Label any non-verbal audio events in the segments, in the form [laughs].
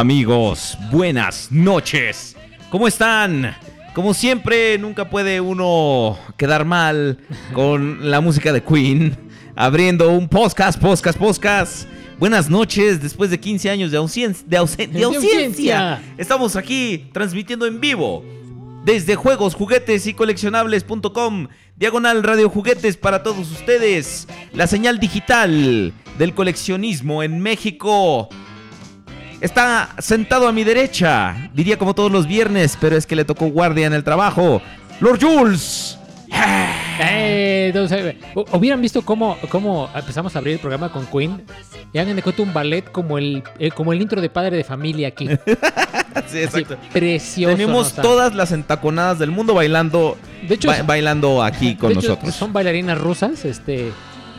Amigos, buenas noches. ¿Cómo están? Como siempre, nunca puede uno quedar mal con la música de Queen. Abriendo un podcast, podcast, podcast. Buenas noches, después de 15 años de, ausen- de ausen- de ausencia. ausencia. Estamos aquí transmitiendo en vivo desde juegos, juguetes y coleccionables.com. Diagonal Radio Juguetes para todos ustedes. La señal digital del coleccionismo en México. Está sentado a mi derecha, diría como todos los viernes, pero es que le tocó guardia en el trabajo. Lord Jules. Eh, entonces, hu- hubieran visto cómo, cómo empezamos a abrir el programa con Queen. Y hagan de cuenta un ballet como el, eh, como el intro de padre de familia aquí. [laughs] Sí, Así, exacto. precioso. Tenemos todas las entaconadas del mundo bailando, De hecho, ba- bailando aquí con de hecho, nosotros. son bailarinas rusas. Este,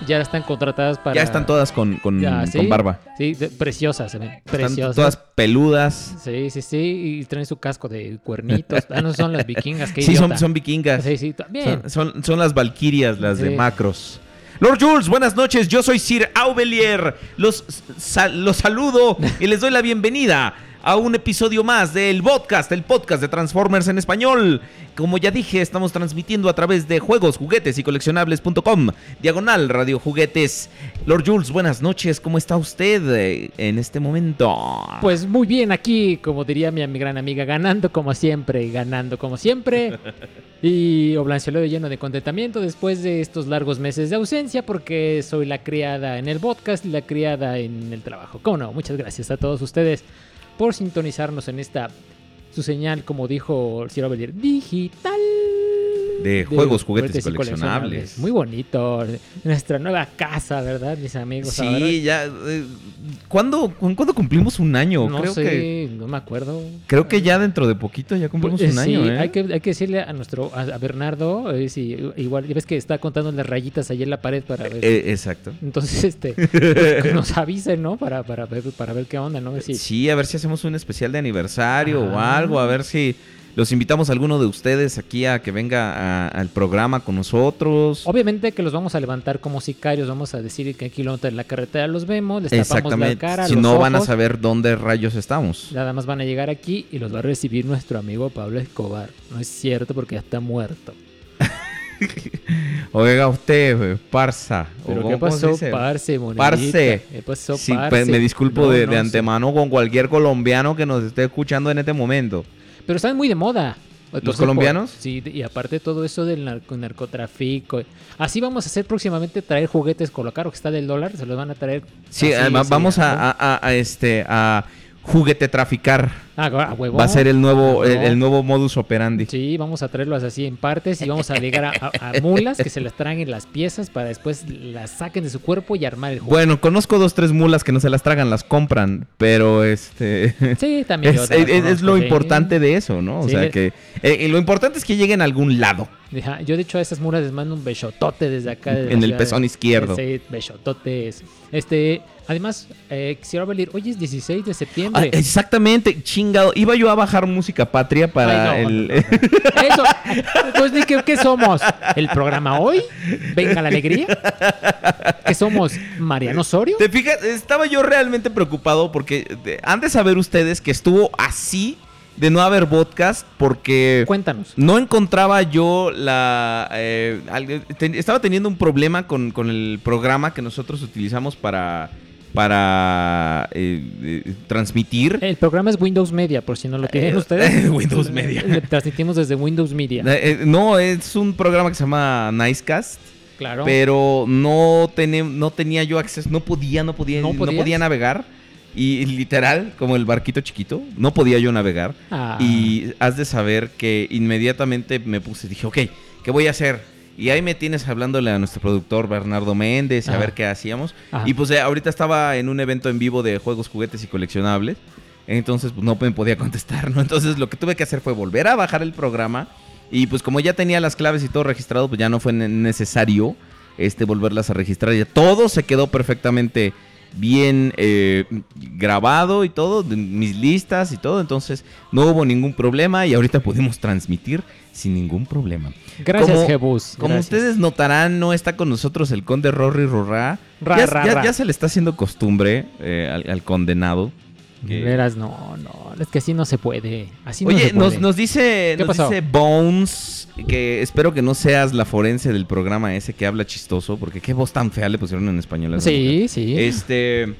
ya están contratadas para. Ya están todas con, con- Ya, con ¿sí? barba. Sí, de- preciosas, se ven. Están Preciosas. todas peludas. Sí, sí, sí. Y traen su casco de cuernitos. Ah, no son las vikingas. Qué [laughs] Sí, son, idiota. son vikingas. Sí, sí, también. Son, son- son las valquirias, las de Sí. Macros. Lord Jules, buenas noches. Yo soy Sir Aubelier. Los, sa- los saludo y les doy la bienvenida a un episodio más del podcast, el podcast de Transformers en español. Como ya dije, estamos transmitiendo a través de juegos, juguetes y coleccionables.com. Diagonal Radio Juguetes. Lord Jules, buenas noches. ¿Cómo está usted eh, en este momento? Pues muy bien aquí, como diría mi, mi gran amiga, ganando como siempre, ganando como siempre. [laughs] Y Oblanceleo lleno de contentamiento después de estos largos meses de ausencia porque soy la criada en el podcast y la criada en el trabajo. ¿Cómo no? Muchas gracias a todos ustedes por sintonizarnos en esta, su señal, como dijo señor Abelier, digital. De juegos, juguetes y coleccionables. Muy bonito. Nuestra nueva casa, ¿verdad, mis amigos? Ahora- Sí, ya. eh, ¿cuándo, ¿Cuándo cumplimos un año? No creo sé, que no me acuerdo. creo que ya dentro de poquito ya cumplimos Pues, un eh, año, ¿eh? hay, que, hay que decirle a nuestro a, a Bernardo, eh, sí, igual, ves que está contando las rayitas ahí en la pared para ver. Eh, exacto. Entonces, este, [laughs] pues, nos avisen, ¿no? Para, para, ver, para ver qué onda, ¿no? Si- Sí, a ver si hacemos un especial de aniversario o Ah. algo, a ver si los invitamos a alguno de ustedes aquí a que venga al programa con nosotros. Obviamente que los vamos a levantar como sicarios, vamos a decir que aquí kilómetros de la carretera los vemos, les tapamos la cara, si los no van a saber dónde rayos estamos. Nada más van a llegar aquí y los va a recibir nuestro amigo Pablo Escobar. No es cierto porque ya está muerto. [laughs] Oiga usted, Parsa. ¿Pero qué pasó, parce, monedita? Parce. ¿Qué pasó, Sí, parce? pues, me disculpo No, de, no de sé. antemano con cualquier colombiano que nos esté escuchando en este momento. Pero están muy de moda. Entonces, colombianos? por- sí, y aparte todo eso del narco- narcotráfico. Así vamos a hacer próximamente traer juguetes con lo caro que está del dólar, se los van a traer. Sí, así, así, vamos a, este a juguete traficar. Ah, a huevo. Va a ser el nuevo Ah, el, nuevo modus operandi. Sí, vamos a traerlos así en partes y vamos a ligar a, a- a mulas que se las traguen las piezas para después las saquen de su cuerpo y armar el juego. Bueno, conozco dos tres mulas que no se las tragan, las compran, pero este [laughs] sí, también es, lo importante de eso, ¿no? O Sí, sea que eh, lo importante es que lleguen a algún lado. Ajá, Yo de hecho a esas mulas les mando un besotote desde acá. desde En el pezón de- izquierdo. Sí, besototes. Este, además, eh, quisiera venir, hoy es 16 de Ah, septiembre. exactamente, chingado. Iba yo a bajar música patria para Ay, no, el no, no, no. [laughs] Eso, pues ¿de qué, qué somos? ¿El programa hoy? ¿Venga la alegría? ¿Qué somos? ¿Mariano Osorio? ¿Te fijas? Estaba yo realmente preocupado porque han de saber ustedes que estuvo así de no haber podcast porque Cuéntanos. no encontraba yo la... eh, ten- estaba teniendo un problema con, con el programa que nosotros utilizamos para, para eh, eh, transmitir. El programa es Windows Media, por si no lo tienen ustedes. [laughs] Windows Media. Transmitimos desde Windows Media. Eh, eh, no, es un programa que se llama Nicecast. Claro. Pero no, tene- no tenía yo acceso, no podía, no podía, ¿No podía navegar. Y literal, como el barquito chiquito, no podía yo navegar. Ah. Y has de saber que inmediatamente me puse, dije, ok, ¿qué voy a hacer? Y ahí me tienes hablándole a nuestro productor Bernardo Méndez, a Ajá. ver qué hacíamos. Ajá. Y pues eh, ahorita estaba en un evento en vivo de juegos, juguetes y coleccionables. Entonces, pues no me podía contestar, ¿no? Entonces, lo que tuve que hacer fue volver a bajar el programa. Y pues como ya tenía las claves y todo registrado, pues ya no fue ne- necesario este volverlas a registrar. Ya todo se quedó perfectamente bien eh, grabado y todo, mis listas y todo. Entonces, no hubo ningún problema y ahorita pudimos transmitir sin ningún problema. Gracias, como- Jebus. Como gracias. ustedes notarán, no está con nosotros el conde Rory Rorra. Ra, ya, ra, ya- ra. ya se le está haciendo costumbre eh, al, al condenado. Que- veras, no, no. Es que así no se puede. Así no Oye, se nos, puede. nos dice, ¿Qué nos pasó? dice Bones que espero que no seas la forense del programa ese que habla chistoso, porque qué voz tan fea le pusieron en español. a. Sí, sí. Este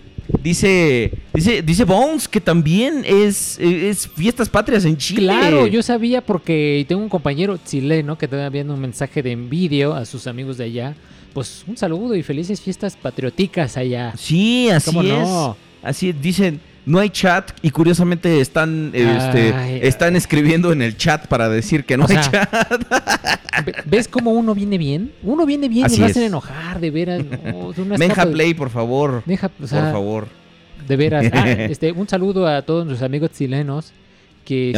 dice dice dice Bones que también es es fiestas patrias en Chile. Claro, yo sabía porque tengo un compañero chileno que estaba viendo un mensaje de envidio a sus amigos de allá. Pues un saludo y felices fiestas patrióticas allá. Sí, así ¿Cómo es. no? Así dicen, no hay chat y curiosamente están este, Ay, están escribiendo en el chat para decir que no O hay sea, chat. Ve- ¿Ves cómo uno viene bien? Uno viene bien Así y me hacen enojar, de veras. no, [laughs] Menja Play, por favor. Deja, o sea, por favor. De veras. [laughs] Ah, este, un saludo a todos nuestros amigos chilenos que,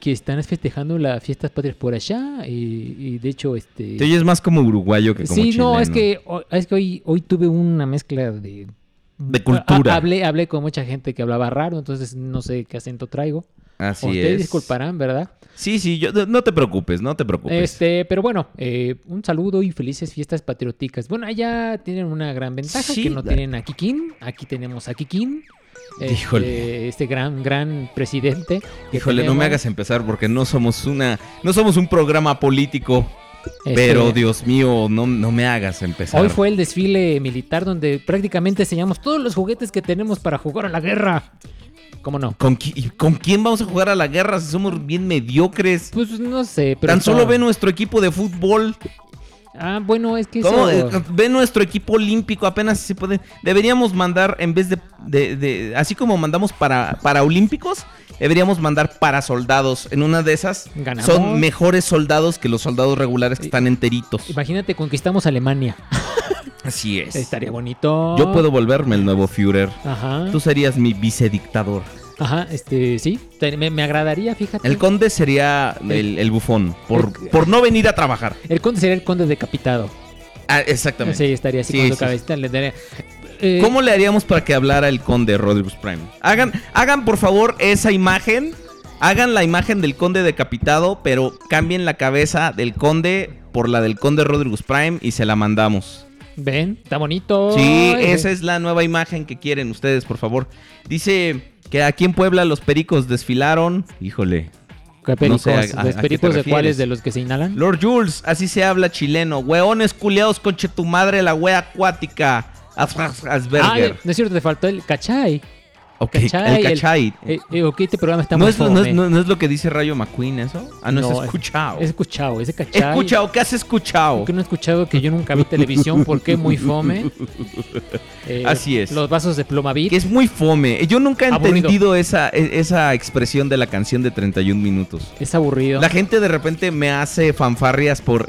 que están festejando las fiestas patrias por allá. Y, y de hecho, este. Te oyes más como uruguayo que como sí, no, es que, es que hoy, hoy tuve una mezcla de. De cultura. Ha- hablé, hablé con mucha gente que hablaba raro, entonces no sé qué acento traigo. Así Ustedes es. disculparán, ¿verdad? Sí, sí, yo, no te preocupes, no te preocupes. Este, pero bueno, eh, un saludo y felices fiestas patrióticas. Bueno, allá tienen una gran ventaja Sí, que no tienen a Kikín. Aquí tenemos a Kikín. Este. Este gran, gran presidente. Híjole, no me tenemos. hagas empezar porque no somos una, no somos un programa político. Este, Pero Dios mío, no, no me hagas empezar. Hoy fue el desfile militar donde prácticamente enseñamos todos los juguetes que tenemos para jugar a la guerra. ¿Cómo no? ¿Con, qui- ¿Con quién vamos a jugar a la guerra si somos bien mediocres? Pues no sé, pero. Tan solo ve nuestro equipo de fútbol. Ah, bueno, es que. ¿Cómo? eso- Eh, Ve nuestro equipo olímpico, apenas se puede. Deberíamos mandar, en vez de. de- de- así como mandamos para, para olímpicos, deberíamos mandar para soldados. En una de esas Ganamos. son mejores soldados que los soldados regulares que están enteritos. Imagínate, conquistamos Alemania. Así es. Estaría bonito. Yo puedo volverme el nuevo Führer. Ajá. Tú serías mi vicedictador. Ajá, este, sí. Me, me agradaría, fíjate. El conde sería el, el bufón, por, El- por no venir a trabajar. El conde sería el conde decapitado. Ah, exactamente. Sí, estaría así Sí, con su sí, cabecita. Le daría- Eh, ¿Cómo le haríamos para que hablara el conde Rodrigo Prime? Hagan, hagan por favor esa imagen Hagan la imagen del conde decapitado, pero cambien la cabeza del conde por la del conde Rodrigus Prime y se la mandamos. ¿Ven? Está bonito. Sí, esa es la nueva imagen que quieren ustedes, por favor. Dice que aquí en Puebla los pericos desfilaron. Híjole. ¿Qué pericos? No sé, ¿a- a- ¿Los pericos de cuáles? ¿De los que se inhalan? Lord Jules, así se habla chileno. Hueones culeados, conche tu madre, la wea acuática. As- Ah, no es cierto, te faltó el cachai. Ok, cachai, el el- cachai. Eh, eh, este programa está ¿No muy es, no, es, fome. no- no es lo que dice Rayo McQueen eso? Ah, no, es escuchado. Es escuchado, ese cachai. Escuchado, ¿qué has escuchado? ¿Por qué no he escuchado que yo nunca vi televisión? ¿Por qué muy fome? [laughs] Eh, Así es. Los vasos de Plomavit. Que es muy fome. Yo nunca he Aburrido. entendido esa, e- esa expresión de la canción de 31 minutos. Es aburrido. La gente de repente me hace fanfarrias por,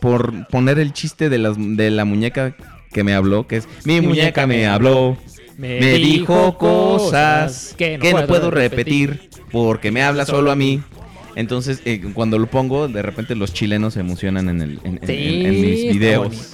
por poner el chiste de, las, de la muñeca que me habló, que es mi, muñeca, me habló, me, dijo cosas que no, puedo, repetir, porque me habla solo a mí. Entonces, eh, cuando lo pongo, de repente los chilenos se emocionan en, el, en, en- Sí, en- en mis está videos.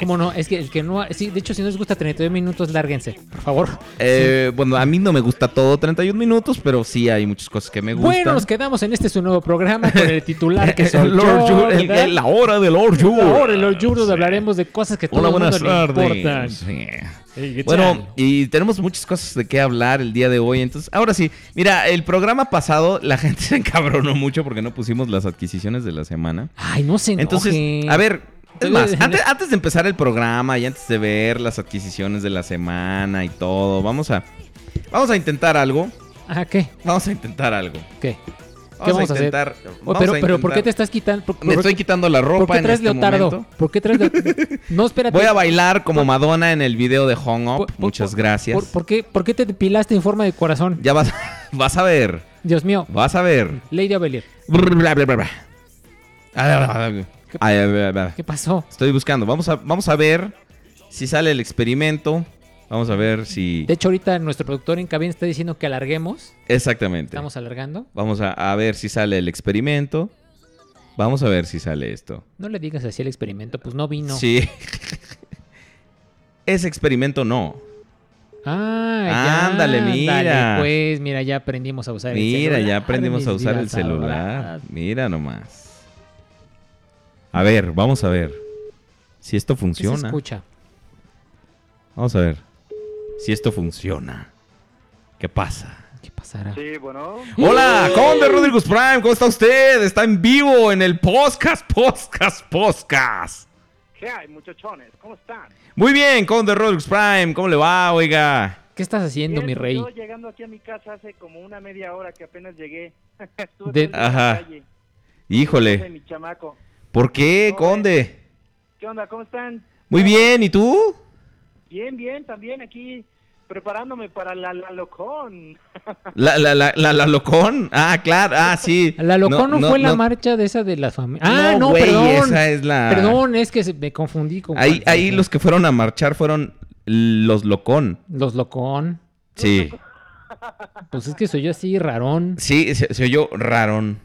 ¿Cómo no? Es que el que no. Sí, de hecho, si no les gusta 32 minutos, lárguense, por favor. Eh, Bueno, a mí no me gusta todo 31 minutos, pero sí hay muchas cosas que me gustan. Bueno, nos quedamos en este su nuevo programa con el titular que soy [laughs] Lord yo, la hora de Lord Jules. Ahora en los Juros hablaremos de cosas que todo Hola, el mundo buenas le importan. Tardes. Sí. Ey, ¿qué Bueno, y tenemos muchas cosas de qué hablar el día de hoy. Entonces, ahora sí, mira, el programa pasado la [laughs] gente se encabronó mucho porque no pusimos las adquisiciones de la semana. Ay, no se Entonces, a ver, es más, antes, antes de empezar el programa y antes de ver las adquisiciones de la semana y todo, vamos a, vamos a intentar algo. Ah, ¿qué? Vamos a intentar algo. ¿Qué? ¿Qué vamos a a hacer? intentar. Oh, vamos pero, a pero, ¿por qué intentar- te estás quitando? por- Me por- estoy quitando la ¿Por ropa qué en traes este leotardo? momento. ¿Por qué traes leotardo? [laughs] No, espérate. Voy a bailar como Madonna en el video de Hung Up. Por- por- Muchas por- gracias. ¿Por, por qué, ¿Por qué te depilaste en forma de corazón? Ya vas, [laughs] vas a ver. Dios mío. Vas a ver. Lady bla, bla. ¿Qué pasó? Estoy buscando. Vamos a, vamos a ver si sale el experimento. Vamos a ver si. De hecho, ahorita nuestro productor en cabina está diciendo que alarguemos. Exactamente. Estamos alargando. Vamos a, a ver si sale el experimento. Vamos a ver si sale esto. No le digas así el experimento, pues no vino. Sí. [laughs] Ese experimento no. Ah, ya. Ándale, mira. Dale, pues, mira, ya aprendimos a usar el celular. Mira, ya aprendimos a usar el celular. ahora. Mira nomás. A ver, vamos a ver. Si esto ¿Qué se funciona. escucha? Vamos a ver. Si esto funciona. ¿Qué pasa? ¿Qué pasará? Sí, bueno. Hola, Conde Rodríguez Prime, ¿cómo está usted? Está en vivo en el podcast, podcast, podcast. ¿Qué hay, muchachones? ¿Cómo están? Muy bien, Conde Rodríguez Prime, ¿cómo le va, oiga? ¿Qué estás haciendo, Bien, mi rey? Yo llegando aquí a mi casa hace como una media hora que apenas llegué. [laughs] Estuve De- Ajá. la calle. De Híjole, mi chamaco. ¿por qué, ¿Cómo Conde? ¿Qué onda? ¿Cómo están? Muy bien, ¿y tú? Bien, bien, también aquí preparándome para la, la locón. [laughs] ¿La, la, la, la, la locón? Ah, claro, ah, sí. La locón no, fue la no. marcha de esa de la familia. Ah, no, güey, perdón. esa es la... Perdón, es que se- me confundí con. Ahí, cuál- ahí los que fueron a marchar fueron los locón. Los locón. Sí. Pues es que soy yo así, rarón. Sí, se, se oyó rarón.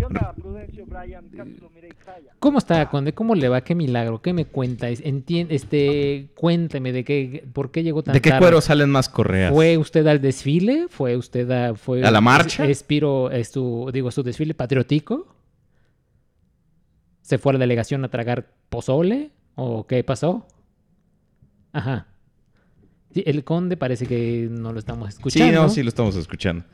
¿Qué onda, Prudencio, Brian, Castro, Mireille, Jaya? ¿Cómo está, Conde? ¿Cómo le va? ¿Qué milagro? ¿Qué me cuenta? Entien- este, cuénteme de qué, por qué llegó tan ¿De qué tarde. cuero salen más correas? ¿Fue usted al desfile? ¿Fue usted a, fue ¿A la marcha? Es, Espiro, es su, digo, su desfile patriótico? ¿Se fue a la delegación a tragar pozole? ¿O qué pasó? Ajá. Sí, el conde parece que no lo estamos escuchando. Sí, no, sí lo estamos escuchando.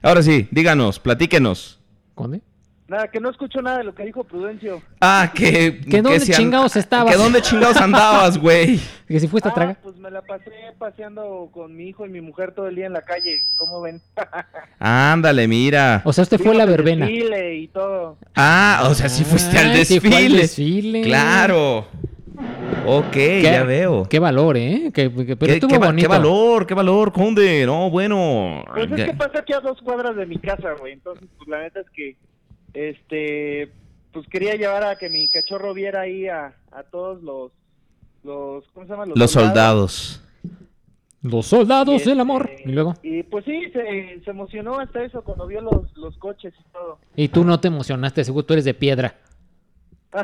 Ahora sí, díganos, platíquenos. ¿Conde? Nada, que no escucho nada de lo que dijo Prudencio. Ah, que... ¿Que dónde si an- chingados estabas? ¿Que dónde chingados andabas, güey? [laughs] Que si fuiste a Ah, tragar. pues me la pasé paseando con mi hijo y mi mujer todo el día en la calle. ¿Cómo ven? [laughs] Ándale, mira. O sea, usted fue a la verbena. desfile y todo. Ah, o sea, sí fuiste al Ah, sí fue al desfile. desfile. Claro. Ok, Qué- ya veo. Qué valor, ¿eh? Que, que- pero ¿Qué, estuvo qué bonito. qué valor, qué valor, Conde. No, bueno. Pues es Ya- que pasa aquí a dos cuadras de mi casa, güey. Entonces, pues la neta es que, este, pues quería llevar a que mi cachorro viera ahí a, a todos los, los, ¿cómo se llama? Los soldados. Los soldados Y, del amor. este, Y luego. Y pues sí, se, se emocionó hasta eso cuando vio los, los coches y todo. Y tú no te emocionaste, seguro tú eres de piedra. [laughs]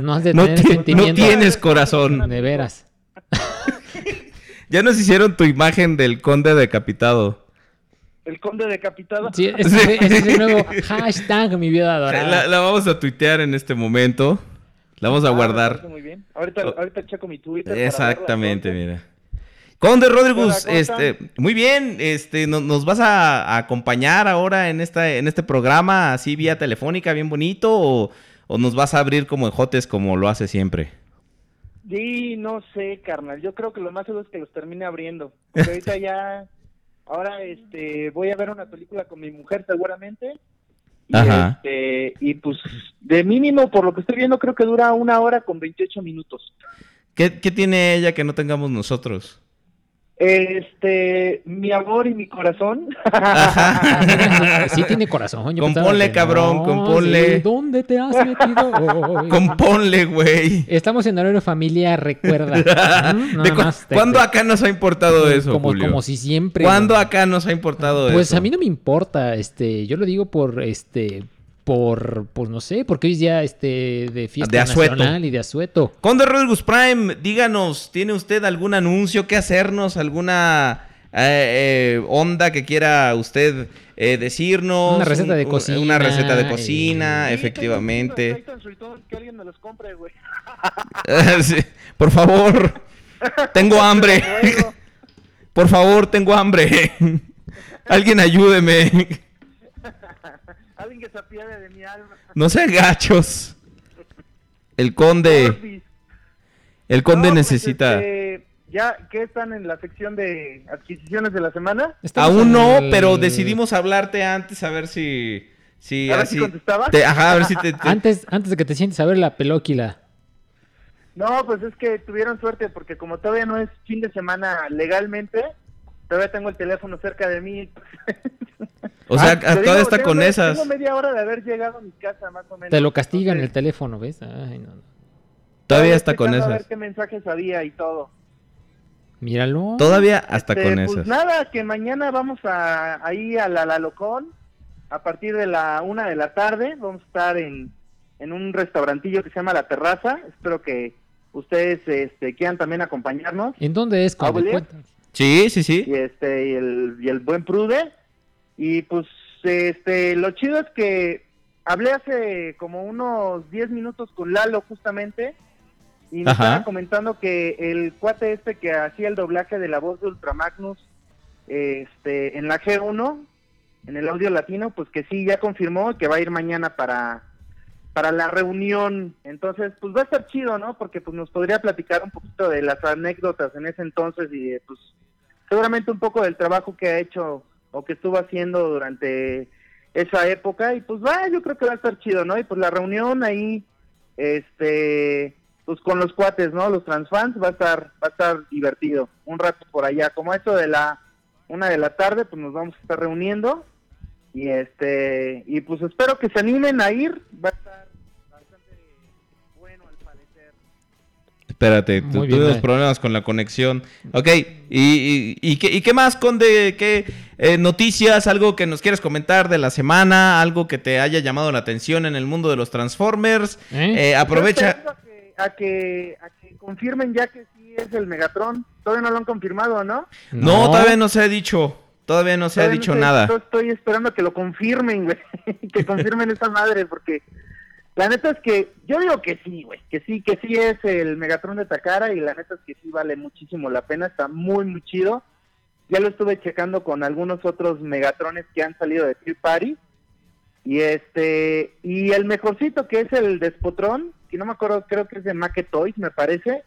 No has de No, tener ti- no sentimiento. tienes corazón. De veras. [laughs] Ya nos hicieron tu imagen del conde decapitado. El conde decapitado. Sí, [laughs] ese, ese es el nuevo hashtag, mi vida adorada. La, la vamos a tuitear en este momento. La vamos a Ah, guardar. Muy bien. Ahorita, Oh. ahorita checo mi Twitter. Exactamente, mira. Conde Rodríguez, Hola, ¿cómo este, muy bien, este, no- nos, vas a, a acompañar ahora en esta, en este programa así vía telefónica, bien bonito, o, o nos vas a abrir como ejotes como lo hace siempre. Sí, no sé, carnal. Yo creo que lo más seguro es que los termine abriendo. Porque ahorita ya, ahora este, voy a ver una película con mi mujer seguramente. Y, Ajá. este, y pues de mínimo, por lo que estoy viendo, creo que dura una hora con 28 minutos. ¿Qué, qué tiene ella que no tengamos nosotros? Este, mi amor y mi corazón. Sí tiene corazón. yo Componle, cabrón, no, componle. sí, ¿Dónde te has metido hoy? Componle, güey. Estamos en horario familia, recuerda. [laughs] ¿Mm? ¿De Nada cu- más te- ¿Cuándo te- acá nos ha importado eso, como, Julio? como si siempre. ¿Cuándo ¿no? acá nos ha importado Pues eso? a mí no me importa, este, yo lo digo por, este, por, pues no sé, porque hoy es día, este, de fiesta De asueto. nacional y de asueto. Conde Rodríguez Prime, díganos, ¿tiene usted algún anuncio que hacernos? ¿Alguna eh, eh, onda que quiera usted eh, decirnos? Una receta de cocina, Una receta de cocina, Sí, efectivamente. tengo unos aceites en que alguien me los compre, güey. [laughs] Sí, Por favor, tengo [laughs] hambre. [laughs] Por favor, tengo hambre. Alguien ayúdeme. Alguien que se apiade de mi alma. No sean gachos. El conde, el conde No, pues, necesita... este, ya que están en la sección de adquisiciones de la semana. Estamos Aún no, el- pero decidimos hablarte antes a ver si... si A ver si contestabas. te- ajá, a ver si te... te- Antes, antes de que te sientes a ver la pelóquila. No, pues es que tuvieron suerte porque como todavía no es fin de semana legalmente, todavía tengo el teléfono cerca de mí. [laughs] [laughs] O sea, Ah, todavía está tengo con esas. Tengo media hora de haber llegado a mi casa, más o menos. Te lo castigan el Entonces, teléfono, ¿ves? Ay, no, no. Todavía está con checando A ver esas. qué mensajes había y todo. Míralo. Todavía hasta Este, con pues esas. nada, que mañana vamos a ahí a la, la Locón a partir de la una de la tarde. Vamos a estar en, en un restaurantillo que se llama La Terraza. Espero que ustedes este, quieran también acompañarnos. ¿En dónde es? Cuéntanos. Sí, sí, sí. y este y el, y el buen Prude y pues este lo chido es que hablé hace como unos 10 minutos con Lalo justamente y Ajá. estaba comentando que el cuate este que hacía el doblaje de la voz de Ultramagnus este en la G1 en el audio latino pues que sí ya confirmó que va a ir mañana para para la reunión entonces pues va a estar chido no porque pues nos podría platicar un poquito de las anécdotas en ese entonces y pues seguramente un poco del trabajo que ha hecho o que estuvo haciendo durante esa época y pues va, yo creo que va a estar chido, ¿no? Y pues la reunión ahí, este, pues con los cuates, ¿no? Los transfans va a estar, va a estar divertido, un rato por allá, como esto de la una de la tarde, pues nos vamos a estar reuniendo y este, y pues espero que se animen a ir, va a estar Espérate, Muy bien, tuvimos eh. problemas con la conexión. Ok, ¿y, y, y qué, y qué más, Conde? ¿Qué eh, noticias? ¿Algo que nos quieres comentar de la semana? ¿Algo que te haya llamado la atención en el mundo de los Transformers? ¿Eh? Eh, aprovecha... A que, a, que, a que confirmen ya que sí es el Megatron. Todavía no lo han confirmado, ¿no? No, todavía no se ha dicho. Todavía no se ha no dicho sé, nada. Yo estoy esperando a que lo confirmen, güey. [laughs] que confirmen esa madre, porque la neta es que yo digo que sí, güey. Que sí, que sí es el Megatron de Takara y la neta es que sí vale muchísimo la pena. Está muy, muy chido. Ya lo estuve checando con algunos otros Megatrones que han salido de Tree Party. Y este, y el mejorcito que es el Despotron, que no me acuerdo, creo que es de Make Toys, me parece.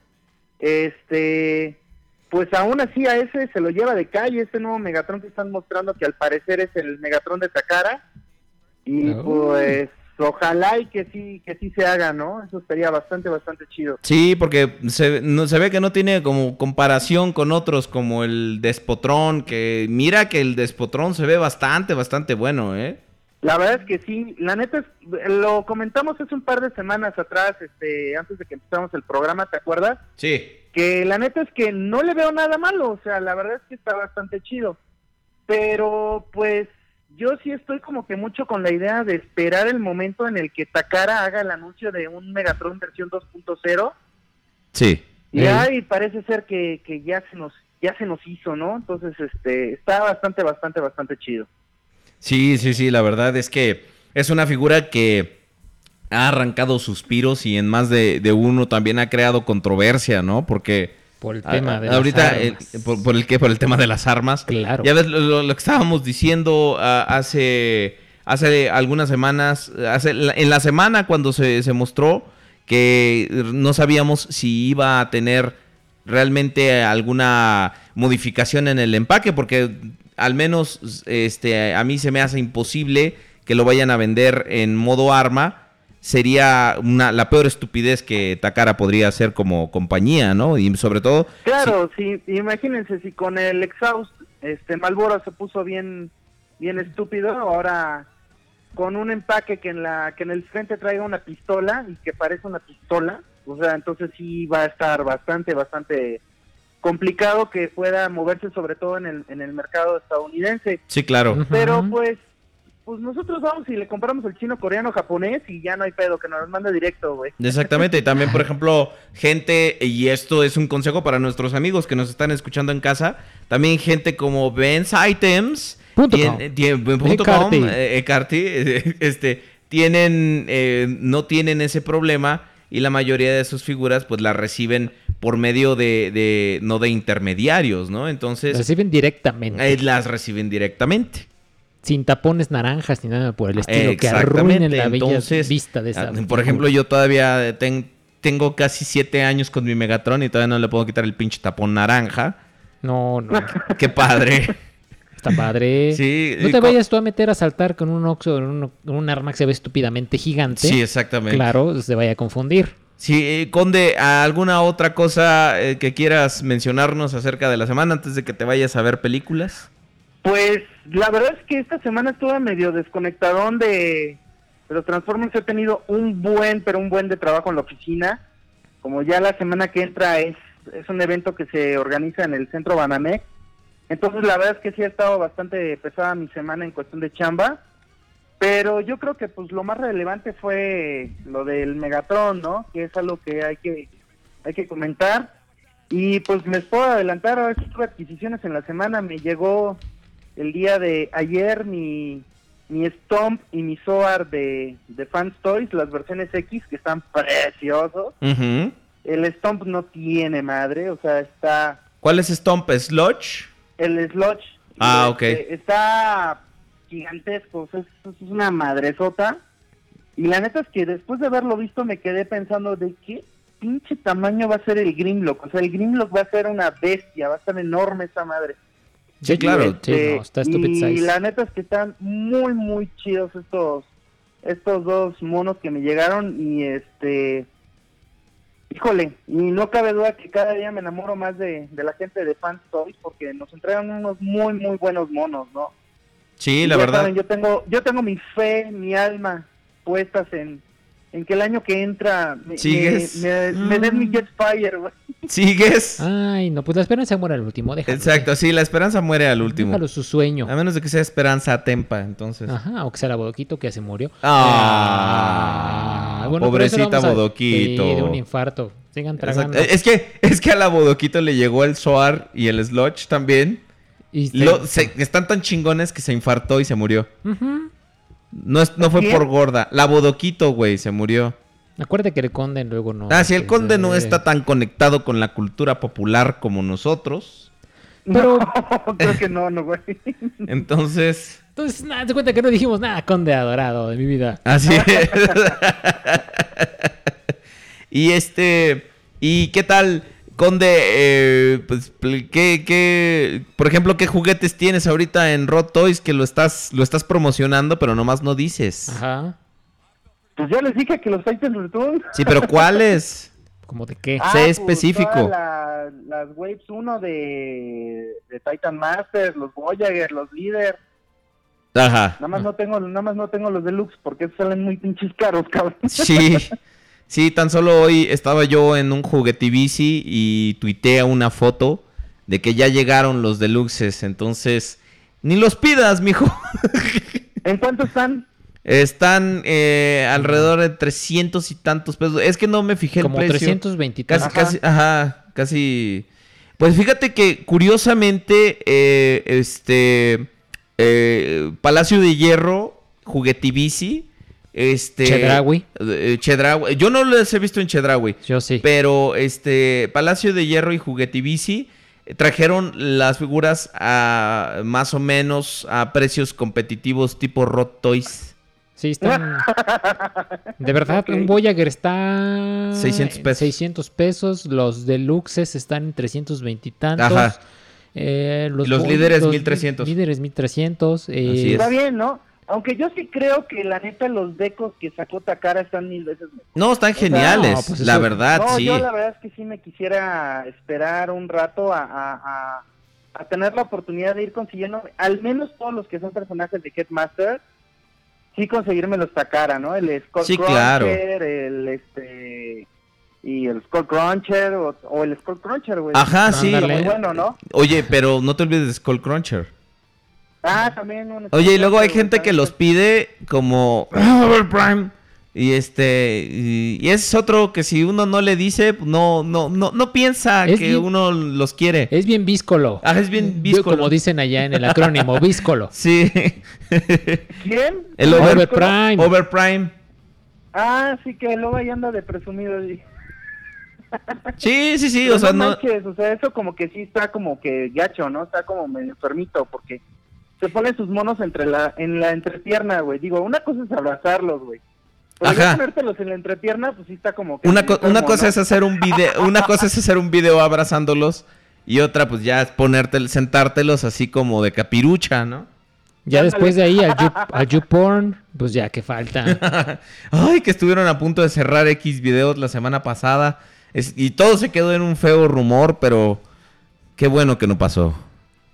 Este, pues aún así a ese se lo lleva de calle, este nuevo Megatron que están mostrando que al parecer es el Megatron de Takara. Y Oh. pues ojalá y que sí, que sí se haga, ¿no? Eso estaría bastante, bastante chido. Sí, porque se, no, se ve que no tiene como comparación con otros como el Despotrón, que mira que el Despotrón se ve bastante, bastante bueno, ¿eh? La verdad es que sí, la neta es, lo comentamos hace un par de semanas atrás, este, antes de que empezamos el programa, ¿te acuerdas? Sí. que la neta es que no le veo nada malo, o sea, la verdad es que está bastante chido. Pero pues yo sí estoy como que mucho con la idea de esperar el momento en el que Takara haga el anuncio de un Megatron versión 2.0 Sí. y Ey. ay, parece ser que, que ya se nos ya se nos hizo, ¿no? Entonces, este, está bastante, bastante, bastante chido. Sí, sí, sí, la verdad es que es una figura que ha arrancado suspiros y en más de, de uno también ha creado controversia, ¿no? Porque Por el tema a- de ahorita las armas. por, por el que por el tema de las armas. Claro. Ya ves lo, que estábamos diciendo ah, hace hace algunas semanas, hace en la semana cuando se, se mostró que no sabíamos si iba a tener realmente alguna modificación en el empaque, porque al menos este, a mí se me hace imposible que lo vayan a vender en modo arma. Sería una, la peor estupidez que Takara podría hacer como compañía, ¿no? Y sobre todo... Claro, sí, imagínense si con el exhaust, este, Malboro se puso bien, bien estúpido, ahora con un empaque que en la, que en el frente traiga una pistola y que parece una pistola, o sea, entonces sí va a estar bastante, bastante complicado que pueda moverse sobre todo en el, en el mercado estadounidense. Sí, claro. Pero pues, pues nosotros vamos y le compramos el chino, coreano, japonés y ya no hay pedo, que nos los mande directo, güey. Exactamente, y también, por [laughs] ejemplo, gente, y esto es un consejo para nuestros amigos que nos están escuchando en casa, también gente como Ben's Items, eh, eh, [laughs] este, tienen, eh, no tienen ese problema y la mayoría de sus figuras pues las reciben por medio de, de no de intermediarios, ¿no? Entonces, Reciben directamente. eh, las reciben directamente. Sin tapones naranjas ni nada por el estilo que arruinen la bella entonces, vista de esa. ah, Por ejemplo, yo todavía ten- tengo casi siete años con mi Megatron y todavía no le puedo quitar el pinche tapón naranja. No, no. [laughs] Qué padre. Está padre. Sí, No te vayas tú a meter a saltar con un Oxo un, un arma que se ve estúpidamente gigante. sí, exactamente. Claro, se vaya a confundir. Sí, eh, Conde, ¿alguna otra cosa eh, que quieras mencionarnos acerca de la semana antes de que te vayas a ver películas? Pues la verdad es que esta semana estuve medio desconectadón de, los Transformers. He tenido un buen, pero un buen de trabajo en la oficina. Como ya la semana que entra es, es un evento que se organiza en el centro Banamex. Entonces la verdad es que sí ha estado bastante pesada mi semana en cuestión de chamba. Pero yo creo que pues lo más relevante fue lo del Megatron, ¿no? Que es algo que hay que, hay que comentar. Y pues les puedo adelantar, ahora sí tuve adquisiciones en la semana. Me llegó el día de ayer mi, mi Stomp y mi Soar de, de Fans Toys, las versiones X, que están preciosos. Ujú. El Stomp no tiene madre, o sea, está ¿Cuál es Stomp? ¿Sludge? el Sludge. Ah, este, ok. Está gigantesco, o sea, es, es una madresota. Y la neta es que después de haberlo visto me quedé pensando de qué pinche tamaño va a ser el Grimlock. O sea, el Grimlock va a ser una bestia, va a estar enorme esa madre. Sí, claro. Sí, Este, no, está stupid y size. la neta es que están muy, muy chidos estos estos dos monos que me llegaron y este... Híjole, y no cabe duda que cada día me enamoro más de, de la gente de Fans Toys porque nos entregan unos muy, muy buenos monos, ¿no? Sí, Y la verdad. saben, yo tengo yo tengo mi fe, mi alma puestas en, en que el año que entra me, me, ¿Sigues? me- me den Mm. mi Jetfire, güey. ¿Sigues? Ay, no, pues la esperanza muere al último. Déjalo. Exacto, sí, la esperanza muere al último. Déjalo su sueño. A menos de que sea esperanza tempa, entonces. Ajá, o que sea la bodoquito que ya se murió. Ah, bueno, eso lo pobrecita vamos a- Bodoquito. Sí, de un infarto. Sigan Exacto. tragando. Es que, es que a la Bodoquito le llegó el Soar y el Sludge también. Y se- Lo- se- están tan chingones que se infartó y se murió. Ujú. No, es- no fue ¿Quién? por gorda. La Bodoquito, güey, se murió. Acuérdate que el conde luego no. Ah, si el conde no está tan conectado con la cultura popular como nosotros. Pero- No, [laughs] creo que no, no, güey. [laughs] Entonces, Entonces, nada, te cuenta que no dijimos nada, conde adorado de mi vida. así es. [laughs] y este, ¿y qué tal, conde? Eh, pues, ¿qué, qué, por ejemplo, qué juguetes tienes ahorita en Rod Toys que lo estás, lo estás promocionando, pero nomás no dices? Ajá. Pues ya les dije que los Titans Return. Sí, pero ¿cuáles? [laughs] ¿Como de qué? Ah, Sé específico. todas la- las Waves 1 de, de Titan Masters, los Voyager, los Leader. Ajá. Nada más no tengo, nada más no tengo los Deluxe porque salen muy pinches caros, cabrón. Sí, [laughs] sí, tan solo hoy estaba yo en un juguetivici y tuiteé una foto de que ya llegaron los deluxes, entonces ni los pidas, mijo. [laughs] ¿En cuánto están? Están eh, alrededor de 300 y tantos pesos. Es que no me fijé el Como precio. 320 Casi, Ajá. casi, ajá, casi. Pues fíjate que curiosamente, eh, este eh, Palacio de Hierro, Juguetivici, este Chedraui. eh, Chedraui. Yo no los he visto en Chedraui, Yo sí. pero este Palacio de Hierro y Juguetivici eh, trajeron las figuras a más o menos a precios competitivos tipo Rot Toys. Sí, están. De verdad, Ok. un Voyager está. 600 en pesos. 600 pesos. Los deluxes están en 320 y tantos. Ajá. Eh, Y los líderes, 1300. Líderes 1300. eh, Así es. Está bien, ¿no? Aunque yo sí creo que la neta los decos que sacó Takara están mil veces mejor. No, están sea, geniales, no, pues la eso- verdad, no, sí. yo la verdad es que sí me quisiera esperar un rato a, a, a- a tener la oportunidad de ir consiguiendo al menos todos los que son personajes de Headmaster, sí conseguirme los Takara, ¿no? El Skull Sí, Cruncher, claro. el este y el Skull Cruncher o, o el Skull Cruncher, güey. Ajá, sí. Muy bueno, ¿no? Oye, pero no te olvides de Skull Cruncher. Ah, también Oye, y luego hay gente que los pide como [clears throat] Prime. Y este, y, y es otro que si uno no le dice, no, no, no, no piensa Es que bien- uno los quiere. Es bien víscolo. Ah, es bien víscolo. Como dicen allá en el acrónimo, [laughs] víscolo. Sí. ¿Quién? El over, Overprime. Overprime. Ah, sí que luego ahí anda de presumido. sí. Sí, sí, o sea, no no. manches, o sea, eso como que sí está como que gacho, ¿no? Está como medio enfermito porque se ponen sus monos entre la en la entrepierna, güey. Digo, una cosa es abrazarlos, güey. Pero ya ponértelos en la entrepierna, pues sí está como que Una, co- una cosa es hacer un video, [laughs] una cosa es hacer un video abrazándolos y otra pues ya es ponerte, sentártelos así como de capirucha, ¿no? Ya después de ahí you, [laughs] al YouPorn, pues ya que falta. [laughs] Ay, que estuvieron a punto de cerrar X videos la semana pasada. Es- y todo se quedó en un feo rumor, pero qué bueno que no pasó.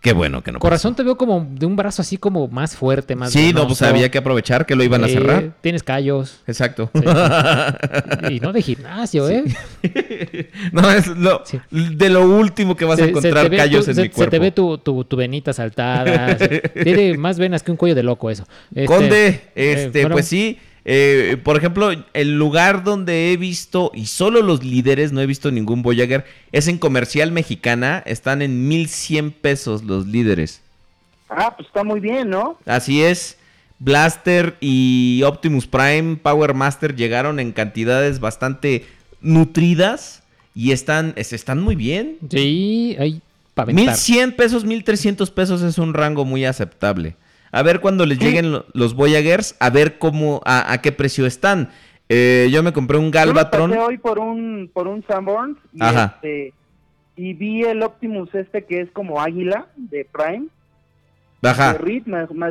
Qué bueno que no Corazón te veo como de un brazo así como más fuerte, más. Sí, no, pues había que aprovechar que lo iban a Eh, cerrar. Tienes callos. Exacto. [laughs] Y no de gimnasio, ¿eh? [laughs] no, es lo, Sí. de lo último que vas a Se- se encontrar callos tu- en se, mi se cuerpo. te ve tu, tu, tu venita saltada. se- [laughs] tiene más venas que un cuello de loco eso. Este, Conde, eh, este, fueron- pues sí. Eh, por ejemplo, el lugar donde he visto, y solo los líderes, no he visto ningún Voyager, es en Comercial Mexicana. Están en 1100 pesos los líderes. Ah, pues está muy bien, ¿no? Así es. Blaster y Optimus Prime Power Master llegaron en cantidades bastante nutridas y están, es- están muy bien. Sí, ahí para aventar. 1100 pesos, 1300 pesos es un rango muy aceptable. A ver cuando les lleguen lo- los Voyagers, a ver cómo, a, a qué precio están. Eh, yo me compré un Galvatron. Yo me pasé hoy por un por un Sanborns y Ajá. este y vi el Optimus este que es como águila de Prime, Ajá. de Reed,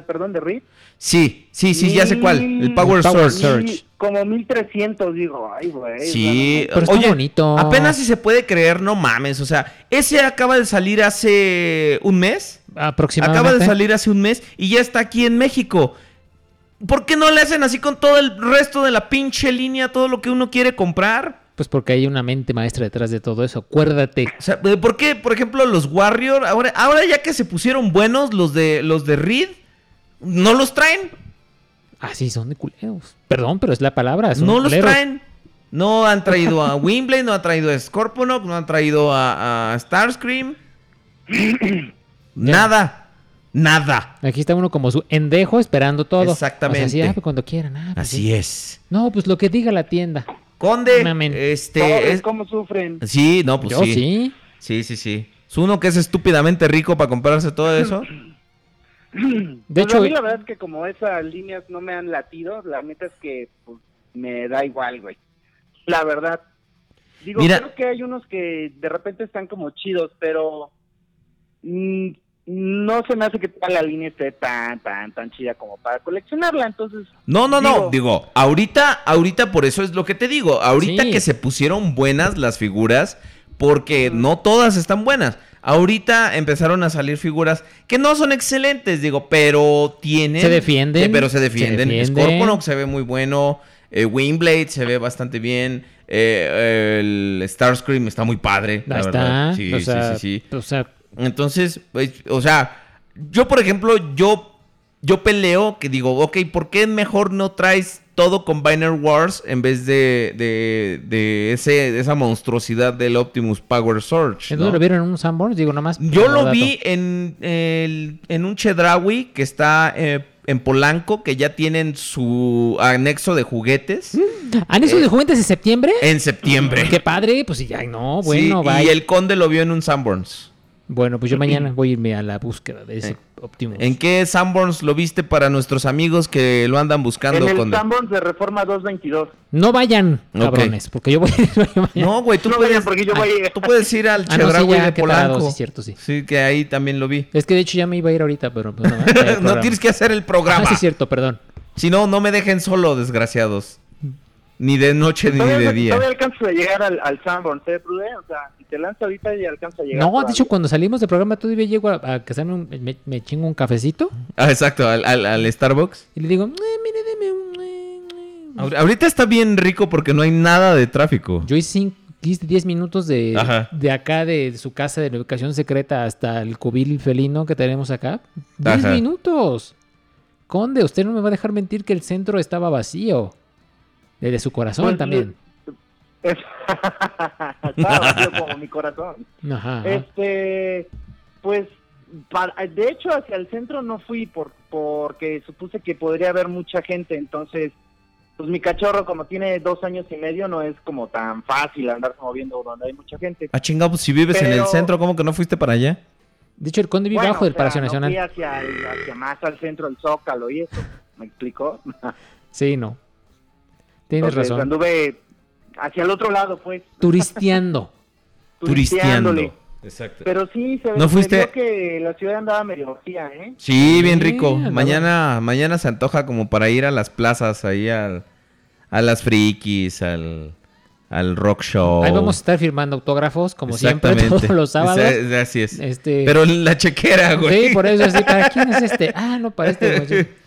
perdón, de Reed. Sí, sí, sí, ya sé cuál. El Power, El Power Surge. Surge. Y como 1300, digo, ay, güey. Sí, Pero está oye, bonito. apenas si se puede creer, no mames. O sea, ese acaba de salir hace un mes. Aproximadamente. Acaba de salir hace un mes y ya está aquí en México. ¿Por qué no le hacen así con todo el resto de la pinche línea, todo lo que uno quiere comprar? Pues porque hay una mente maestra detrás de todo eso. Acuérdate. O sea, ¿por qué, por ejemplo, los Warrior, ahora, ahora ya que se pusieron buenos los de los de Reed, no los traen? Ah, sí, son de culeros. Perdón, pero es la palabra. son No los culeros. traen. No han traído a Wimblade, no han traído a Scorponok, no han traído a, a Starscream. [clears throat] Nada. Nada. Aquí está uno como su endejo esperando todo. Exactamente. O sea, así, ah, pues cuando quieran. ah, pues Así sí. es. No, pues lo que diga la tienda. Conde, Mamen. este es- cómo sufren. Sí, no, pues Yo sí. sí. Sí, sí, sí. Es uno que es estúpidamente rico para comprarse todo eso. [clears throat] De Pues hecho, a mí la verdad es que como esas líneas no me han latido, la neta es que pues, me da igual, güey. La verdad. Digo, Mira- creo que hay unos que de repente están como chidos, pero mm, no se me hace que toda la línea esté tan, tan, tan chida como para coleccionarla, entonces... No, no, no. Digo- Digo, ahorita, ahorita por eso es lo que te digo. Ahorita Sí. que se pusieron buenas las figuras, porque no todas están buenas. Ahorita empezaron a salir figuras que no son excelentes, digo, pero tienen. Se defienden, pero se se defienden. Scorponok se ve muy bueno. eh, Wingblade se ve bastante bien. eh, el Starscream está muy padre. La ahí verdad. está. Sí, o sí, sí, sí. O sea, Entonces, pues, o sea, yo por ejemplo, yo yo peleo que digo, ok, ¿por qué mejor no traes todo con Binary Wars en vez de, de, de ese, de esa monstruosidad del Optimus Power Surge? ¿En ¿no? dónde lo vieron en un Sanborns? Digo, nomás. Yo lo dato. vi en, el- en un Chedraui que está eh, en Polanco, que ya tienen su anexo de juguetes ¿Han hecho de juguetes de septiembre? en septiembre. Qué padre, pues sí, ya, no, Sí, bueno, y vaya. el conde lo vio en un Sanborns. Bueno, pues yo mañana voy a irme a la búsqueda de ese Eh, Optimus. ¿En qué Sanborns lo viste para nuestros amigos que lo andan buscando, En el conde? Sanborns de Reforma 222. No vayan, cabrones, porque yo voy a ir [laughs] mañana. No, güey, tú, No puedes, vayan porque yo voy a ir. tú puedes ir al [laughs] Ah, no, sí, Chedraui ya, de tarado, Polanco. sí, cierto, sí. Sí, que ahí también lo vi. Es que de hecho ya me iba a ir ahorita, pero pues, no, [laughs] no, tienes que hacer el programa. Ah, sí, es cierto, perdón. Si no, no me dejen solo, desgraciados. Ni de noche ni de día. todavía alcanzas a llegar al, al Sanborns, ¿eh, Prude? O sea, si te lanzas ahorita ya alcanzas a llegar. No, de hecho, cuando salimos del programa todavía llego a, a casarme, un- me, me chingo un cafecito Ah, exacto, al, al- al Starbucks. y le digo, eh, mire, deme un... eh, eh". Ahor- Ahorita está bien rico porque no hay nada de tráfico. Yo hice cin- 15, 10 minutos de, Ajá. de acá, de, su casa de la ubicación secreta hasta el cubil felino que tenemos acá. 10 Ajá. minutos. Conde, usted no me va a dejar mentir que el centro estaba vacío. Desde su corazón Pues, también. Es- [laughs] vacío como mi corazón. Ajá. ajá. Este, pues, para- de hecho, hacia el centro no fui por, porque supuse que podría haber mucha gente, entonces, pues mi cachorro, como tiene dos años y medio, no es como tan fácil andarse moviendo donde hay mucha gente. Ah, chingado, pues si vives en el centro, ¿cómo que no fuiste para allá? De hecho, el conde vive Bueno, abajo del o sea, Palacio no Nacional. fui hacia, el- hacia más al centro, el Zócalo y eso, ¿me explicó? Sí, no. Tienes Entonces, razón. anduve hacia el otro lado, pues, Turisteando. [laughs] Turisteando. turisteándole. Exacto. Pero sí, se, ¿No fuiste? que la ciudad andaba medio vacía, ¿eh? Sí, bien rico. Mañana, mañana se antoja como para ir a las plazas, ahí al, a las frikis, al, al rock show. Ahí vamos a estar firmando autógrafos, como siempre, [laughs] todos los sábados. Así es. Este, Pero la chequera, güey. Sí, por eso así, ¿para quién es este? Ah, no, para este. [laughs] güey.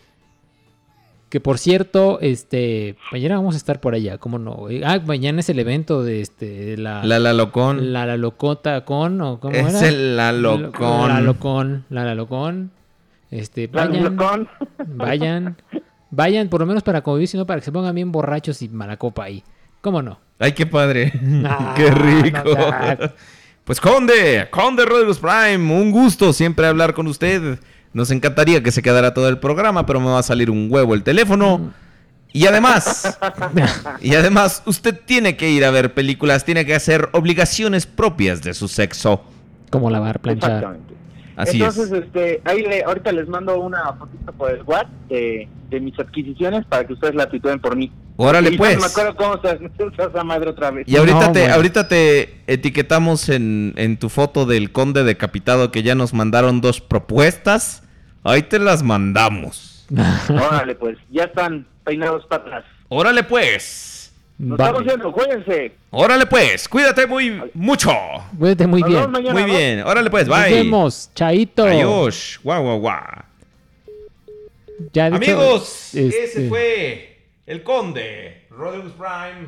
Que por cierto, este, mañana vamos a estar por allá, ¿cómo no? güey? Ah, mañana es el evento de este, de la, La la locón. la, la locota con, o cómo es era? el la locón. La locón, la, la locón. Este, vayan, vayan, vayan, por lo menos para convivir, sino para que se pongan bien borrachos y mala copa ahí. ¿Cómo no? Ay, qué padre. [laughs] [laughs] Ah, qué rico. no, pues Conde, Conde Rodríguez Prime, un gusto siempre hablar con usted. Nos encantaría que se quedara todo el programa, pero me va a salir un huevo el teléfono. Y además, y además, usted tiene que ir a ver películas, tiene que hacer obligaciones propias de su sexo. Como lavar, planchar. Exactamente. Así Entonces, es. este, ahí le, ahorita les mando una fotito por el WhatsApp de, de mis adquisiciones para que ustedes la tuitúen por mí. Órale, Y no pues. me acuerdo cómo se [laughs] esa madre otra vez. Y ahorita No, te, bueno. ahorita te etiquetamos en, en tu foto del conde decapitado que ya nos mandaron dos propuestas. Ahí te las mandamos. [laughs] Órale, pues, ya están peinados para atrás. Órale pues. Nos Vale. estamos viendo, cuídense. Órale pues. Cuídate muy mucho. Cuídate muy Nos bien. mañana, Muy ¿no? bien. Órale pues. Nos Bye. vemos. Chaito. Adiós. Guau, guau, guau. Ya, Amigos, este, ese fue el conde. Rodriguez Prime.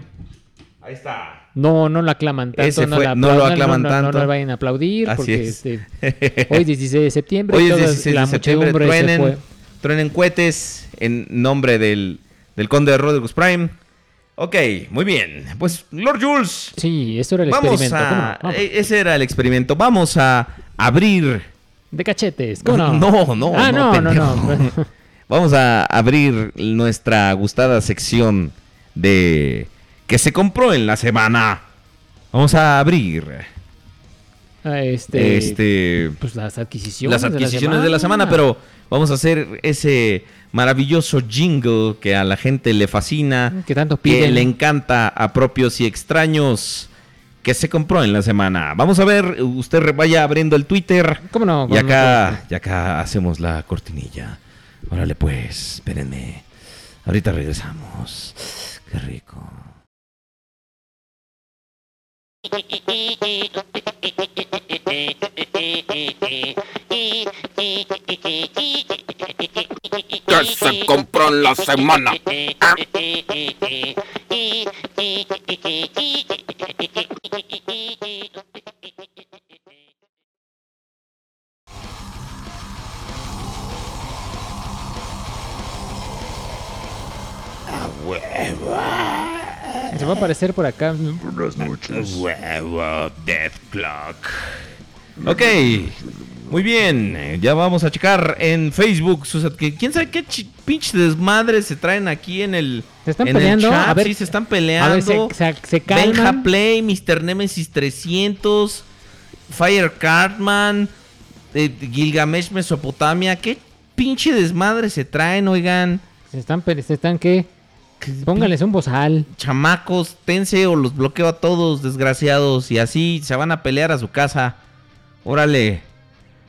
Ahí está. No, no lo aclaman tanto. Ese no, fue- no lo aclaman no, no, tanto. No, le vayan a aplaudir. Así porque es. este, hoy es 16 de septiembre. Hoy es toda 16 la de septiembre. muchedumbre se Truenen, truenen cohetes en nombre del, del conde de Rodriguez Prime. Ok, muy bien. Pues, Lord Jules, Sí, eso era el vamos experimento. e- Ese era el experimento. Vamos a abrir... De cachetes. ¿Cómo no? No, no, Ah, no, no, no. Vamos a abrir nuestra gustada sección de... que se compró en la semana. Vamos a abrir Este, este... pues las adquisiciones. las adquisiciones de la semana, pero vamos a hacer ese maravilloso jingle que a la gente le fascina, Que tanto que piden. le encanta a propios y extraños, que se compró en la semana. Vamos a ver, usted vaya abriendo el Twitter ¿Cómo no? y acá, y acá hacemos la cortinilla. Órale pues, espérenme. Ahorita regresamos. Qué rico. Que se compró en la semana. A huevo. Se va a aparecer por acá. Huevo, Death Clock. Ok, muy bien. Ya vamos a checar en Facebook. ¿Quién sabe qué pinche desmadre se traen aquí en el, ¿Se están en peleando? el chat? A ver, sí, se están A peleando. ver, se, se, se Benja. Play, Mr. Nemesis 300, Fire Cartman, eh, Gilgamesh Mesopotamia. ¿Qué pinche desmadre se traen, oigan? Se están, se están ¿qué? Pónganles un bozal. Chamacos, tense o los bloqueo a todos, desgraciados. Y así se van a pelear a su casa. Órale.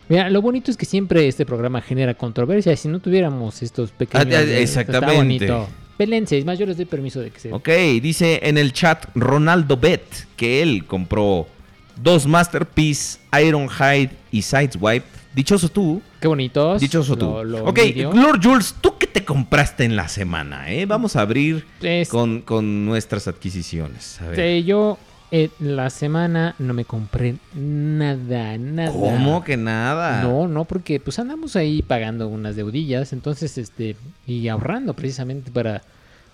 Mira, lo bonito es que siempre este programa genera controversia. Si no tuviéramos estos pequeños. Ah, exactamente. Está bonito. Pelense, es más, yo les doy permiso de que se. Ok, dice en el chat Ronaldo Bet que él compró dos Masterpiece, Ironhide y Sideswipe. Dichoso tú. Qué bonitos. Dichoso tú. Lo- lo ok. Lord Jules, ¿tú qué te compraste en la semana? Eh? Vamos a abrir Es- con, con nuestras adquisiciones. A ver. Este, yo eh, la semana no me compré nada, nada. ¿Cómo que nada? No, no, porque pues andamos ahí pagando unas deudillas, entonces, este, y ahorrando precisamente para,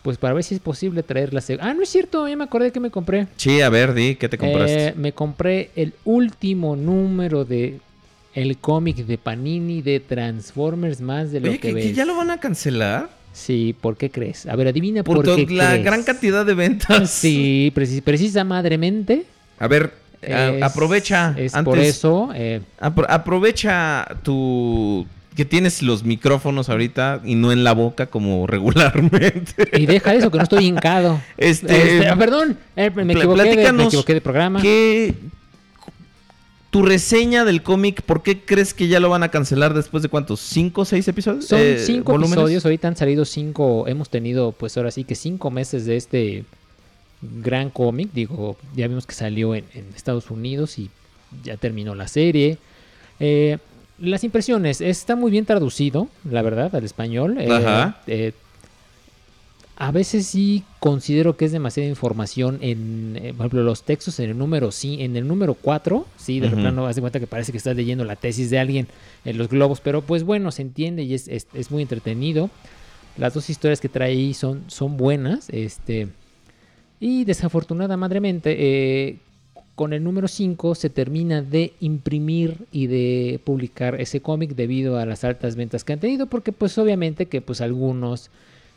pues para ver si es posible traer la Ah, no es cierto, ya me acordé que me compré. Sí, a ver, di, ¿qué te compraste? Eh, me compré el último número de el cómic de Panini de Transformers más de lo Oye, que, que, que ves. ya lo van a cancelar. Sí, ¿por qué crees? A ver, adivina Por, por, qué la crees. gran cantidad de ventas. [laughs] Sí, preci- precisa madremente. A ver, es- aprovecha. Es antes, por eso. eh, apro- aprovecha tu. que tienes los micrófonos ahorita y no en la boca como [laughs] regularmente. y deja eso, que no estoy hincado. [laughs] Este, Este, ah, perdón, eh, me, equivoqué de, me equivoqué de programa. ¿Qué. Tu reseña del cómic, ¿por qué crees que ya lo van a cancelar después de cuántos? ¿Cinco o seis episodios? Son Eh, cinco volúmenes? episodios, ahorita han salido cinco, hemos tenido pues ahora sí que cinco meses de este gran cómic, digo, ya vimos que salió en, en Estados Unidos y ya terminó la serie. Eh, las impresiones, está muy bien traducido, la verdad, al español. Eh, Ajá. eh, a veces sí considero que es demasiada información en, eh, por ejemplo, los textos en el número sí, en el número 4, sí, de Ujú. plano haz de cuenta que parece que estás leyendo la tesis de alguien en los globos, pero pues bueno, se entiende y es, es- es muy entretenido. Las dos historias que trae ahí son, son buenas, este, y desafortunada madremente, eh, con el número 5 se termina de imprimir y de publicar ese cómic debido a las altas ventas que han tenido, porque pues obviamente que pues algunos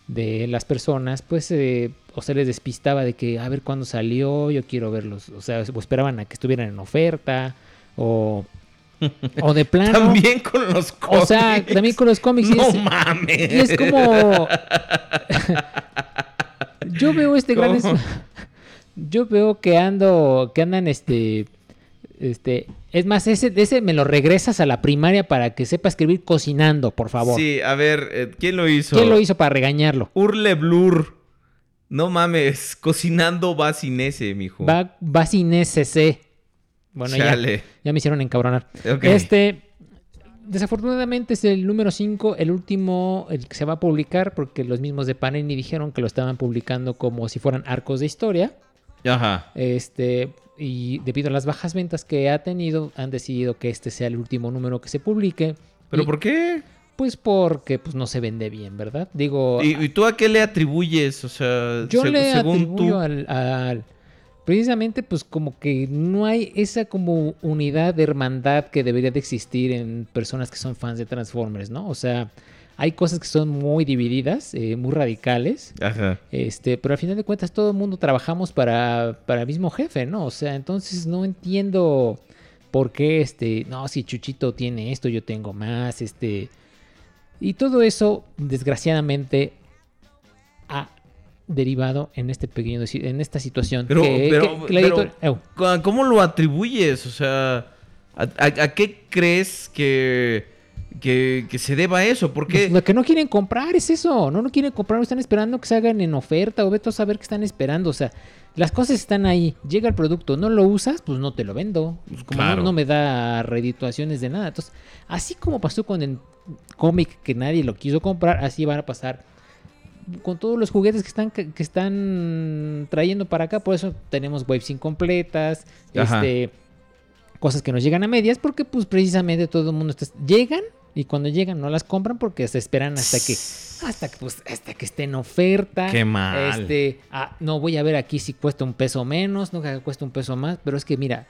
de las personas pues eh, o se les despistaba de que a ver cuándo salió, yo quiero verlos, o sea, o esperaban a que estuvieran en oferta o, [laughs] o de plano. También con los cómics. O sea, también con los cómics. y No es- mames. y es como. [laughs] Yo veo este gran. ¿Cómo? es- [laughs] Yo veo que ando. Que andan este. Este. Es más, ese, ese me lo regresas a la primaria para que sepa escribir cocinando, por favor. Sí, a ver, eh, ¿quién lo hizo? ¿Quién lo hizo para regañarlo? Urle Blur. No mames, [laughs] cocinando va sin ese, mijo. Va, va sin SC. Bueno, ya, Chale. ya me hicieron encabronar. Este. Desafortunadamente es el número 5, el último, el que se va a publicar, porque los mismos de Panini dijeron que lo estaban publicando como si fueran arcos de historia. Ajá. Este, y debido a las bajas ventas que ha tenido, han decidido que este sea el último número que se publique. ¿Pero Y, por qué? Pues porque pues, no se vende bien, ¿verdad? Digo, ¿Y, y tú a qué le atribuyes? O sea, yo se- le según atribuyo tú. al, al- Precisamente, pues como que no hay esa como unidad de hermandad que debería de existir en personas que son fans de Transformers, ¿no? O sea, hay cosas que son muy divididas, eh, muy radicales. Ajá. Este, pero al final de cuentas todo el mundo trabajamos para, para el mismo jefe, ¿no? O sea, entonces no entiendo por qué, este, no, si Chuchito tiene esto, yo tengo más, este. Y todo eso, desgraciadamente, ha derivado en este pequeño, en esta situación. Pero, que- pero, que- que la pero, editor- Ew. ¿cu- ¿cómo lo atribuyes? O sea, ¿a, a- a qué crees que, que, que se deba eso? Porque lo que no quieren comprar es eso. No lo quieren comprar, están esperando que se hagan en oferta o vete a saber qué están esperando. O sea, las cosas están ahí. Llega el producto, no lo usas, pues no te lo vendo. Pues como Claro. no, no me da redituaciones de nada. Entonces, así como pasó con el cómic que nadie lo quiso comprar, así van a pasar con todos los juguetes que están que están trayendo para acá. Por eso tenemos waves incompletas, Ajá. este cosas que nos llegan a medias, porque pues precisamente todo el mundo está, llegan Y cuando llegan no las compran porque se esperan hasta que [sniffs] hasta que pues hasta que esté en oferta. Qué mal. Este, ah, no voy a ver aquí si cuesta un peso menos, no que cuesta un peso más, pero es que mira,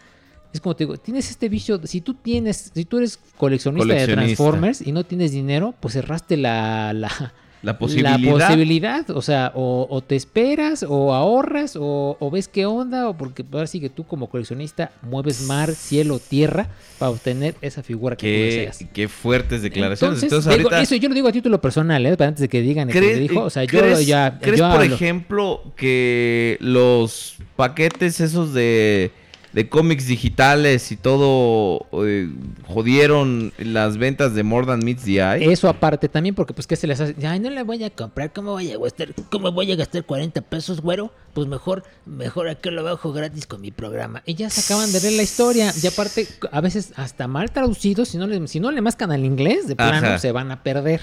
es como te digo, tienes este vicio, si tú tienes, si tú eres coleccionista, de. Transformers y no tienes dinero, pues cerraste la, la, La posibilidad. la posibilidad, o sea, o, o te esperas, o ahorras, o, o ves qué onda, o porque ahora sí que tú como coleccionista mueves mar, cielo, tierra para obtener esa figura que tú Qué, deseas. qué fuertes declaraciones. Entonces, Entonces, digo, ahorita. eso yo lo digo a título personal, ¿eh? Para antes de que digan que ¿Crees, dijo, o sea, yo crees- ya, ¿crees, yo por hablo. ejemplo, que los paquetes esos de, de cómics digitales y todo eh, jodieron las ventas de More Than Meets the Eye? Eso aparte también, porque pues, ¿qué se les hace? Ay, no la voy a comprar, ¿cómo voy a gastar? ¿Cómo voy a gastar 40 pesos, güero? Pues mejor, mejor aquí lo bajo gratis con mi programa. Y ya se acaban de leer la historia. Y aparte, a veces hasta mal traducido, si no le, si no le mascan al inglés, de plano, Ajá. se van a perder.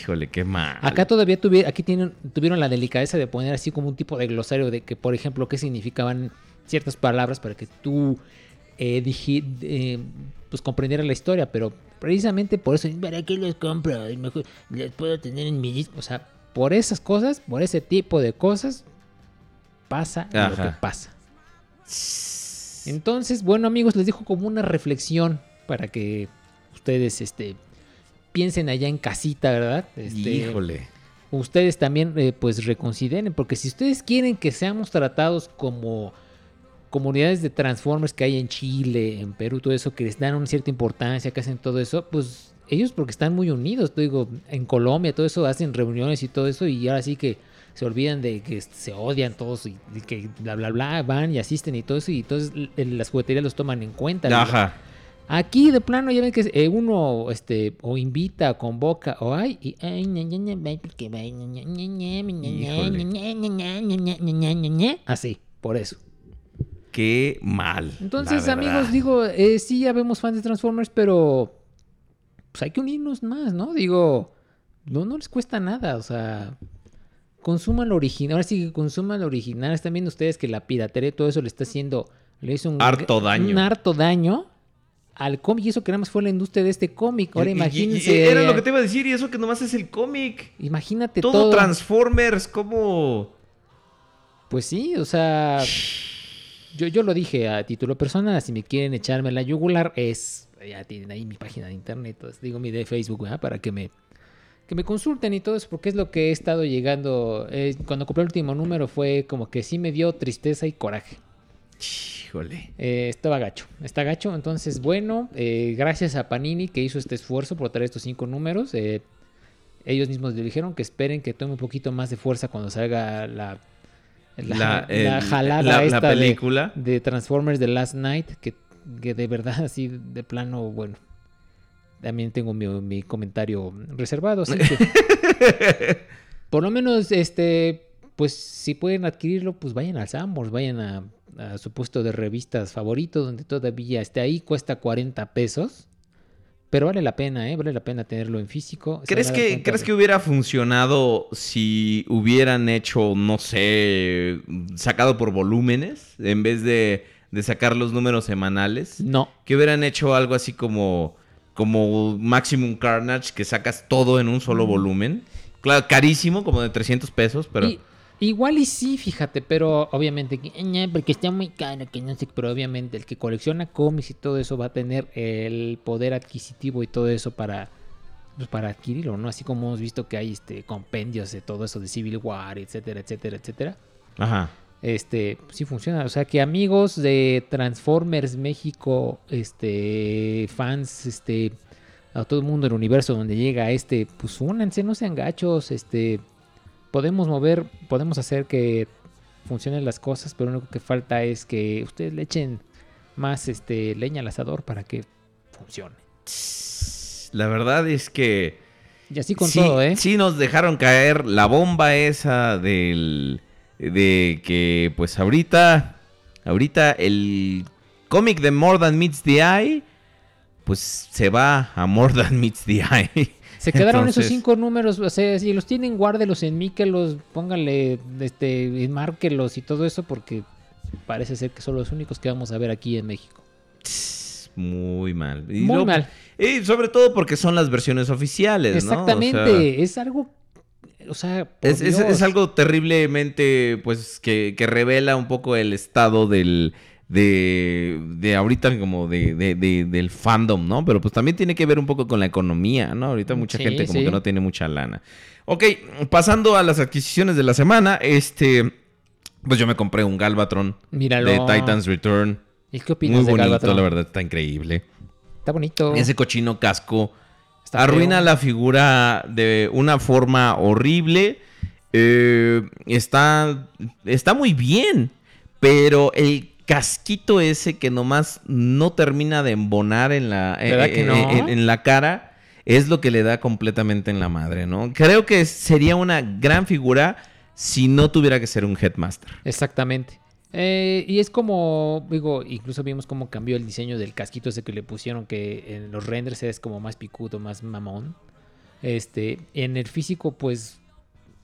Híjole, qué mal. Acá todavía tuvieron, aquí tienen, tuvieron la delicadeza de poner así como un tipo de glosario de que, por ejemplo, qué significaban ciertas palabras para que tú eh, eh, pues comprendieras la historia, pero precisamente por eso, ¿para qué los compro? Y Mejor los puedo tener en mi disco. O sea, por esas cosas, por ese tipo de cosas, pasa lo que pasa. Entonces, bueno amigos, les dejo como una reflexión para que ustedes este, piensen allá en casita, ¿verdad? Este, Híjole. ustedes también eh, pues reconsideren, porque si ustedes quieren que seamos tratados como comunidades de Transformers que hay en Chile, en Perú, todo eso, que les dan una cierta importancia, que hacen todo eso, pues ellos porque están muy unidos, te digo, en Colombia, todo eso, hacen reuniones y todo eso, y ahora sí que se olvidan de que se odian todos y, y que bla, bla, bla, van y asisten y todo eso, y entonces las jugueterías los toman en cuenta. Ajá. Aquí de plano ya ven que eh, uno este o invita, convoca o hay y así, por eso. Qué mal. Entonces, amigos, digo, eh, sí ya vemos fans de Transformers, pero pues hay que unirnos más, ¿no? Digo, no, no les cuesta nada, o sea, consuman lo original, ahora sí que consuman lo original, están viendo ustedes que la piratería y todo eso le está haciendo, le hizo un Harto daño. un harto daño al cómic, y eso que nada más fue la industria de este cómic, ahora Y- y- y- imagínense, Era lo que te iba a decir, y eso que nomás es el cómic. imagínate Todo, todo, Transformers, como. Pues sí, o sea, yo, yo lo dije a título personal, si me quieren echarme la yugular, es, ya tienen ahí mi página de internet, pues, digo mi de Facebook, ¿verdad? para que me, que me consulten y todo eso, porque es lo que he estado llegando. eh, cuando compré el último número fue como que sí me dio tristeza y coraje. Híjole. Eh, estaba gacho, está gacho. Entonces, bueno, eh, gracias a Panini que hizo este esfuerzo por traer estos cinco números. eh, ellos mismos le dijeron que esperen que tome un poquito más de fuerza cuando salga la, la, La, el- jalada la- la esta de- película. De, Transformers The Last Night, que, que de verdad así de plano, bueno. También tengo mi, mi comentario reservado, así que [laughs] por lo menos, este, pues si pueden adquirirlo, pues vayan al Sambors, vayan a, a su puesto de revistas favorito, donde todavía esté ahí, cuesta 40 pesos. Pero vale la pena, ¿eh? Vale la pena tenerlo en físico. ¿Crees que, ¿Crees que hubiera funcionado si hubieran hecho, no sé, sacado por volúmenes en vez de, de sacar los números semanales? No. Que hubieran hecho algo así como, como Maximum Carnage, que sacas todo en un solo volumen. Claro, carísimo, como de 300 pesos, pero... Y- igual y sí, fíjate, pero obviamente, que, "Ña, porque está muy caro, que no sé, pero obviamente el que colecciona cómics y todo eso va a tener el poder adquisitivo y todo eso para, pues, para adquirirlo, ¿no? Así como hemos visto que hay este compendios de todo eso de Civil War, etcétera, etcétera, etcétera. Ajá. Este, sí funciona. O sea que amigos de Transformers México, este, fans, este, a todo el mundo del universo donde llega este, pues únanse, no sean gachos, este, podemos mover, podemos hacer que funcionen las cosas, pero lo único que falta es que ustedes le echen más, este, leña al asador para que funcione. La verdad es que... Y así con sí, todo, ¿eh? Sí nos dejaron caer la bomba esa del... De que pues ahorita... Ahorita el cómic de More Than Meets the Eye... Pues se va a More Than Meets the Eye. Se quedaron esos cinco números, o sea, si los tienen, guárdelos en Míquelos, pónganle, este, enmárquelos y todo eso, porque parece ser que son los únicos que vamos a ver aquí en México. muy mal. Y Muy lo- mal. Y sobre todo porque son las versiones oficiales, ¿no? O sea, Exactamente, es algo, o sea, es, es- es algo terriblemente, pues, que, que revela un poco el estado del... De, de ahorita como de, de- de- del fandom, ¿no? Pero pues también tiene que ver un poco con la economía, ¿no? Ahorita mucha Sí, gente como sí. que no tiene mucha lana. Ok, pasando a las adquisiciones de la semana, este, pues yo me compré un Galvatron Míralo. de Titans Return. ¿Y qué opinas Muy de bonito, Galvatron? la verdad, está increíble. Está bonito. Ese cochino casco Está arruina feo. la figura de una forma horrible. Eh, está, está muy bien, pero el casquito ese que nomás no termina de embonar en la, ¿Verdad eh, que no? eh, en- en la cara es lo que le da completamente en la madre, ¿no? Creo que sería una gran figura si no tuviera que ser un headmaster. Exactamente. Eh, y es como, digo, incluso vimos cómo cambió el diseño del casquito ese que le pusieron, que en los renders es como más picudo, más mamón. Este, en el físico, pues,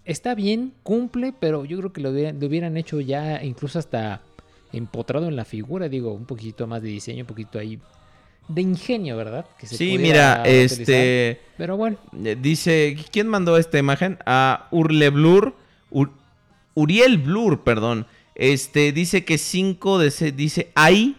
está bien, cumple, pero yo creo que lo hubieran, lo hubieran hecho ya incluso hasta empotrado en la figura, digo, un poquito más de diseño, un poquito ahí de ingenio, ¿verdad? Que se Sí, mira, utilizar. este... Pero bueno, Eh, Dice, ¿quién mandó esta imagen? A Urle Blur, Ur- Uriel Blur, perdón. Este, dice que 5 de 6, dice, hay,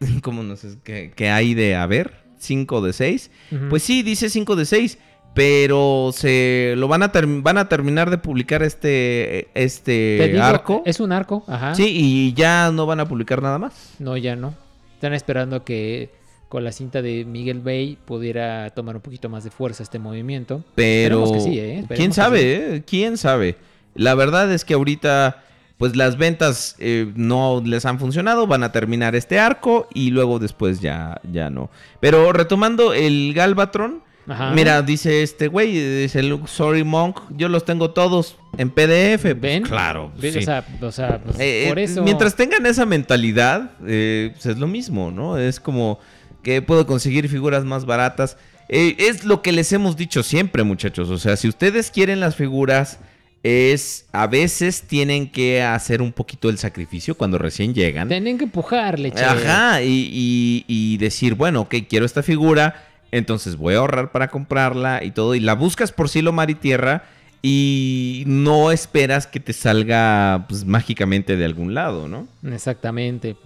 [laughs] ¿cómo no sé qué, qué hay de haber? 5 de 6. ujú. Pues sí, dice 5 de 6, pero se lo van a, van a terminar de publicar este, Te este digo, arco. Es un arco, ajá. Sí, y ya no van a publicar nada más. No, ya no. Están esperando que con la cinta de Miguel Bay pudiera tomar un poquito más de fuerza este movimiento. Pero que sí, ¿eh? Quién que sabe, sí. ¿eh? quién sabe. La verdad es que ahorita, pues las ventas eh, no les han funcionado, van a terminar este arco y luego después ya, ya no. Pero retomando el Galvatron, Ajá. mira, dice este güey, dice Luke, sorry Monk, yo los tengo todos en PDF. Pues, ¿Ven? claro, Ve- sí. O sea, o sea, pues, Eh, por eh, eso. Mientras tengan esa mentalidad, eh, pues es lo mismo, ¿no? Es como que puedo conseguir figuras más baratas. Eh, es lo que les hemos dicho siempre, muchachos. O sea, si ustedes quieren las figuras, es a veces tienen que hacer un poquito el sacrificio cuando recién llegan. Tienen que empujarle, che. Ajá, y, y- y decir, bueno, ok, quiero esta figura, entonces voy a ahorrar para comprarla y todo, y la buscas por cielo, mar y tierra, y no esperas que te salga pues, mágicamente de algún lado, ¿no? Exactamente.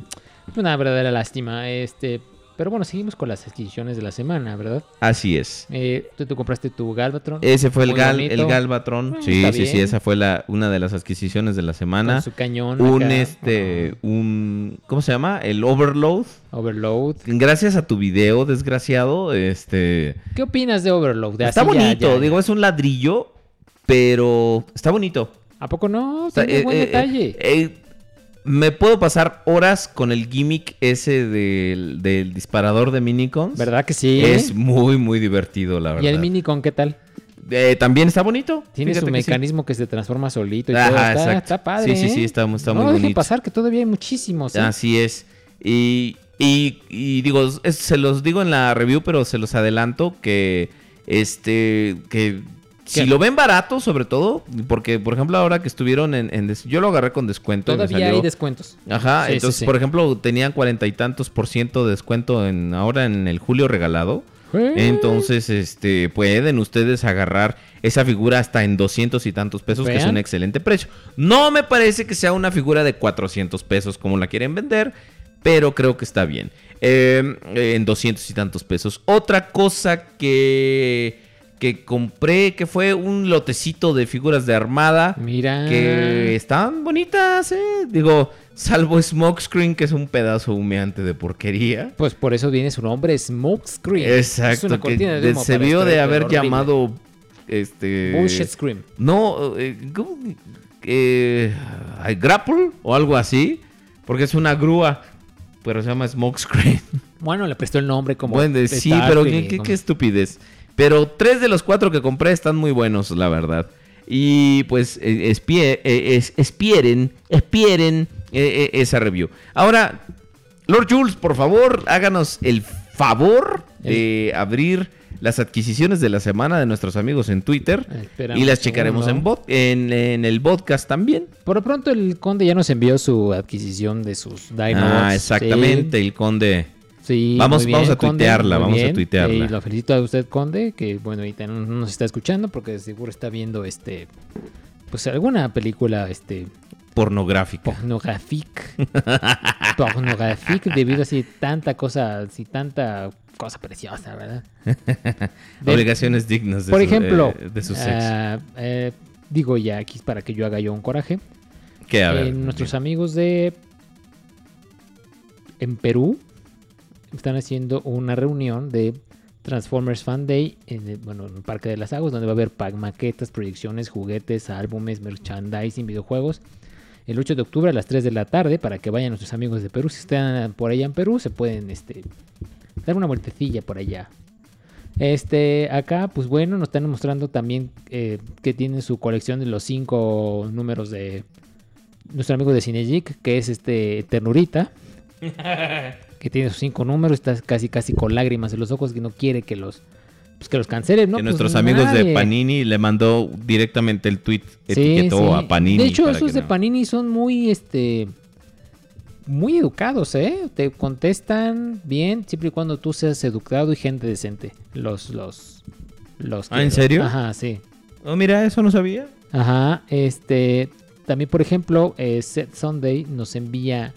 Una verdadera lástima. Este. Pero bueno, seguimos con las adquisiciones de la semana, ¿verdad? Así es. Eh, ¿tú, tú compraste tu Galvatron. Ese fue el, gal, bonito. el Galvatron. Mm, sí, está sí, sí, esa fue la, una de las adquisiciones de la semana. Con su cañón. Un, acá. este, un, ¿cómo se llama? El Overload. Overload. Gracias a tu video, desgraciado, este... ¿Qué opinas de Overload? De Está ya- bonito, ya- digo, es un ladrillo, pero está bonito. ¿A poco no? Está- Tiene eh, buen eh, detalle. eh, eh, me puedo pasar horas con el gimmick ese del, del disparador de minicons. ¿Verdad que sí? Es muy, muy divertido, la verdad. ¿Y el Minicon qué tal? Eh, También está bonito. Tiene su fíjate sí. mecanismo que se transforma solito y Ajá, todo. Está, está padre. Sí, sí, sí, ¿eh? está- está no muy bonito. pasar que todavía hay muchísimos. ¿eh? Así es. Y, y- y digo, es- se los digo en la review, pero se los adelanto que este que si lo ven barato, sobre todo, porque por ejemplo ahora que estuvieron en, en des- yo lo agarré con descuento. Todavía salió- hay descuentos. Ajá, Sí, entonces sí. por ejemplo tenían cuarenta y tantos por ciento de descuento en ahora en el julio regalado. Entonces, este, pueden ustedes agarrar esa figura hasta en 200 y tantos pesos, que es un excelente precio. No me parece que sea una figura de 400 pesos como la quieren vender, pero creo que está bien. Eh, en 200 y tantos pesos. Otra cosa que, que compré, que fue un lotecito de figuras de armada. Mira. Que están bonitas, ¿eh? Digo, salvo Smokescreen, que es un pedazo humeante de porquería. Pues por eso viene su nombre, Smokescreen. Es Exacto, una que cortina de de- se vio de extraer, haber horrible. llamado este Bullshit Scream. No, eh, ¿cómo? Eh, grapple o algo así, porque es una grúa, pero se llama smokescreen. Bueno, le prestó el nombre como. Bueno, sí, pero qué, qué estupidez. Pero tres de los cuatro que compré están muy buenos, la verdad. Y pues eh, espie- eh, es- espieren, espieren eh, esa review. Ahora, Lord Jules, por favor, háganos el favor de abrir las adquisiciones de la semana de nuestros amigos en Twitter. Esperamos Y las checaremos en, bot, en, en el podcast también. Por lo pronto, el conde ya nos envió su adquisición de sus Dinobots. Ah, exactamente, Sí. el conde. Sí, Vamos- bien, vamos a Conde, tuitearla, vamos a tuitearla. Y lo felicito a usted, Conde, que bueno, ahorita no no nos está escuchando porque seguro está viendo este pues alguna película este Pornográfica. pornográfica. [laughs] pornográfica debido a así tanta cosa, así tanta cosa preciosa, ¿verdad? De- [laughs] Obligaciones dignas de por su, ejemplo, eh, de su sexo. ah, eh, digo ya aquí para que yo haga yo un coraje. ¿Qué? A ver. Nuestros amigos de en Perú están haciendo una reunión de Transformers Fan Day en bueno, en el Parque de las Aguas, donde va a haber pack maquetas, proyecciones, juguetes, álbumes, merchandising, videojuegos. El 8 de octubre a las 3 de la tarde para que vayan nuestros amigos de Perú. Si están por allá en Perú, se pueden este, dar una vueltecilla por allá. Este, acá, pues bueno, nos están mostrando también eh, que tienen su colección de los cinco números de nuestro amigo de Cinegeek, que es este Ternurita, [laughs] que tiene sus cinco números, está casi casi con lágrimas en los ojos, que no quiere que los pues que los cancelen, ¿no? que Pues nuestros amigos de. Panini le mandó directamente el tweet, etiquetó sí. a Panini. De hecho, esos de no- Panini son muy, este, muy educados, ¿eh? Te contestan bien, siempre y cuando tú seas educado y gente decente. Los, los, los. Ah, ¿en serio? Ajá, sí. Oh, mira, eso no sabía. Ajá, este, también por ejemplo, eh, Set Sunday nos envía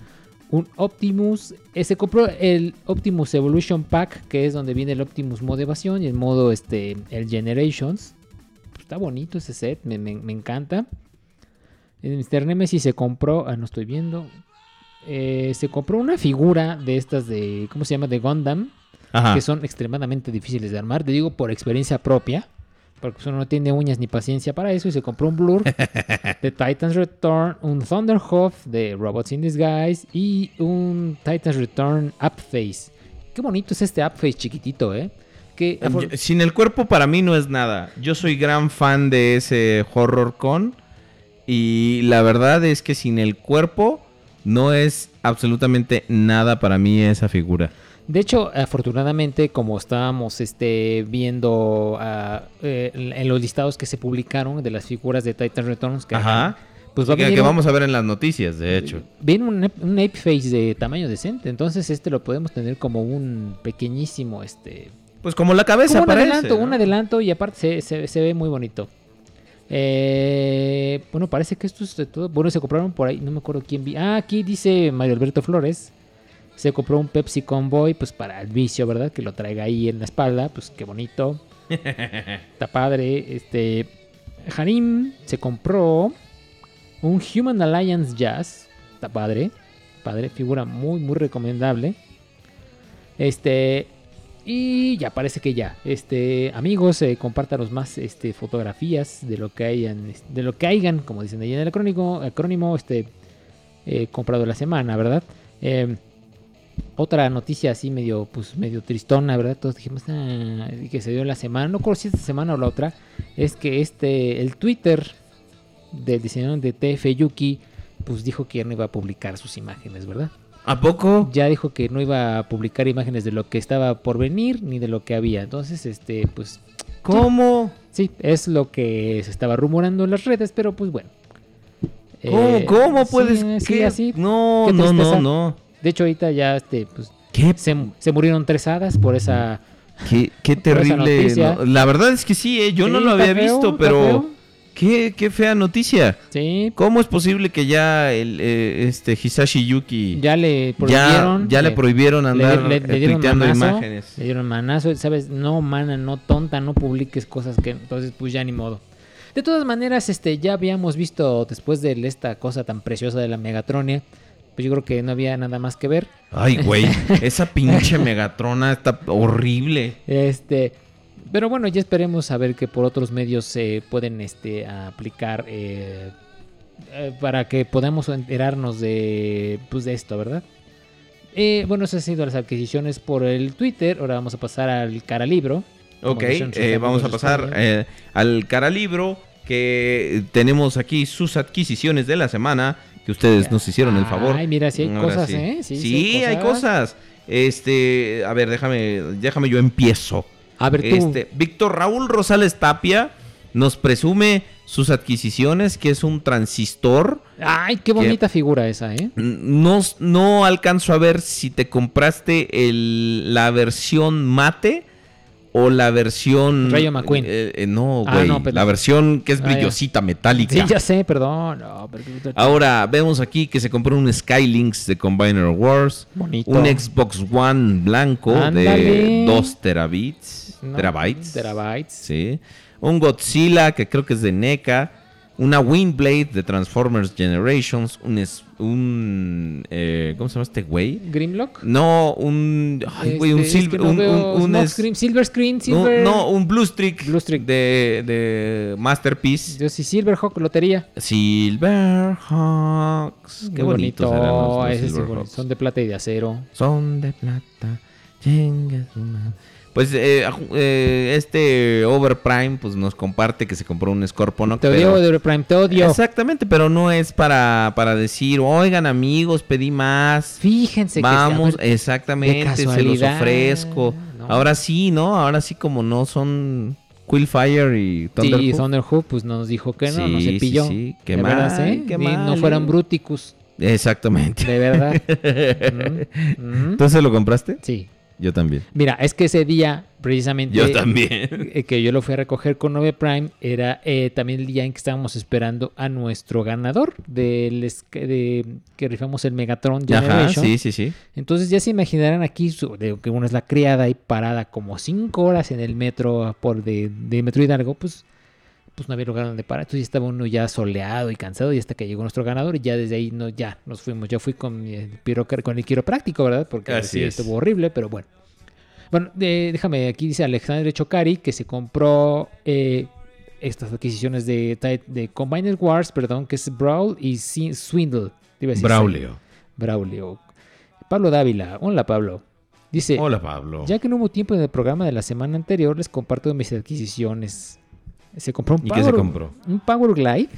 un Optimus, eh, se compró el Optimus Evolution Pack, que es donde viene el Optimus modo evasión y el modo, este, el Generations. Está bonito ese set, me, me- me encanta. En Mr. Nemesis se compró, ah, no estoy viendo, eh, se compró una figura de estas de, ¿cómo se llama? De Gundam Ajá. que son extremadamente difíciles de armar. Te digo por experiencia propia, porque pues, uno no tiene uñas ni paciencia para eso y se compró un Blur [laughs] de Titans Return, un Thunderhoof de Robots in Disguise y un Titans Return Upface. Qué bonito es este Upface chiquitito, ¿eh? Que Sin el cuerpo para mí no es nada. Yo soy gran fan de ese Horror Con. Y la verdad es que sin el cuerpo no es absolutamente nada para mí esa figura. De hecho, afortunadamente, como estábamos este, viendo ah, eh, en los listados que se publicaron de las figuras de Titans Returns, que, Ajá. pues va a venir que un- vamos a ver en las noticias, de hecho. Viene un, un ape face de tamaño decente, entonces este lo podemos tener como un pequeñísimo, este, Pues como la cabeza como un parece, adelanto, ¿no? un adelanto y aparte se, se- se ve muy bonito. Eh, bueno, parece que esto es de todo. Bueno, se compraron por ahí, no me acuerdo quién vi. Ah, aquí dice Mario Alberto Flores. Se compró un Pepsi Convoy, pues para el vicio, ¿verdad? Que lo traiga ahí en la espalda, pues qué bonito. [laughs] Está padre. Este, Harim se compró un Human Alliance Jazz. Está padre. Padre, figura muy, muy recomendable. Este. Y ya parece que ya. Este. Amigos, eh, compártanos más este, fotografías de lo que hayan. De lo que hayan, como dicen ahí en el acrónico, acrónimo, este. eh, comprado la semana, ¿verdad? Eh, otra noticia así medio, pues medio tristona, ¿verdad? Todos dijimos "Ah", que se dio en la semana, no recuerdo si esta semana o la otra, es que este, el Twitter del diseñador de TF Yuki, pues dijo que ya no iba a publicar sus imágenes, ¿verdad? ¿A poco? Ya dijo que no iba a publicar imágenes de lo que estaba por venir ni de lo que había. Entonces, este, pues ¿Cómo? sí, es lo que se estaba rumorando en las redes, pero pues bueno. ¿Cómo? Eh, ¿Cómo puedes? Sí, así. No, no, no, no. De hecho, ahorita ya, este, pues, ¿Qué, se, se murieron tres hadas por esa qué, terrible. noticia. no, la verdad es que sí, eh, yo no lo había feo, visto, pero qué, qué fea noticia. Sí, ¿Cómo es posible que ya el eh, este Hisashi Yuki ya le prohibieron. ya le prohibieron andar le- le dieron manazo, imágenes? Le dieron manazo, ¿sabes? No, mana, no tonta, no publiques cosas que. Entonces, pues ya ni modo. De todas maneras, este, ya habíamos visto después de esta cosa tan preciosa de la Megatronia. Pues yo creo que no había nada más que ver. Ay, güey, [laughs] esa pinche Megatrona está horrible. Este. Pero bueno, ya esperemos a ver que por otros medios se pueden este, aplicar eh, eh, para que podamos enterarnos de, pues, de esto, ¿verdad? Eh, bueno, esas han sido las adquisiciones por el Twitter. Ahora vamos a pasar al cara libro. Ok, vamos a pasar al cara libro que tenemos aquí sus adquisiciones de la semana que ustedes nos hicieron el favor. Ay, mira, sí hay Ahora cosas, sí. ¿eh? Sí, Sí, sí hay hay cosas. Este, a ver, déjame, déjame yo empiezo. A ver, tú. Este, Víctor Raúl Rosales Tapia nos presume sus adquisiciones, que es un transistor. Ay, qué bonita figura esa, ¿eh? No, no alcanzo a ver si te compraste el- la versión mate o la versión... Rayo McQueen. Eh, eh, no, Ah, güey. no, la versión que es Ah, ya. brillosita, metálica. Sí, ya sé, perdón. No, pero- Ahora vemos aquí que se compró un Skylinks de Combiner Wars. Bonito. Un Xbox One blanco de Ándale. 2 terabits. No, terabytes. Terabytes. Sí. Un Godzilla que creo que es de NECA. Una Windblade de Transformers Generations. Un. es- un eh, ¿Cómo se llama este güey? Grimlock. No, un. Ay, güey, un Este, es que silver. no un, veo un- un Smoke es- Screen, Silver Screen, no, Silver. no, un Blue Streak. Blue Streak. De, de Masterpiece. Yo sí, Silverhawk, lotería. Silverhawks. Qué Muy bonitos eran los- los sí, bonito. Son de plata y de acero. Son de plata. chinga su madre. Pues eh, eh, este Overprime pues nos comparte que se compró un Scorponok. Te pero- odio, de Prime, te odio. Exactamente, pero no es para, para decir, oigan amigos, pedí más. Fíjense Vamos, que. exactamente, se los ofrezco. no. Ahora sí, ¿no? Ahora sí como no son Quillfire y Sí, Thunderhoof. Thunderhoof pues nos dijo que no, no Sí, se sí, pilló. sí, qué de verdad, mal, ¿eh? qué Ni- no mal, fueran. Bruticus, Exactamente. de verdad. Mm, mm. ¿Entonces lo compraste? Sí. Yo también. Mira, es que ese día, precisamente. Yo también. eh, que yo lo fui a recoger con 9 Prime, era eh, también el día en que estábamos esperando a nuestro ganador del de, que rifamos el Megatron Ajá, sí, sí, sí. Entonces ya se imaginarán aquí su- de que uno es la criada y parada como 5 horas en el metro por de, de Metro Hidalgo, pues, pues no había lugar donde parar. Entonces estaba uno ya soleado y cansado y hasta que llegó nuestro ganador y ya desde ahí no, ya nos fuimos. Yo fui con, el, piroca- con el quiropráctico, ¿verdad? Porque Así sí, es. estuvo horrible, pero bueno. Bueno, eh, déjame, aquí dice Alexandre Chocari que se compró eh, estas adquisiciones de, de Combiner Wars, perdón, que es Brawl y Swindle. Decir Braulio. Braulio. Pablo Dávila. Hola, Pablo. Dice, Hola, Pablo. ya que no hubo tiempo en el programa de la semana anterior, les comparto mis adquisiciones. Se compró un ¿Y qué Power, se compró? Un Power Glide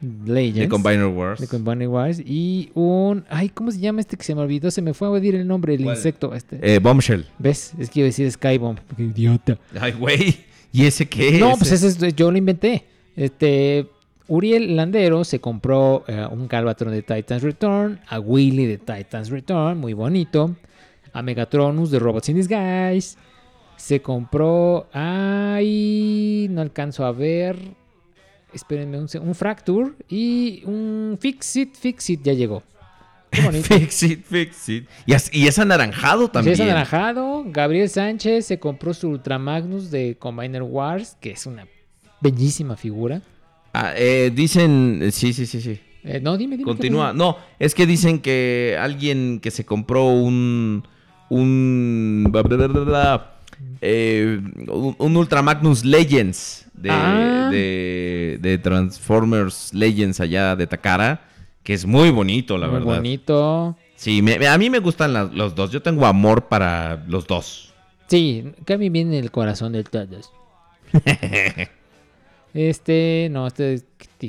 Legends. De Combiner Wars. de Combiner Wars. Y un... Ay, ¿cómo se llama este que se me olvidó? Se me fue a decir el nombre, el ¿Cuál? insecto. Este. Eh, Bombshell. ¿Ves? Es que iba a decir Skybomb. Qué idiota. Ay, güey. ¿Y ese qué es? No, pues ese es, yo lo inventé. Este, Uriel Landero se compró eh, un Galvatron de Titans Return, a Willy de Titans Return, muy bonito, a Megatronus de Robots in Disguise, se compró, ay, no alcanzo a ver, espérenme un, un Fracture y un Fixit, Fixit ya llegó. Qué bonito. [laughs] Fix it, fix it. Y, y es anaranjado Sí, también. es anaranjado. Gabriel Sánchez se compró su Ultra Magnus de Combiner Wars, que es una bellísima figura. Ah, eh, dicen, sí, sí, sí, sí. Eh, no, dime, dime. Continúa. ¿qué No, es que dicen que alguien que se compró un. Un. bla, bla, bla, eh, un, un Ultra Magnus Legends de, Ah. de, de Transformers Legends allá de Takara. Que es muy bonito, la Muy verdad. bonito. Sí, me- a mí me gustan las- los dos. Yo tengo amor para los dos. Sí, Cami viene el corazón del todos. [laughs] Este, no, este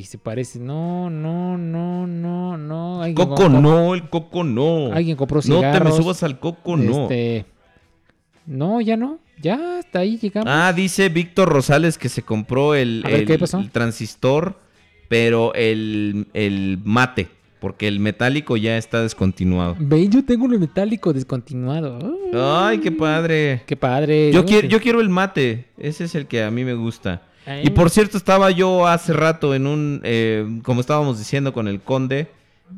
se parece. No, no, no, no, no. Coco no, el Coco no. Alguien compró No te me cigarros. subas al Coco no. Este, no, ya no. Ya, hasta ahí llegamos. Ah, dice Víctor Rosales que se compró el, A ver, el- ¿qué pasó? el transistor, pero el, el mate, porque el metálico ya está descontinuado. Ve, yo tengo un metálico descontinuado. Ay, qué padre. Qué padre. Yo quiero, yo quiero el mate, ese es el que a mí me gusta. Ay. Y por cierto, estaba yo hace rato en un, eh, como estábamos diciendo con el conde,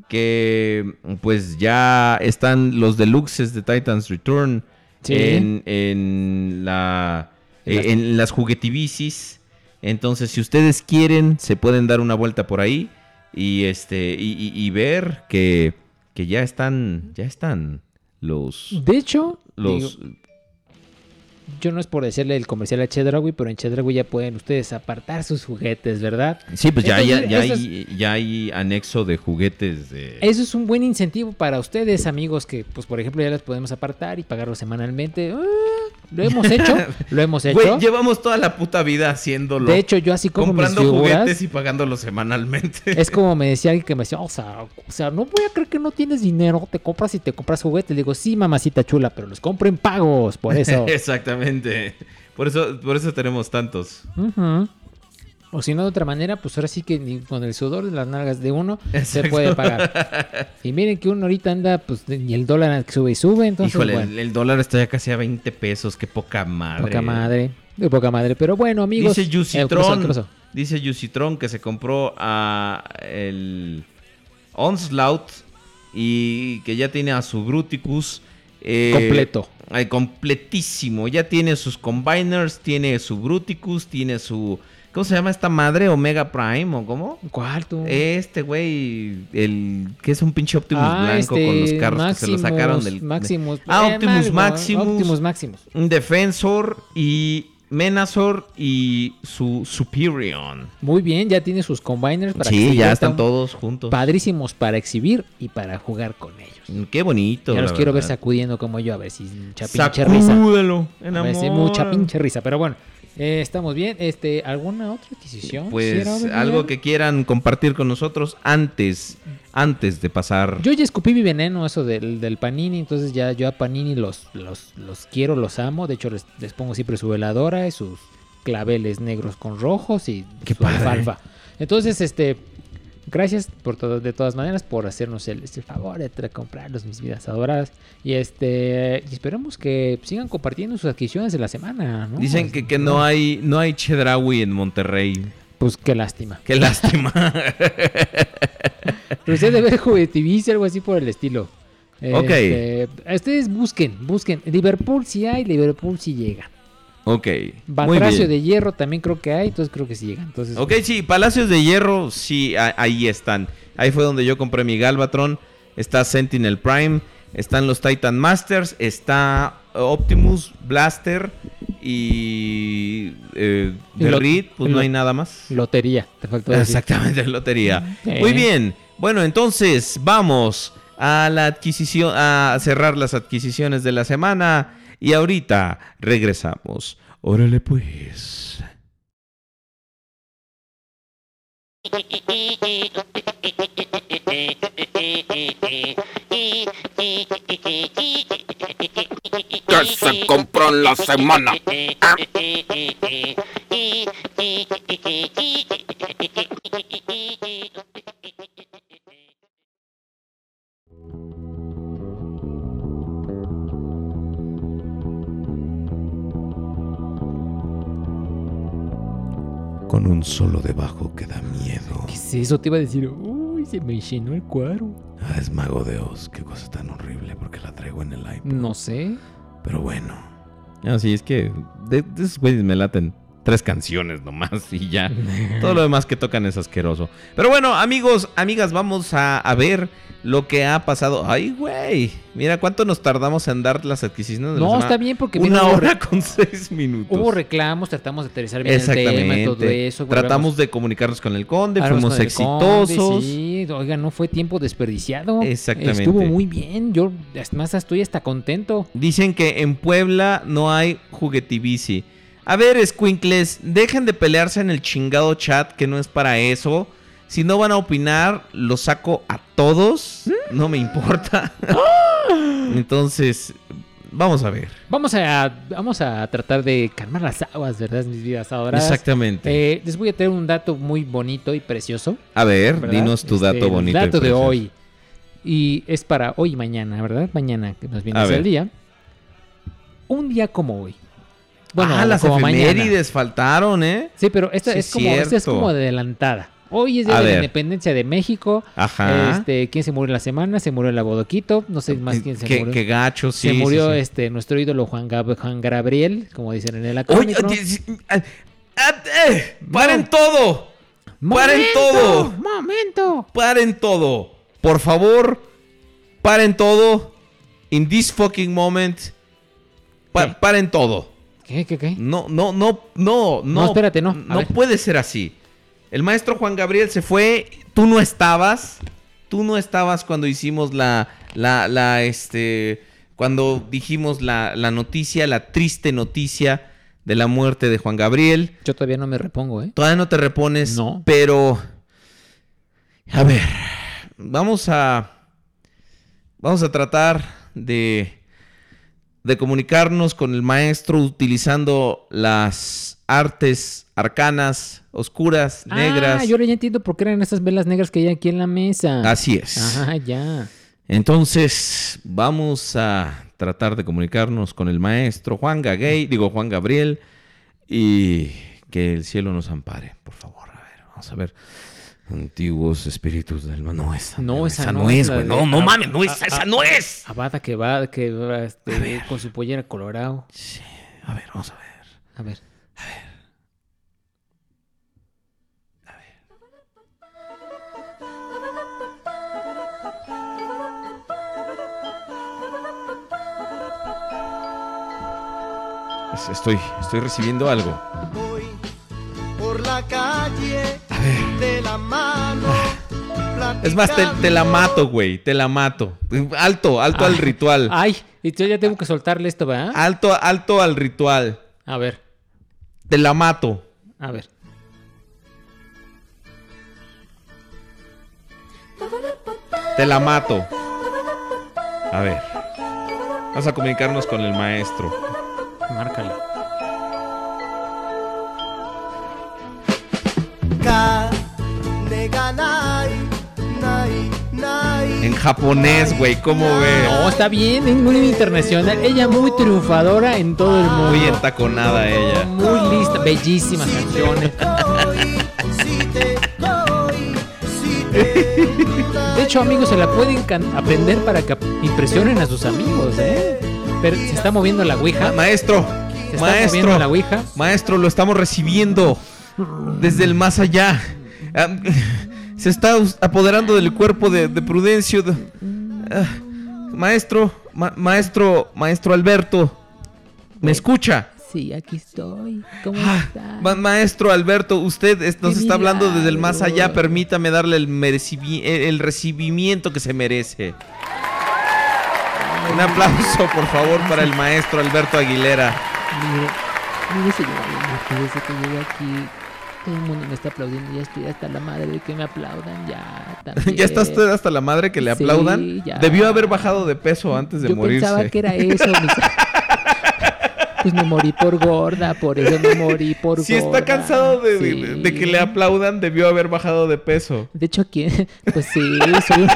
que pues ya están los deluxes de Titans Return Sí. en, en la, En las- eh, en las juguetibicis. Entonces, si ustedes quieren, se pueden dar una vuelta por ahí y este y, y- y ver que, que ya están, ya están los De hecho, los digo, yo no es por decirle el comercial a Chedraui, pero en Chedraui ya pueden ustedes apartar sus juguetes, ¿verdad? Sí, pues ya, hay- Entonces, ya, hay, ya hay anexo de juguetes de... Eso es un buen incentivo para ustedes, amigos, que, pues, por ejemplo, ya los podemos apartar y pagarlos semanalmente. Ah, lo hemos hecho, [laughs] lo hemos hecho. Güey, llevamos toda la puta vida haciéndolo. De hecho, yo así como mis comprando figuras, juguetes y pagándolos semanalmente. es [laughs] como me decía alguien que me decía, o sea, o sea, no voy a creer que no tienes dinero, te compras y te compras juguetes. Le digo, sí, mamacita chula, pero los compro en pagos, por eso. [laughs] Exactamente. Por eso, por eso tenemos tantos. Ujú. O si no, de otra manera, pues ahora sí que ni con el sudor de las nalgas de uno se puede pagar. [laughs] Y miren que uno ahorita anda, pues, y el dólar sube y sube, entonces, Híjole, bueno, el, el dólar está ya casi a 20 pesos. Qué poca madre. poca madre, de poca madre. Pero bueno, amigos. Dice eh. Yusitron. ¿Qué pasó? Dice Yusitron que se compró a el Onslaught y que ya tiene a su Bruticus. eh, Completo. ay, completísimo. Ya tiene sus combiners, tiene su Bruticus, tiene su. ¿Cómo se llama esta madre? ¿Omega Prime o cómo? ¿Cuál tú? Este güey, el que es un pinche Optimus Ah, blanco este, con los carros que se lo sacaron del. Maximus. Ah, eh, Optimus Maximus. Optimus Maximus. Un Defensor y Menazor y su Superion. Muy bien, ya tiene sus combiners para Sí, ya están todos juntos. Padrísimos para exhibir y para jugar con ellos. Mm, Qué bonito. Ya los quiero ver sacudiendo como yo, a ver si mucha pinche risa. Sacúdelo, A ver si mucha pinche risa. Pero bueno, eh, estamos bien. Este, ¿Alguna otra adquisición? Pues algo que quieran compartir con nosotros antes, antes de pasar. Yo ya escupí mi veneno, eso del, del Panini, entonces ya yo a Panini los, los, los quiero, los amo. De hecho, les, les pongo siempre su veladora y sus claveles negros con rojos y Qué su padre. alfalfa. Entonces, este, gracias por todo, de todas maneras por hacernos el, favor de comprarlos, mis vidas adoradas. Y este, y esperemos que sigan compartiendo sus adquisiciones de la semana, ¿no? Dicen que, que no hay no hay Chedraui en Monterrey. Pues qué lástima. Qué lástima. [laughs] Pero usted debe ver Juguetivicia, algo así por el estilo. Ok. Este, ustedes busquen, busquen. Liverpool sí hay, Liverpool sí llega. Ok. Batracio de hierro también creo que hay, entonces creo que sí llega. Entonces, Ok, sí, Palacios de Hierro, sí, ahí están. Ahí fue donde yo compré mi Galvatron. Está Sentinel Prime, están los Titan Masters, está Optimus Blaster y eh, Reed, pues no hay nada más. lotería, te faltó decir. Exactamente, [laughs] lotería. Sí. Muy bien. Bueno, entonces vamos a la adquisición, a cerrar las adquisiciones de la semana y ahorita regresamos. Órale pues. que se compró en la semana. Con un solo debajo que da miedo. ¿Qué es eso? Te iba a decir, uy, se me llenó el cuadro. Ah, es Mago de Oz, qué cosa tan horrible porque la traigo en el iPod. No sé. Pero bueno. Así es que de, de esos güeyes me laten tres canciones nomás y ya. [laughs] Todo lo demás que tocan es asqueroso. Pero bueno, amigos, amigas, vamos a, a ver lo que ha pasado. Ay, güey. Mira cuánto nos tardamos en dar las adquisiciones de No, está bien porque Una hora con seis minutos. Hubo reclamos, tratamos de aterrizar bien el tema y Exactamente. todo eso. Tratamos de comunicarnos con el conde, fuimos con el conde, exitosos. sí, oiga, no fue tiempo desperdiciado. Exactamente. Estuvo muy bien. Yo, más estoy hasta contento. Dicen que en Puebla no hay juguetibici. A ver, Squinkles, dejen de pelearse en el chingado chat, que no es para eso. Si no van a opinar, los saco a todos. No me importa. [laughs] Entonces, vamos a ver. Vamos a, vamos a tratar de calmar las aguas, ¿verdad? Mis vidas adoradas. Exactamente. Eh, les voy a traer un dato muy bonito y precioso. a ver, ¿verdad? dinos tu Este, dato el bonito. y dato de precioso. hoy. Y es para hoy y mañana, ¿verdad? Mañana, que nos viene A el día. Un día como hoy. Bueno, ah, las como mañana. efemérides faltaron, ¿eh? Sí, pero esta Sí, es como, esta es como adelantada. Hoy es día A de ver. la independencia de México. Ajá. Este, ¿quién se murió en la semana? Se murió el Abodoquito. No sé más quién se qué, murió. qué gacho, sí. se murió sí, sí. este nuestro ídolo Juan, Gab- Juan Gabriel, como dicen en el Oye, si- ah, ah, eh, ¡Paren todo! ¡Paren todo! ¡Momento! paren todo. Por favor, paren todo. In this fucking moment. Pa- ¿Qué? paren todo. ¿Qué, qué, qué? No, no, no, no, no. No, espérate, no. No puede ser así. El maestro Juan Gabriel se fue. Tú no estabas. Tú no estabas cuando hicimos la, la, la, este, cuando dijimos la, la noticia, la triste noticia de la muerte de Juan Gabriel. Yo todavía no me repongo, ¿eh? Todavía no te repones. No. Pero. A ver. Vamos a. Vamos a tratar de. De comunicarnos con el maestro utilizando las artes arcanas oscuras, Ah, negras. yo ahora ya entiendo por qué eran esas velas negras que hay aquí en la mesa. Así es. Ajá, ya. Entonces, vamos a tratar de comunicarnos con el maestro Juan Gagay, digo Juan Gabriel, y que el cielo nos ampare, por favor. A ver, vamos a ver. Antiguos espíritus del mal. No, esa No, esa esa no no es güey. No, no mames, no es, esa no es. Abada que va, que va este, con su pollera colorado. Sí, a ver, vamos a ver. A ver. Es- Estoy, estoy recibiendo algo. Voy por la calle A ver. De la mano. [laughs] Es más, te, te la mato, güey. Te la mato. Alto, alto al ritual. Ay, y yo ya tengo que soltarle esto, ¿verdad? Alto, alto al ritual. A ver, Te la mato. a ver. Te la mato. A ver. Vamos a comunicarnos con el maestro. Márcale. Japonés, güey. ¿Cómo ves? No, está bien, es muy internacional. Ella muy triunfadora en todo el mundo. Muy entaconada ella. Muy lista, bellísimas canciones. De hecho, amigos, se la pueden aprender para que impresionen a sus amigos, ¿eh? Pero se está moviendo la ouija. maestro. Se está moviendo la Maestro. ouija. Maestro, lo estamos recibiendo desde el más allá. Ah, Se está apoderando del cuerpo de, de Prudencio. de- ah, maestro, ma- maestro, maestro Alberto. ¿Me escucha? Sí, aquí estoy. ¿Cómo Ah, ma- maestro Alberto, usted es- nos está hablando desde el más allá. Permítame darle el, merecibi- el el recibimiento que se merece. Un aplauso, por favor, para el maestro Alberto Aguilera. Mire, mire, señora que llegué aquí, todo el mundo me está aplaudiendo. Ya estoy hasta la madre de que me aplaudan ya. También. [laughs] ¿Ya está usted hasta la madre que le Sí, aplaudan? ya. Debió haber bajado de peso antes de Yo morirse. pensaba que era eso. [laughs] mis- Pues me morí por gorda, por eso me morí por Si gorda. está cansado de, de- Sí. de que le aplaudan, debió haber bajado de peso. De hecho, aquí, pues sí, soy, un-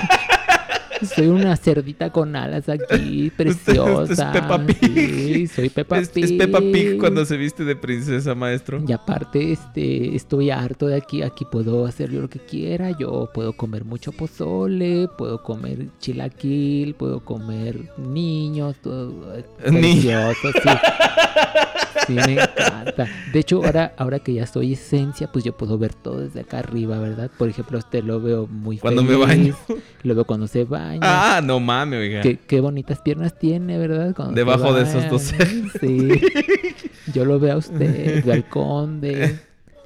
soy una cerdita con alas aquí, [laughs] preciosa. es Peppa Pig. Sí, soy Peppa es, Pig. es Peppa Pig cuando se viste de princesa, maestro. Y aparte, este, estoy harto de aquí. Aquí puedo hacer yo lo que quiera. Yo puedo comer mucho pozole, puedo comer chilaquil, puedo comer niños, todo [laughs] sí. Sí, me encanta. De hecho, ahora, ahora que ya soy esencia, pues yo puedo ver todo desde acá arriba, ¿verdad? Por ejemplo, a usted lo veo muy Cuando me baño. Lo veo cuando se baña. Ah, no mames, oiga. Qué, qué bonitas piernas tiene, ¿verdad? Cuando Debajo de esos dos. Sí. [laughs] Yo lo veo a usted, veo al conde,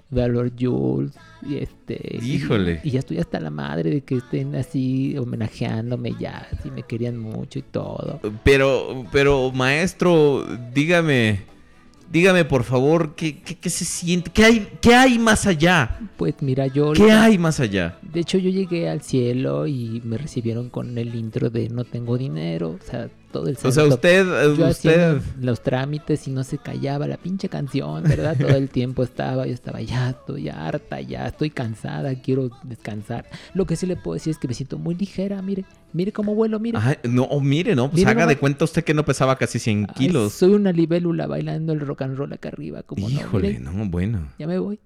veo a Lord Jules. Y este. Híjole. Y, ya estoy hasta la madre de que estén así homenajeándome ya. Así me querían mucho y todo. Pero, pero, maestro, dígame, dígame por favor, ¿qué, qué, qué se siente? ¿Qué hay, ¿Qué hay más allá? Pues mira, yo. ¿Qué hay más allá? De hecho, yo llegué al cielo y me recibieron con el intro de no tengo dinero. O sea, todo el O sea, usted, yo usted, los trámites y no se callaba la pinche canción, ¿verdad? Todo el tiempo estaba, yo estaba ya, estoy harta, ya estoy cansada, quiero descansar. Lo que sí le puedo decir es que me siento muy ligera, mire, mire cómo vuelo, mire. Ay, no, oh, mire, no, pues Mire haga nomás. de cuenta usted que no pesaba casi 100 Ay, kilos. soy una libélula bailando el rock and roll acá arriba, como Híjole, no, bueno. ya me voy.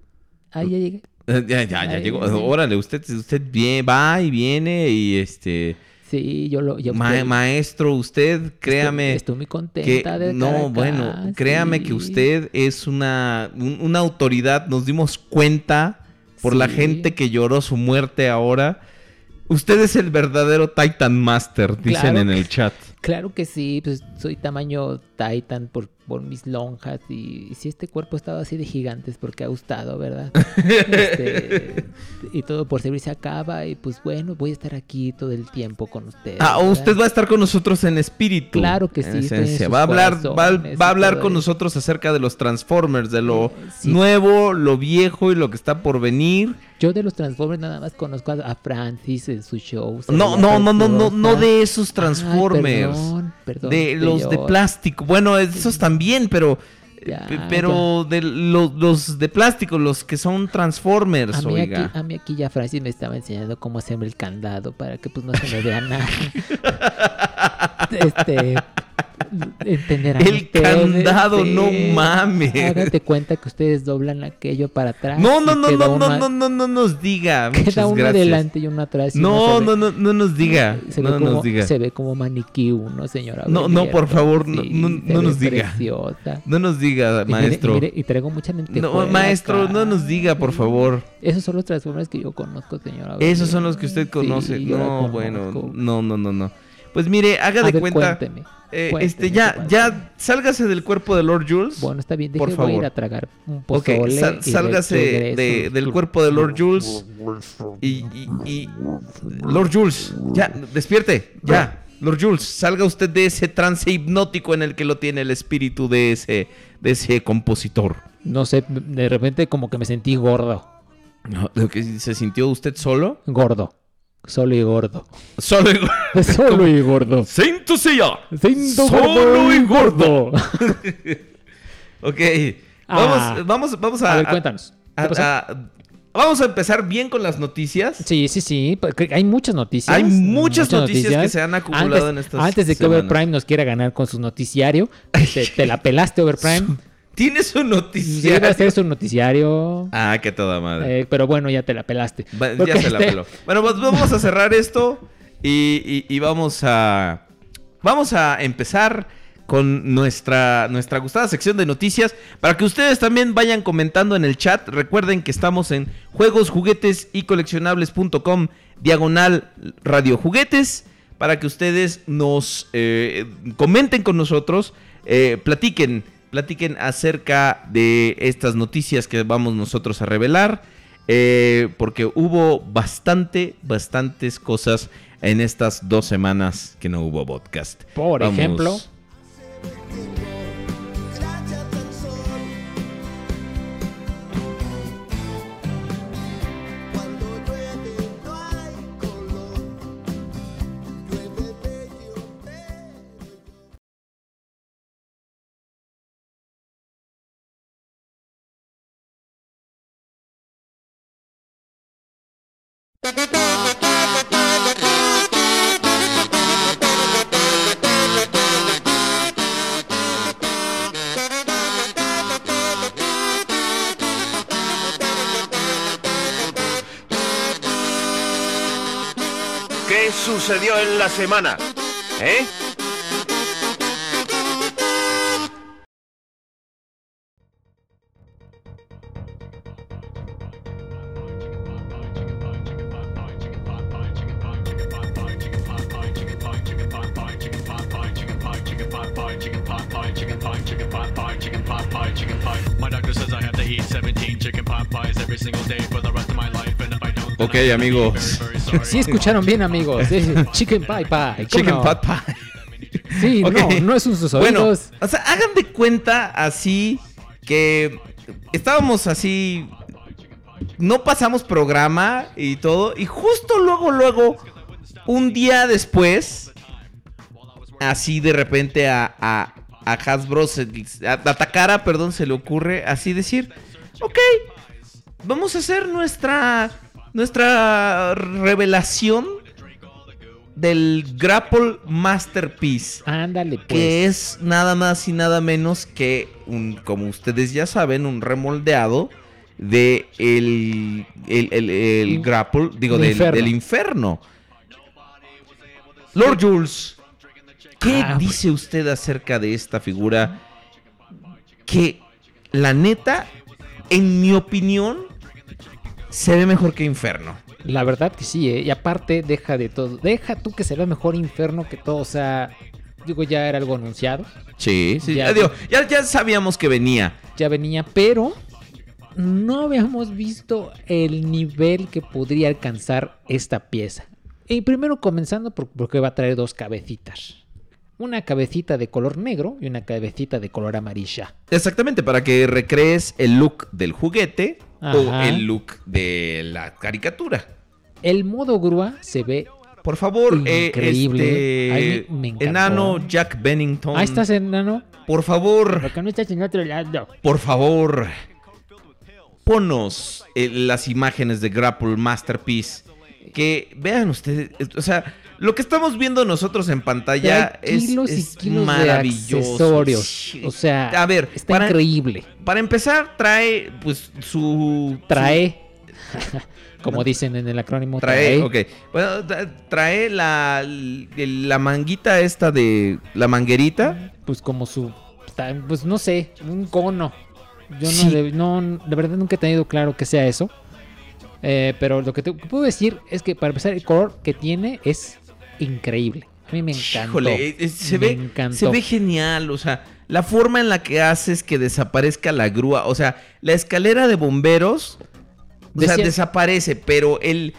Ahí ya llegué. Eh, Ya, ya, ya llegó. Órale, usted, usted bien, va y viene y este... Sí, yo lo... yo ma- maestro, usted, créame... Estoy, muy que contenta de no, acá, bueno, créame que usted es una, un- una autoridad. Nos dimos cuenta por la gente que lloró su muerte ahora. Usted es el verdadero Titan Master, dicen Claro en el chat. Claro que sí, pues soy tamaño Titan por, por mis lonjas y, si este cuerpo estaba así de gigantes porque ha gustado, ¿verdad? [laughs] Este, y todo por servir se acaba y pues bueno, voy a estar aquí todo el tiempo con ustedes. Ah, ¿verdad? usted va a estar con nosotros en espíritu. Claro que en sí, esencia. sus Va a hablar, va, a- corazones va a y hablar con nosotros acerca de los Transformers, de lo Eh, sí. nuevo, lo viejo y lo que está por venir. Yo de los Transformers nada más conozco a, Francis en su show. se No, no, no, no, no, no de esos Ay, Transformers. perdón, perdón, de los de plástico. Bueno, esos también, pero Ya, Pero de los, los de plástico, los que son Transformers, A mí, aquí, a mí aquí ya Francis me estaba enseñando cómo hacerme el candado para que pues no se me vea nada. [laughs] este entenderán El candado, no mames. Háganse cuenta que ustedes doblan aquello para atrás. No, no, no, no, no, no, no, no nos diga. Queda uno adelante y uno atrás. No, no, no, no nos diga. Se ve, No como, nos diga. se ve como maniquí uno, señora. No, no, por favor, no- no- nos diga. preciosa. No nos diga, maestro. Y, mire, y traigo mucha No, maestro, no nos diga, por favor. Esos son los transformers que yo conozco, señora. Esos son los que usted conoce. no, bueno, no, no, no, no. Pues mire, haga A de ver, cuenta. cuénteme, eh, cuénteme este, ya, ya, sálgase del cuerpo de Lord Jules. Bueno, está bien, Por deje, voy a ir favor. a tragar un pozole. sal- y sálgase de- del cuerpo de Lord Jules. Y, y- y- Lord Jules, ya, despierte, ya. Lord Jules, salga usted de ese trance hipnótico en el que lo tiene el espíritu de ese, de ese compositor. No sé, de repente como que me sentí gordo. No, ¿lo que se sintió usted solo? Gordo. Solo y gordo. Solo y [laughs] Solo y gordo. Siento Solo gordo y gordo. gordo. [laughs] Ok. Ah. Vamos, vamos, vamos a. A ver, cuéntanos. Vamos a empezar bien con las noticias. Sí, sí, sí. Hay muchas noticias. Hay muchas noticias que se han acumulado antes, en estas Antes de que semanas. Overprime nos quiera ganar con su noticiario, este, te la pelaste, Overprime. [laughs] Tiene su Sí, noticia. iba a hacer su noticiario. Ah, que toda madre. eh, pero bueno, ya te la pelaste. Va- ya se la peló. Bueno, pues vamos a cerrar esto y, y- y vamos a. Vamos a empezar con nuestra, nuestra gustada sección de noticias. Para que ustedes también vayan comentando en el chat. Recuerden que estamos en juegos, juguetes y coleccionables.com diagonal radio juguetes. Para que ustedes nos eh, comenten con nosotros. eh, platiquen. Platiquen acerca de estas noticias que vamos nosotros a revelar. Eh, porque hubo bastante, bastantes cosas en estas dos semanas que no hubo podcast. Por Vamos. ejemplo. En la semana? ¿Eh? My doctor says I have to eat 17 chicken pot pies every single day for the rest of my life, Ok, amigos. Sí escucharon bien, amigos. Chicken Pie Pie. ¿cómo Chicken no? pot pie. Sí, no, no es un sus Bueno, o sea, hagan de cuenta así que estábamos así. No pasamos programa y todo. Y justo luego, luego, un día después, así de repente a, a, a Hasbro, se- a, a Takara, perdón, se le ocurre así decir: Ok, vamos a hacer nuestra, nuestra revelación del Grapple Masterpiece Ándale, pues. que es nada más y nada menos que un, como ustedes ya saben, un remoldeado de el, el, el- el grapple, digo, De del, Inferno. del infierno. Lord Jules, ¿qué Ah, dice usted acerca de esta figura? Que la neta, en mi opinión, se ve mejor que Inferno. La verdad que sí, ¿eh? Y aparte, deja de todo. Deja tú que se vea mejor Inferno que todo. O sea, digo, ya era algo anunciado. Sí, sí, Ya, ya, digo, ya, ya sabíamos que venía. Ya venía, pero no habíamos visto el nivel que podría alcanzar esta pieza. Y primero comenzando por- porque va a traer dos cabecitas. Una cabecita de color negro y una cabecita de color amarilla. Exactamente, para que recrees el look del juguete o el look de la caricatura. El modo grúa se ve Por favor, eh, Increíble. este, me encantó. enano Jack Bennington. Ahí estás, enano. Por favor, Porque no estás en otro lado. por favor, ponos eh, las imágenes de Grapple Masterpiece. Que vean ustedes, eh, o sea, lo que estamos viendo nosotros en pantalla es, es maravilloso. O sea, a ver, está para, increíble. para empezar, trae pues su. Trae, [laughs] como dicen en el acrónimo, trae, trae. ok. Bueno, tra- trae la, la manguita esta de. La manguerita. Pues como su, pues no sé, un cono. Yo Sí. no, de, no, de verdad nunca he tenido claro que sea eso. Eh, pero lo que te puedo decir es que para empezar el color que tiene es increíble. A mí me encantó. Híjole, eh, eh, se me ve, encantó. se ve genial, o sea, la forma en la que haces que desaparezca la grúa, o sea, la escalera de bomberos, o sea, desaparece, pero el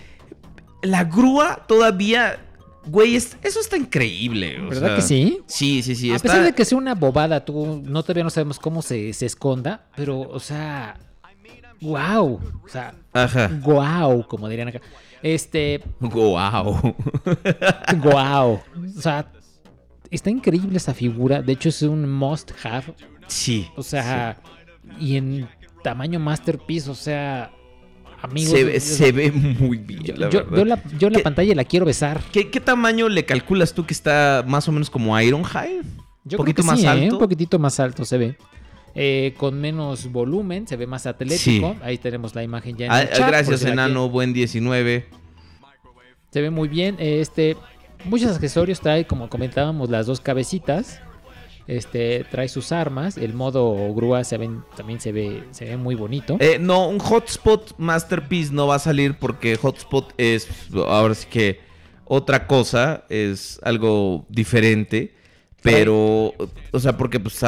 la grúa todavía, güey, es- eso está increíble, o ¿Verdad sea, que sí? Sí, sí, sí, a está- pesar de que sea una bobada, tú no todavía no sabemos cómo se, se esconda, pero, o sea, wow, o sea, Ajá. wow, como dirían acá. Este, Wow. wow, o sea, está increíble esa figura. De hecho, es un must have. Sí. O sea, y en tamaño masterpiece, o sea, amigos. se, ve, se muy bien, yo, la yo- la, yo la ¿Qué- pantalla la quiero besar. ¿Qué, qué tamaño le calculas tú que está más o menos como Ironhide? Yo poquito creo que más sí, ¿eh? alto. Un poquitito más alto se ve. Eh, con menos volumen, se ve más atlético. Sí. Ahí tenemos la imagen ya en Ah, el chat, gracias, enano, buen 19. quieren. Se ve muy bien. eh, Este, muchos accesorios trae, como comentábamos, las dos cabecitas. Este, trae sus armas. El modo grúa se ven, también se ve, se ve muy bonito. Eh, no, un Hotspot Masterpiece no va a salir porque Hotspot es ahora sí que otra cosa, es algo diferente, pero, o sea, porque pues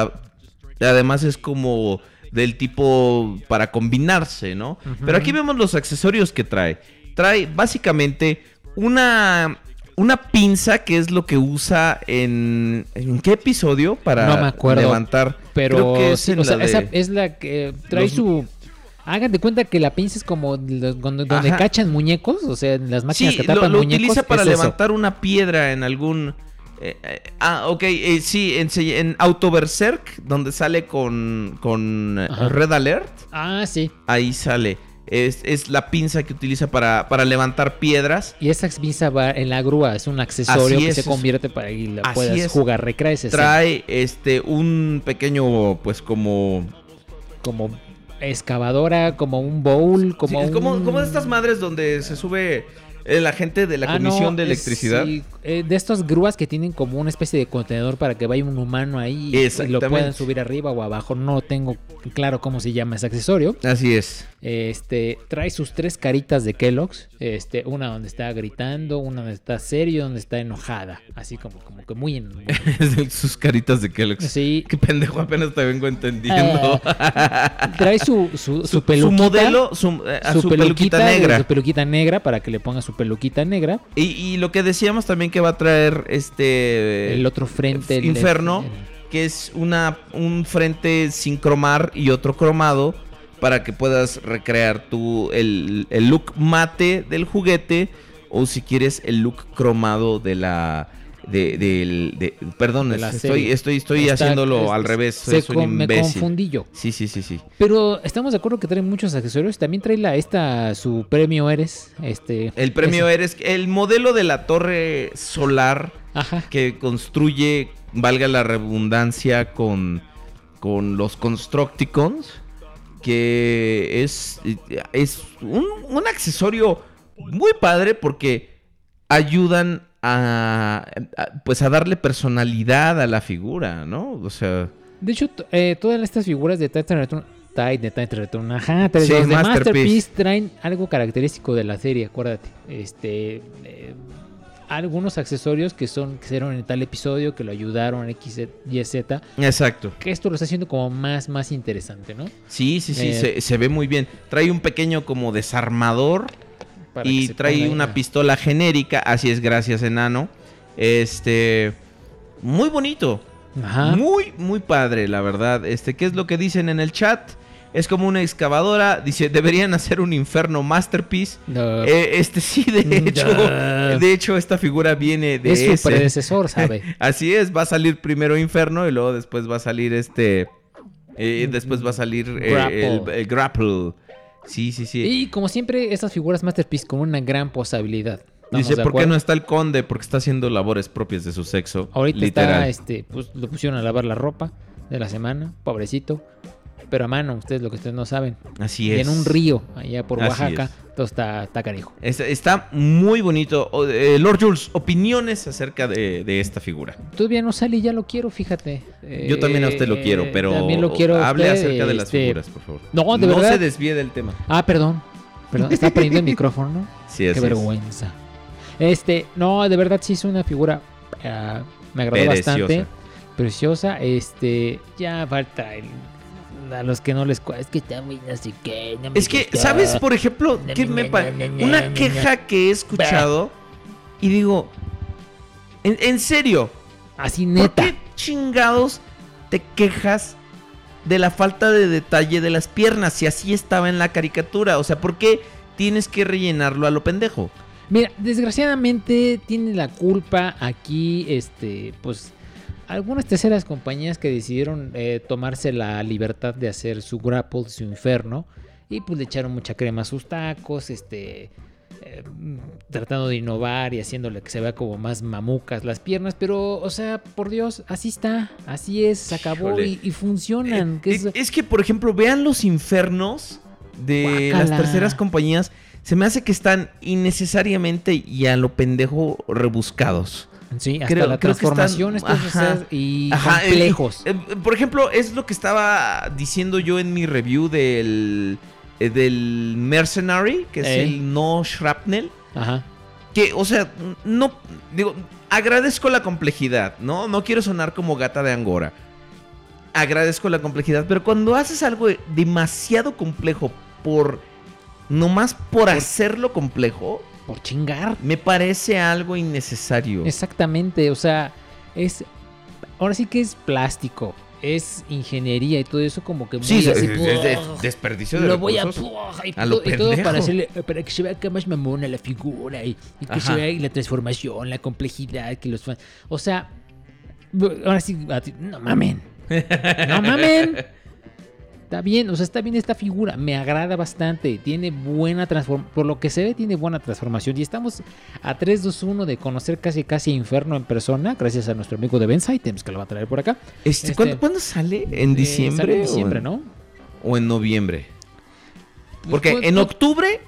además es como del tipo para combinarse, ¿no? Pero aquí vemos los accesorios que trae. Trae básicamente una una pinza que es lo que usa en ¿en qué episodio para no me acuerdo. levantar? Pero Creo que es sí, en o sea, la esa es la que trae los- su. Hagan de cuenta que la pinza es como donde, donde cachan muñecos, o sea, en las máquinas Sí, que lo, tapan lo muñecos. utiliza para es eso. levantar una piedra en algún... eh, eh, ah, ok, eh, sí, en, en Auto Berserk, donde sale con, con. Red Alert, Ah, sí. ahí sale. Es, es la pinza que utiliza para, para levantar piedras. Y esa pinza va en la grúa, es un accesorio Así que es, se convierte para que la puedas es. jugar. Recrea ese Trae este un pequeño, pues como... como excavadora, como un bowl, como sí, es como, un- como de estas madres donde se sube la gente de la Ah, no, Comisión de Electricidad. sí, eh, de estas grúas que tienen como una especie de contenedor para que vaya un humano ahí y lo puedan subir arriba o abajo. No tengo claro cómo se llama ese accesorio. Así es. Este trae sus tres caritas de Kellogg's, este una donde está gritando, una donde está serio, donde está enojada, así como como que muy en [laughs] Sus caritas de Kellogg's. Sí. Qué pendejo, apenas te vengo entendiendo. trae su su, [laughs] su, su, peluquita, modelo, su, eh, su peluquita negra. su peluquita negra para que le ponga su peluquita negra. Y, y lo que decíamos también que va a traer este El otro frente, el- Inferno, el- que es una un frente sin cromar y otro cromado para que puedas recrear tu el, el look mate del juguete o si quieres el look cromado de la de, de- perdón, De estoy estoy estoy Está- haciéndolo es- al revés, se soy un con- me confundí yo. Sí, sí, sí, sí. Pero estamos de acuerdo que trae muchos accesorios. También trae la esta su premio eres, este El premio ese- eres el modelo de la torre solar Ajá. que construye, valga la redundancia, con, con los Constructicons, que es, es un, un accesorio muy padre porque ayudan a, a, pues a darle personalidad a la figura, ¿no? O sea, De hecho, eh, todas estas figuras de Titan Return, Titan, Return, ajá, Sí, los de Masterpiece. Masterpiece traen algo característico de la serie, acuérdate. Este, eh, algunos accesorios que son que hicieron en tal episodio que lo ayudaron X, Y, Z, exacto. que esto lo está haciendo como más, más interesante, ¿no? Sí, sí, sí, Eh, se, se ve muy bien. Trae un pequeño como desarmador y trae ahí, una pistola genérica, así es, gracias, enano. Este, muy bonito. Ajá. Muy, muy padre, la verdad. Este, ¿qué es lo que dicen en el chat? Es como una excavadora. Dice, deberían hacer un Inferno Masterpiece. No. Eh, este sí, de [laughs] No. hecho, de hecho, esta figura viene de es su ese. predecesor, ¿sabe? [laughs] Así es, va a salir primero Inferno y luego después va a salir este. eh, después va a salir eh, Grapple. el, el Grapple. Sí, sí, sí. Y como siempre, estas figuras Masterpiece con una gran posibilidad. ¿Estamos Dice, ¿por qué no está el conde? Porque está haciendo labores propias de su sexo. Ahorita literal. está, este, pues lo pusieron a lavar la ropa de la semana, pobrecito. Pero a mano, ustedes lo que ustedes no saben. Así Y es. en un río, allá por Oaxaca, es. todo está, está canijo. Es- Está muy bonito. Eh, Lord Jules, opiniones acerca de, de esta figura. Todavía no sale y ya lo quiero, fíjate. Yo también a usted lo Eh, quiero, pero También lo quiero. hable usted, acerca de las este, figuras, por favor. No, de no verdad. se desvíe del tema. Ah, perdón. Perdón, está prendiendo el [laughs] micrófono, ¿no? Sí, así Qué es. vergüenza. Este, no, de verdad sí es una figura. ah, me agradó bastante. Preciosa. Este, ya falta el. A los que no les cua- Es que está muy no sé qué. no me Es que. ¿sabes, por ejemplo, na, me pa- Una na, queja que he escuchado y digo, en, en serio, Así ¿por neta. qué chingados te quejas de la falta de detalle de las piernas si así estaba en la caricatura? O sea, ¿por qué tienes que rellenarlo a lo pendejo? Mira, desgraciadamente tiene la culpa aquí, este, pues, algunas terceras compañías que decidieron eh, tomarse la libertad de hacer su grapple, su inferno, y pues le echaron mucha crema a sus tacos, este, eh, tratando de innovar y haciéndole que se vea como más mamucas las piernas, pero, o sea, por Dios, así está, así es, se acabó y, y funcionan. Eh, es- es, es que, por ejemplo, vean los infernos de las terceras compañías. Se me hace que están innecesariamente y a lo pendejo rebuscados. Sí, hasta creo- la creo que están- transformación estos, ajá. y Ajá, eh, complejos. eh, eh, por ejemplo, es lo que estaba diciendo yo en mi review del, eh, del Mercenary, que es el no shrapnel. Ajá. Que, o sea, no, digo, agradezco la complejidad, ¿no? No quiero sonar como gata de Angora. Agradezco la complejidad, pero cuando haces algo demasiado complejo por, nomás por hacerlo complejo, Por chingar. me parece algo innecesario. Exactamente, o sea, es. Ahora sí que es plástico, es ingeniería y todo eso, como que muy Sí, es, así, es- es de- desperdicio de Lo voy a. Y, a lo todo, y todo para, hacerle, para que se vea que más mamona la figura y, y que se vea y la transformación, la complejidad, que los fans. O sea, ahora sí, no mamen. No mamen. [laughs] Está bien, o sea, está bien esta figura, me agrada bastante, tiene buena transformación, por lo que se ve tiene buena transformación y estamos a 3, 2, 1 de conocer casi casi Inferno en persona, gracias a nuestro amigo de Benz Items que lo va a traer por acá. Este, Este, ¿cuándo, cuándo sale? ¿En Eh, diciembre? sale en o diciembre, en- ¿no? ¿O en noviembre? Porque Pues, en pues, octubre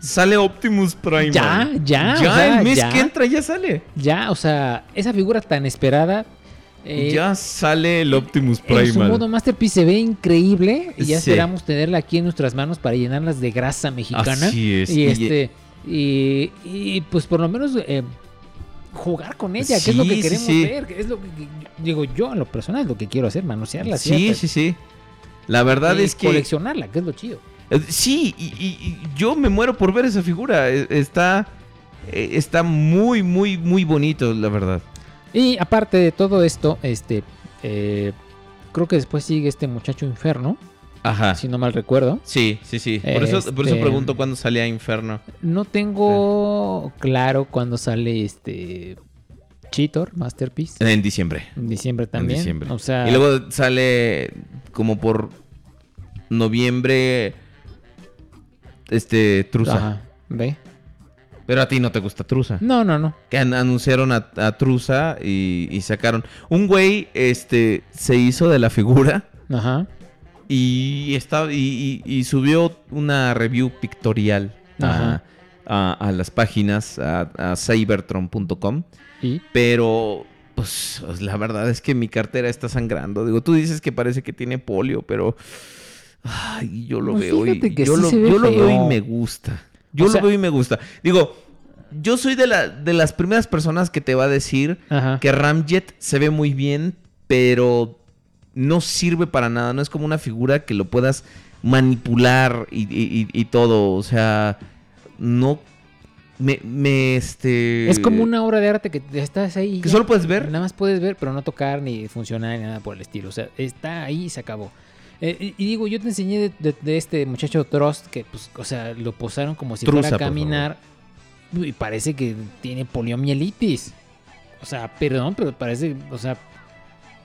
sale Optimus Prime. Ya, ya, Ya, o sea, el mes ya. que entra ya sale. Ya, o sea, esa figura tan esperada. Eh, ya sale el Optimus En su modo Masterpiece se ve increíble y ya Sí. esperamos tenerla aquí en nuestras manos para llenarlas de grasa mexicana. Así es, Y y- este y, y, pues por lo menos eh, jugar con ella, que es lo Sí, que sí, queremos sí. ver, que es lo que digo yo en lo personal es lo que quiero hacer, manosearla, Sí, sí, sí. La verdad es que... coleccionarla, que es lo chido. Eh, Sí, y, y- yo me muero por ver esa figura. Eh, Está, está muy, muy, muy bonito, la verdad. Y aparte de todo esto, este eh, creo que después sigue este muchacho Inferno, Ajá. si no mal recuerdo. Sí, sí, sí. Por, eso, por eso Este- pregunto cuándo salía Inferno. No tengo claro cuándo sale este Cheetor Masterpiece. En diciembre. En diciembre también. En diciembre. O sea, Y luego sale como por noviembre. Este, Trusa. ajá, ¿ve? Pero a ti no te gusta Trusa. No, no, no. Que an- anunciaron a, a Trusa y, y sacaron. Un güey este, se hizo de la figura Ajá. y, está, y, y- y subió una review pictorial a, Ajá. a- a las páginas, a, cybertron.com. Y Pero, pues, la verdad es que mi cartera está sangrando. Digo, tú dices que parece que tiene polio, pero. Ay, yo lo Pues veo y. que Yo, sí lo, yo lo veo y me gusta. Yo O lo veo y me gusta. Digo, yo soy de, la, de las primeras personas que te va a decir Ajá. que Ramjet se ve muy bien, pero no sirve para nada. No es como una figura que lo puedas manipular y, y- todo. O sea, no. Me, me, este. es como una obra de arte que estás ahí. Que ya. solo puedes ver. Nada más puedes ver, pero no tocar ni funcionar ni nada por el estilo. O sea, está ahí y se acabó. Eh, y, digo, yo te enseñé de, de- de este muchacho Trust que, pues, o sea, lo posaron como si Trusa, fuera a caminar. Y parece que tiene poliomielitis. O sea, perdón, pero parece, o sea,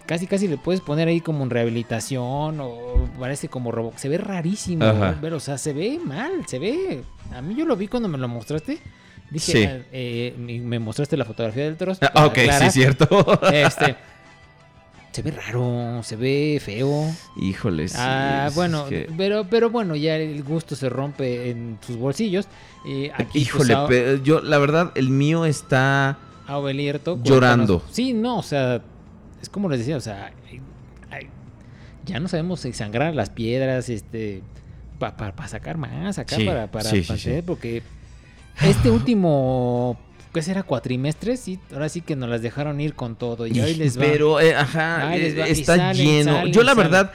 casi casi le puedes poner ahí como en rehabilitación o parece como robot. Se ve rarísimo, pero, o sea, se ve mal, se ve. A mí yo lo vi cuando me lo mostraste. Dije, Sí. eh, me mostraste la fotografía del Trust. Ah, ok, sí, cierto. Este. [laughs] Se ve raro, se ve feo. Híjole, sí, ah, bueno, que- pero, pero bueno, ya el gusto se rompe en sus bolsillos. Y aquí, Híjole, pues, pe- yo, la verdad, el mío está... a, a Obelierto, Llorando. cuéntanos. Sí, no, o sea, es como les decía, o sea, ya no sabemos sangrar las piedras, este, para sacar más acá, Sí, para, para, sí, para hacer, porque este último, ¿qué será? Cuatrimestre, sí, ahora sí que nos las dejaron ir con todo y hoy les va. Pero, eh, ajá, Ahí les eh, va, y está salen, lleno. salen, Yo la salen. verdad,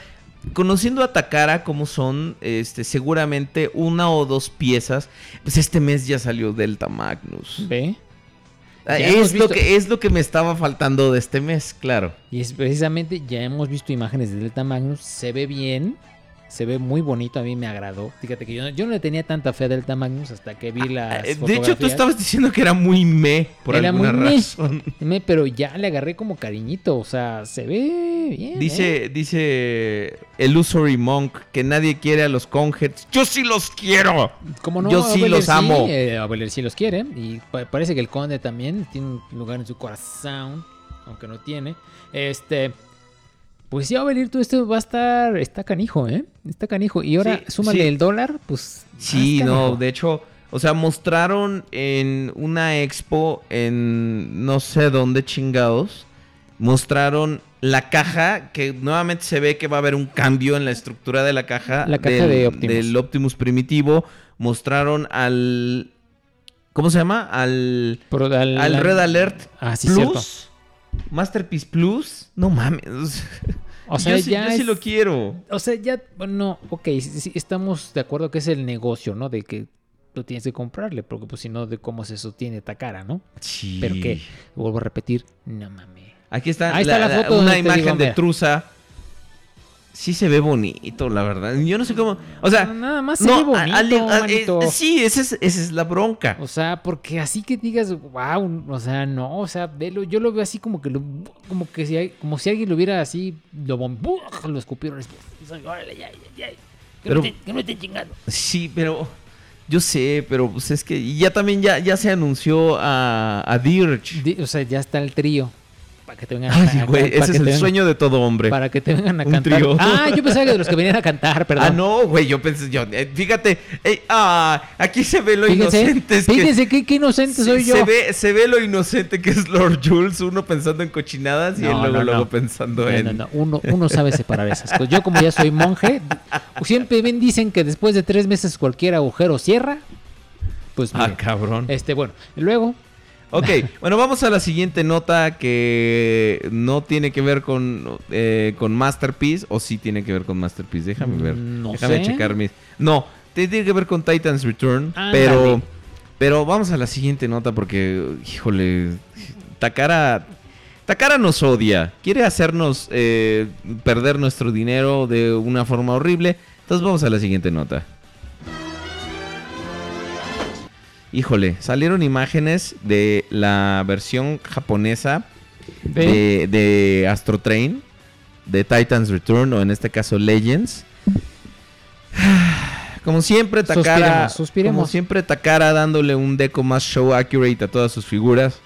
conociendo a Takara como son, este, seguramente una o dos piezas, pues este mes ya salió Delta Magnus. ¿Ve? Ah, Es lo, que, es lo que me estaba faltando de este mes, claro. Y es precisamente, ya hemos visto imágenes de Delta Magnus, se ve bien, se ve muy bonito, a mí me agradó. Fíjate que yo, no- yo no le tenía tanta fe a Delta Magnus hasta que vi las Eh, De hecho, tú estabas diciendo que era muy me, por Era alguna muy razón. [laughs] Me- Pero ya le agarré como cariñito, o sea, se ve bien. ¿eh? Dice, dice Illusory Monk que nadie quiere a los Conheads. ¡Yo sí los quiero! Como no, Yo sí los amo. eh, Obeler sí los quiere. Y pa- parece que el conde también tiene un lugar en su corazón, aunque no tiene. Este. Pues sí, Obelir, todo esto va a estar. Está canijo, ¿eh? Está canijo. Y ahora, Sí, súmale sí. el dólar, pues. Sí, no, de hecho, o sea, mostraron en una expo en no sé dónde chingados, mostraron la caja, que nuevamente se ve que va a haber un cambio en la estructura de la caja. La caja del, de Optimus. del Optimus primitivo. Mostraron al... ¿Cómo se llama? Al, al Red Alert Ah, sí, Plus. cierto. Masterpiece Plus. No mames. [laughs] O sea, yo sí, ya yo sí lo quiero. O sea, ya, bueno, ok, sí, sí, estamos de acuerdo que es el negocio, ¿no? De que tú tienes que comprarle, porque pues si no, de cómo se sostiene Takara, ¿no? Sí. Pero que, vuelvo a repetir, no mames. Aquí está, Ahí está la foto una imagen digo, de. Trusa. Sí se ve bonito, la verdad. Yo no sé cómo. O sea, nada más se no, ve bonito, a- a- sí, esa es, esa es la bronca. O sea, porque así que digas, wow, o sea, no, o sea, velo, yo lo veo así como que lo, como que si hay- como si alguien lo hubiera así, lo bombú, [laughs] lo escupieron. así, órale, ya, ya, ya, que Pero- no te- que no chingando. Sí, pero. Yo sé, pero pues es que. Y ya también ya, ya se anunció a, a Dirge. Di- O sea, ya está el trío. Para que te vengan Ay, a- güey, para ese es el vengan- sueño de todo hombre. Para que te vengan a Un cantar. trío. Ah, yo pensaba que de los que venían a cantar, perdón. Ah, no, güey, yo pensé, yo, eh, fíjate, eh, ah, aquí se ve lo Fíjense, inocente. fíjense qué, inocente se, soy yo. Se ve, se ve lo inocente que es Lord Jules, uno pensando en cochinadas y No, él luego, no, no. luego pensando en... no, no, Uno, uno sabe separar esas cosas. Yo como ya soy monje, siempre ven dicen que después de tres meses cualquier agujero cierra. Pues Ah, miren, cabrón. este, bueno, luego Ok, [laughs] bueno, vamos a la siguiente nota que no tiene que ver con, eh, con Masterpiece, o sí tiene que ver con Masterpiece, déjame ver. Mm, no déjame sé. checar mis... No, tiene que ver con Titan's Return, pero, pero vamos a la siguiente nota porque, híjole, Takara... Takara nos odia, quiere hacernos eh, perder nuestro dinero de una forma horrible. Entonces vamos a la siguiente nota. Híjole, salieron imágenes de la versión japonesa de, de Astro Train, de Titan's Return, o en este caso Legends. [sighs] Como siempre, Takara. Suspiremos, suspiremos. Como siempre, Takara dándole un deco más show accurate a todas sus figuras.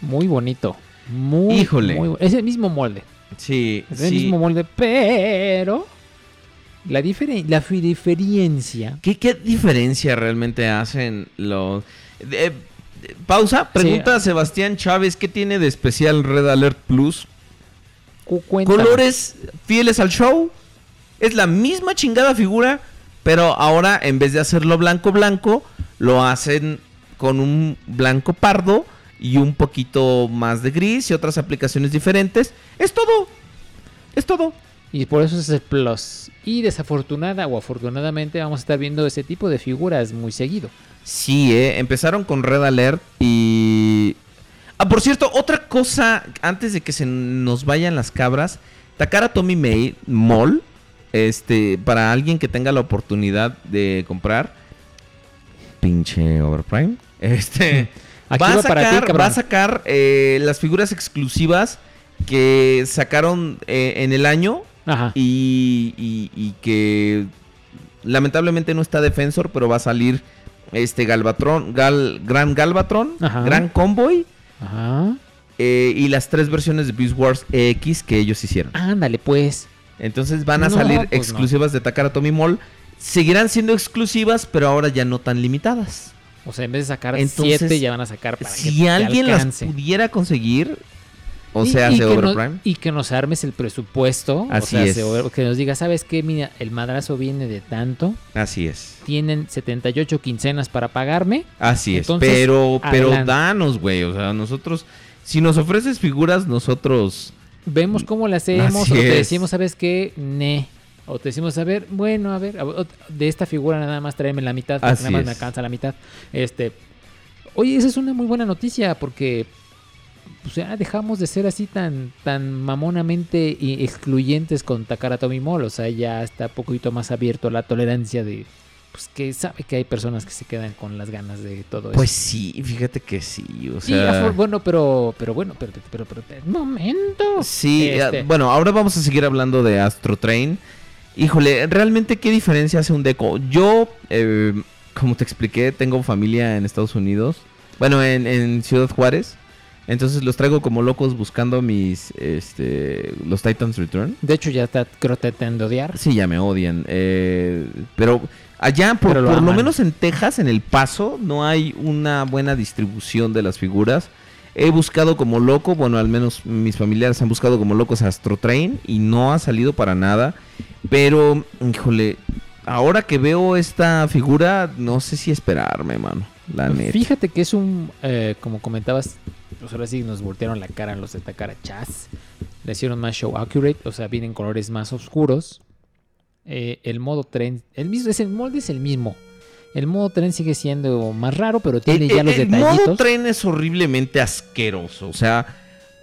muy bonito. Muy, Híjole. muy es el mismo molde. Sí, Es el sí. mismo molde, pero la, diferen- la diferencia. ¿Qué, qué diferencia realmente hacen los... eh, pausa, pregunta a Sebastián Chávez, ¿qué tiene de especial Red Alert Plus? cuéntame. colores fieles al show. Es la misma chingada figura, pero ahora en vez de hacerlo blanco blanco, lo hacen con un blanco pardo y un poquito más de gris y otras aplicaciones diferentes. Es todo. Es todo. Y por eso es el plus. Y desafortunada o afortunadamente vamos a estar viendo ese tipo de figuras muy seguido. Sí, eh, empezaron con Red Alert y... Ah, por cierto, otra cosa, antes de que se nos vayan las cabras, Takara Tommy May, Mall, este, para alguien que tenga la oportunidad de comprar, pinche Overprime, [laughs] este, Aquí va, a va para ti, sacar, va a sacar eh, las figuras exclusivas que sacaron eh, en el año Ajá. y, y- y que lamentablemente no está Defensor, pero va a salir este Galvatron, Gal, Gran Galvatron, Ajá. Gran Convoy Ajá. eh, y las tres versiones de Beast Wars X que ellos hicieron. Ándale, pues. Entonces van a No, salir pues no. exclusivas de Takara Tomy Mall. Seguirán siendo exclusivas, pero ahora ya no tan limitadas. O sea, en vez de sacar Entonces, siete, ya van a sacar para que Si te alguien las pudiera conseguir, o Y- sea, y hace Overprime. y que nos armes el presupuesto. Así o sea, es. que nos diga, ¿sabes qué? Mira, el madrazo viene de tanto. Así es. Tienen 78 quincenas para pagarme. Así es. Pero, pero adelante. danos, güey. O sea, nosotros, si nos ofreces figuras, nosotros. Vemos cómo le hacemos. Así o te decimos, ¿sabes qué? Ne. O te decimos, a ver, bueno, a ver, de esta figura nada más tráeme la mitad, porque Así nada más me alcanza la mitad. Este, oye, esa es una muy buena noticia porque o sea, dejamos de ser así tan, tan mamonamente excluyentes con Takara Tomy Mall. O sea, ya está un poquito más abierto a la tolerancia de, pues que sabe que hay personas que se quedan con las ganas de todo Pues eso. sí, fíjate que sí. O Sí, sea. afor- bueno, pero, pero bueno, pero, pero, pero, pero- momento. Sí, Este, bueno, ahora vamos a seguir hablando de Astro Train. Híjole, realmente qué diferencia hace un deco. Yo, eh, como te expliqué, tengo familia en Estados Unidos. Bueno, en, en Ciudad Juárez. Entonces los traigo como locos buscando mis, este, los Titans Return. De hecho, ya está, creo te de odiar. Sí, ya me odian. eh, pero allá, por, Pero lo por lo menos en Texas, en El Paso, no hay una buena distribución de las figuras. He buscado como loco, bueno, al menos mis familiares han buscado como locos Astro Train y no ha salido para nada. Pero, híjole, ahora que veo esta figura, no sé si esperarme, mano. La neta. Fíjate que es un, eh, como comentabas, pues ahora sí nos voltearon la cara los de Takara Chas. Le hicieron más show accurate, o sea, vienen colores más oscuros. Eh, el modo tren, el mismo, es el molde es el mismo. El modo tren sigue siendo más raro, pero tiene El- ya el- los el detallitos. modo tren es horriblemente asqueroso. O sea,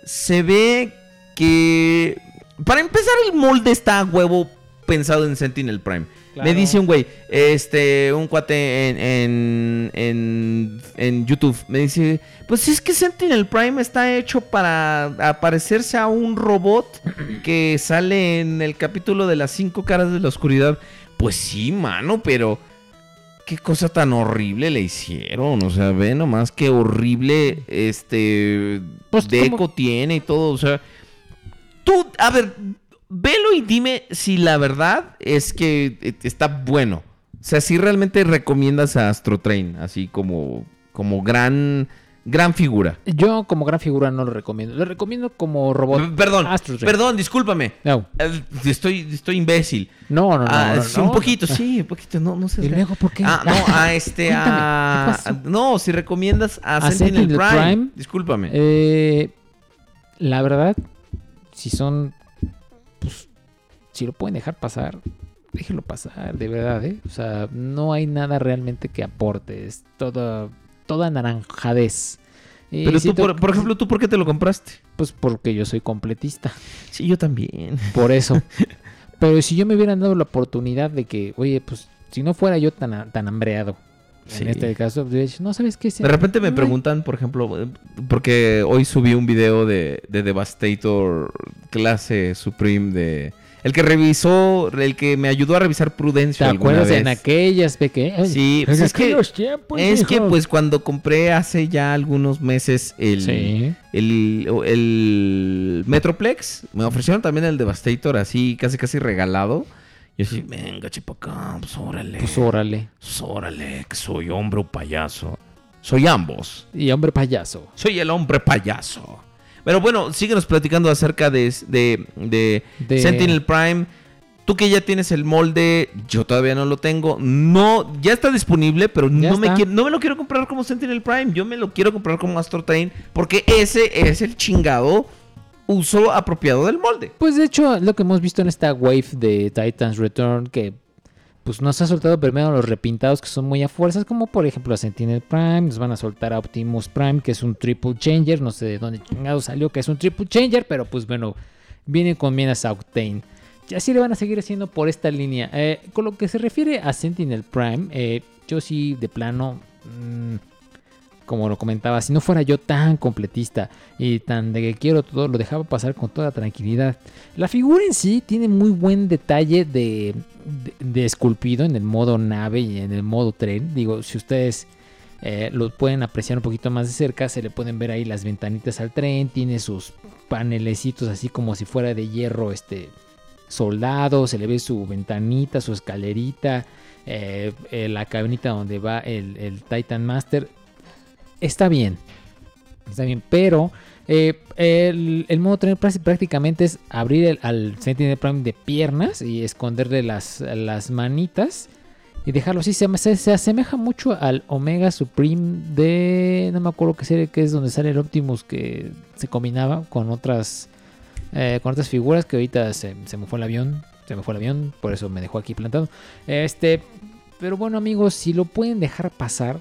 se ve que. Para empezar, el molde está a huevo pensado en Sentinel Prime. Claro. Me dice un güey, este, un cuate en, en, en, en YouTube, me dice, pues es que Sentinel Prime está hecho para aparecerse a un robot que sale en el capítulo de las cinco caras de la oscuridad. Pues sí, mano, pero qué cosa tan horrible le hicieron. O sea, ve nomás qué horrible este Pues, deco ¿cómo? tiene y todo. O sea, tú, a ver, velo y dime si la verdad es que eh, está bueno. O sea, si realmente recomiendas a Astro Train, así como, como gran, gran figura. Yo como gran figura no lo recomiendo. Lo recomiendo como robot. Perdón, Astro Train. perdón, discúlpame. No, Eh, Estoy, estoy imbécil. no, no, no. Ah, no, sí, no. un poquito, sí, un poquito, no, no sé. ¿Y luego por qué? Ah, no, a [laughs] este. No, si recomiendas a, ¿A Sentinel, Sentinel Prime. Prime? Discúlpame. Eh, la verdad, si son, si lo pueden dejar pasar, déjenlo pasar, de verdad, ¿eh? O sea, no hay nada realmente que aporte, es toda, toda naranjadez. Y Pero tú, por, ejemplo, ¿tú por qué te lo compraste? Pues porque yo soy completista, Sí, yo también. por eso. [laughs] Pero si yo me hubieran dado la oportunidad de que, oye, pues, si no fuera yo tan, tan hambreado, Sí. en este caso, dicho, no, ¿sabes qué? De repente me preguntan, por ejemplo, eh, porque hoy subí un video de, de Devastator clase Supreme de... El que revisó, el que me ayudó a revisar ¿Te Prudencio alguna acuerdas vez. en aquellas pequeñas? Sí, pues es que, es que pues cuando compré hace ya algunos meses el, Sí. el, el Metroplex, me ofrecieron también el Devastator así casi casi regalado. Yo así, venga, chepa acá, pues órale. Pues órale. Pues órale, que soy hombre o payaso. Soy ambos. Y hombre payaso. Soy el hombre payaso. Pero bueno, síguenos platicando acerca de, de, de De- Sentinel Prime. Tú que ya tienes el molde, yo todavía no lo tengo. No, ya está disponible, pero Ya no me, quiero, no me lo quiero comprar como Sentinel Prime. Yo me lo quiero comprar como Astro Train porque ese es el chingado uso apropiado del molde. Pues de hecho, lo que hemos visto en esta wave de Titans Return, que pues nos ha soltado primero los repintados que son muy a fuerzas, como por ejemplo a Sentinel Prime, nos van a soltar a Optimus Prime, que es un triple changer, no sé de dónde chingado salió que es un triple changer, pero pues bueno, viene con Minas Octane. Y así le van a seguir haciendo por esta línea. Eh, con lo que se refiere a Sentinel Prime, eh, yo sí de plano, mm, como lo comentaba, si no fuera yo tan completista y tan de que quiero todo, lo dejaba pasar con toda tranquilidad. La figura en sí tiene muy buen detalle de, de- esculpido en el modo nave y en el modo tren. Digo, si ustedes eh, lo pueden apreciar un poquito más de cerca, se le pueden ver ahí las ventanitas al tren, tiene sus panelecitos así como si fuera de hierro este soldado, se le ve su ventanita, su escalerita, eh, eh, la cabinita donde va el, el Titan Master. Está bien, está bien, pero eh, el, el modo tren prá- prácticamente es abrir al Sentinel Prime de piernas y esconderle las, las manitas y dejarlo así. Se, se, se asemeja mucho al Omega Supreme de. No me acuerdo qué serie que es donde sale el Optimus que se combinaba con otras. eh, con otras figuras que ahorita se, se me fue el avión. Se me fue el avión, por eso me dejó aquí plantado. Este. Pero bueno, amigos, si lo pueden dejar pasar,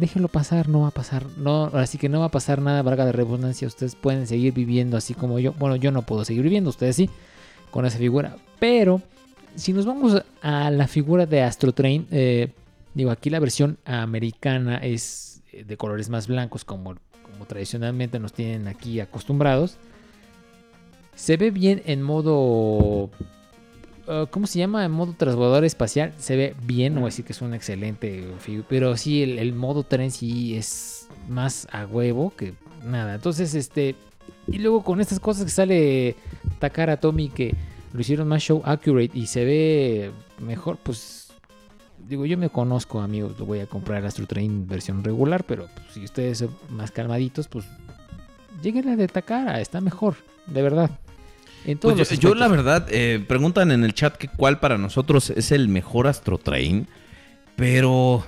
déjenlo pasar, no va a pasar. No, así que no va a pasar nada, valga de redundancia. Ustedes pueden seguir viviendo así como yo. Bueno, yo no puedo seguir viviendo, ustedes sí, con esa figura. Pero si nos vamos a la figura de Astro Train, eh, digo, aquí la versión americana es eh, de colores más blancos, como, como tradicionalmente nos tienen aquí acostumbrados. Se ve bien en modo. Uh, ¿Cómo se llama? En modo transbordador espacial. Se ve bien, no voy a decir que es un excelente figura. Pero sí, el, el modo tren sí es más a huevo que nada. Entonces, este. Y luego con estas cosas que sale Takara Tomy que lo hicieron más show accurate y se ve mejor, pues digo, yo me conozco, amigos, lo voy a comprar Astro Train versión regular, pero pues, si ustedes son más calmaditos, pues lleguen a de Takara, está mejor, de verdad. Pues yo, la verdad, eh, preguntan en el chat que cuál para nosotros es el mejor Astro Train, pero...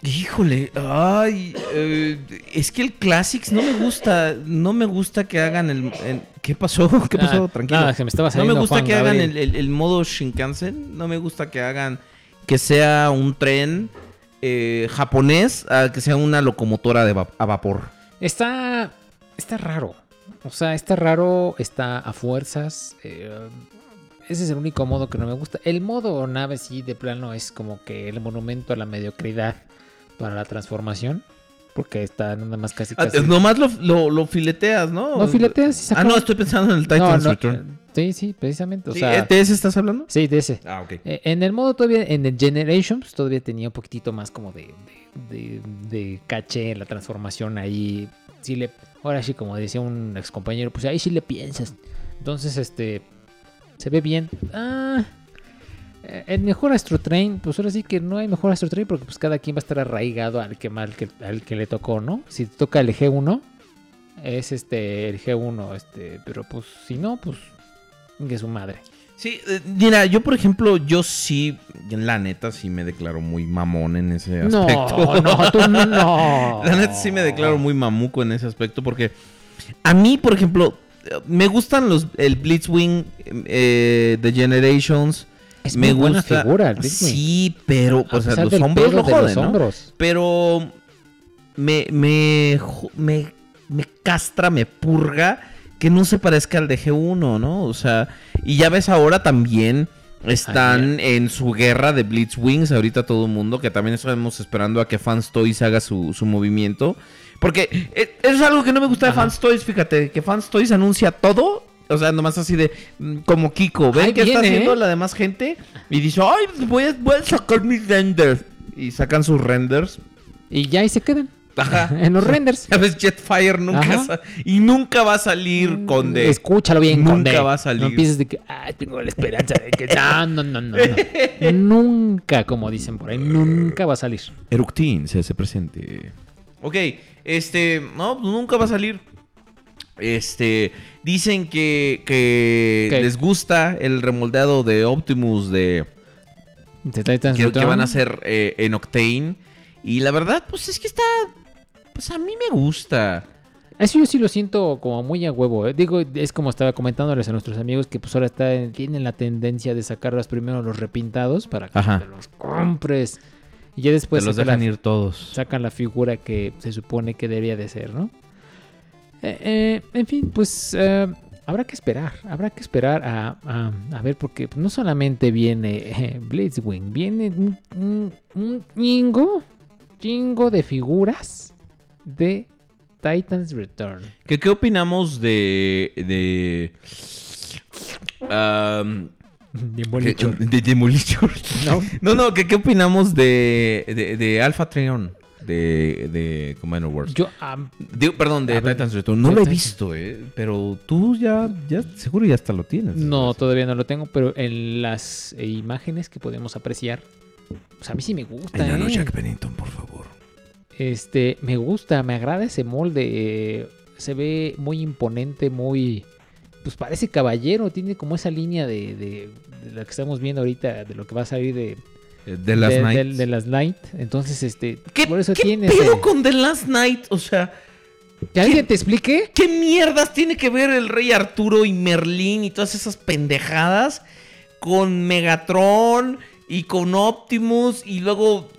Híjole, ay, eh, es que el Classics no me gusta, no me gusta que hagan el... el- ¿Qué pasó? [laughs] ¿Qué pasó? Nada, Tranquilo. nada, me estaba no me gusta Juan que hagan el, el- el modo Shinkansen, no me gusta que hagan que sea un tren eh, japonés, a que sea una locomotora de va- a vapor. Está, está raro. O sea, está raro, está a fuerzas. eh, ese es el único modo que no me gusta. El modo nave sí, de plano, es como que el monumento a la mediocridad para la transformación. Porque está nada más casi Ah, casi... nomás lo, lo- lo fileteas, ¿no? No fileteas y se Ah, no, estoy pensando en el Titan's no, Return. eh, Sí, sí, precisamente. O Sí, sea, ¿De ese estás hablando? sí, de ese. Ah, ok. Eh, en el modo todavía, en el Generations, todavía tenía un poquitito más como de, de, de- de caché la transformación ahí. Sí le, ahora sí, como decía un ex compañero, pues ahí sí le piensas. Entonces, este, se ve bien. Ah, eh, el mejor Astro Train, pues ahora sí que no hay mejor Astro Train porque pues cada quien va a estar arraigado al que mal que, al que le tocó, ¿no? Si te toca el G1, es este, el G1, este, pero pues si no, pues, que su madre. Sí, eh, mira, yo por ejemplo, yo sí, la neta sí me declaro muy mamón en ese No, aspecto. [laughs] no, tú no, no. La neta sí me declaro muy mamuco en ese aspecto porque a mí, por ejemplo, me gustan los el Blitzwing eh, de Generations. Es me muy buena gusta. figura el Blitzwing. Sí, pero o sea, los hombros lo joden, ¿no? hombros. Pero me, me, me, me castra, me purga que no se parezca al de G1, ¿no? O sea, y ya ves ahora también están en su guerra de Blitzwings, ahorita todo el mundo, que también estamos esperando a que Fans Toys haga su, su movimiento. Porque eh, es algo que no me gusta de Ajá. Fans Toys, fíjate, que Fans Toys anuncia todo. O sea, nomás así de mm, como Kiko. ¿Ven qué está haciendo ¿eh? la demás gente? Y dice, ay, voy a, voy a sacar mis renders. Y sacan sus renders. Y ya ahí se quedan. Ajá. [laughs] En los renders. ¿Sabes? Jetfire nunca sa- y nunca va a salir con de. Escúchalo bien, Nunca Conde. va a salir. No empieces de que, ay, tengo la esperanza de que. No, no, no, no. no. [laughs] nunca, como dicen por ahí, nunca va a salir. Eructin se hace presente. Ok, este. No, nunca va a salir. Este. Dicen que, que ¿Qué? les gusta el remoldeado de Optimus de. ¿Te Titans Que, van a hacer eh, en Octane. Y la verdad, pues es que está. Pues a mí me gusta. Eso yo sí lo siento como muy a huevo. ¿eh? Digo, es como estaba comentándoles a nuestros amigos que pues ahora está, tienen la tendencia de sacarlos primero los repintados para que Ajá. te los compres. Y ya después Te los sacan dejan la- ir todos. sacan la figura que se supone que debería de ser, ¿no? Eh, eh, en fin, pues eh, habrá que esperar, habrá que esperar a, a- a ver, porque no solamente viene Blitzwing, viene un, un, un chingo, chingo de figuras de Titans Return. ¿Qué, qué opinamos de. de. Demolition. que- de Demolition? ¿No? [laughs] No, no, ¿qué, qué opinamos de, de, de Alpha Trion? De, de Commander Wars. Yo, Digo, perdón, de Titans Return. No de lo he visto, eh. Pero tú ya, ya seguro ya hasta lo tienes. no, todavía no lo tengo, pero en las imágenes que podemos apreciar, pues a mí sí me gusta. Enano ¿eh? Jack Pennington, por favor. Este, me gusta, me agrada ese molde. eh, se ve muy imponente, muy. Pues parece caballero, tiene como esa línea de, de, de lo que estamos viendo ahorita, de lo que va a salir de, Eh, The Last de, Night. de- de las Night. Entonces, este, ¿Qué, por eso qué tiene pedo ese- con The Last Night? O sea, ¿Que alguien te explique? ¿qué mierdas tiene que ver el rey Arturo y Merlín y todas esas pendejadas con Megatron y con Optimus y luego,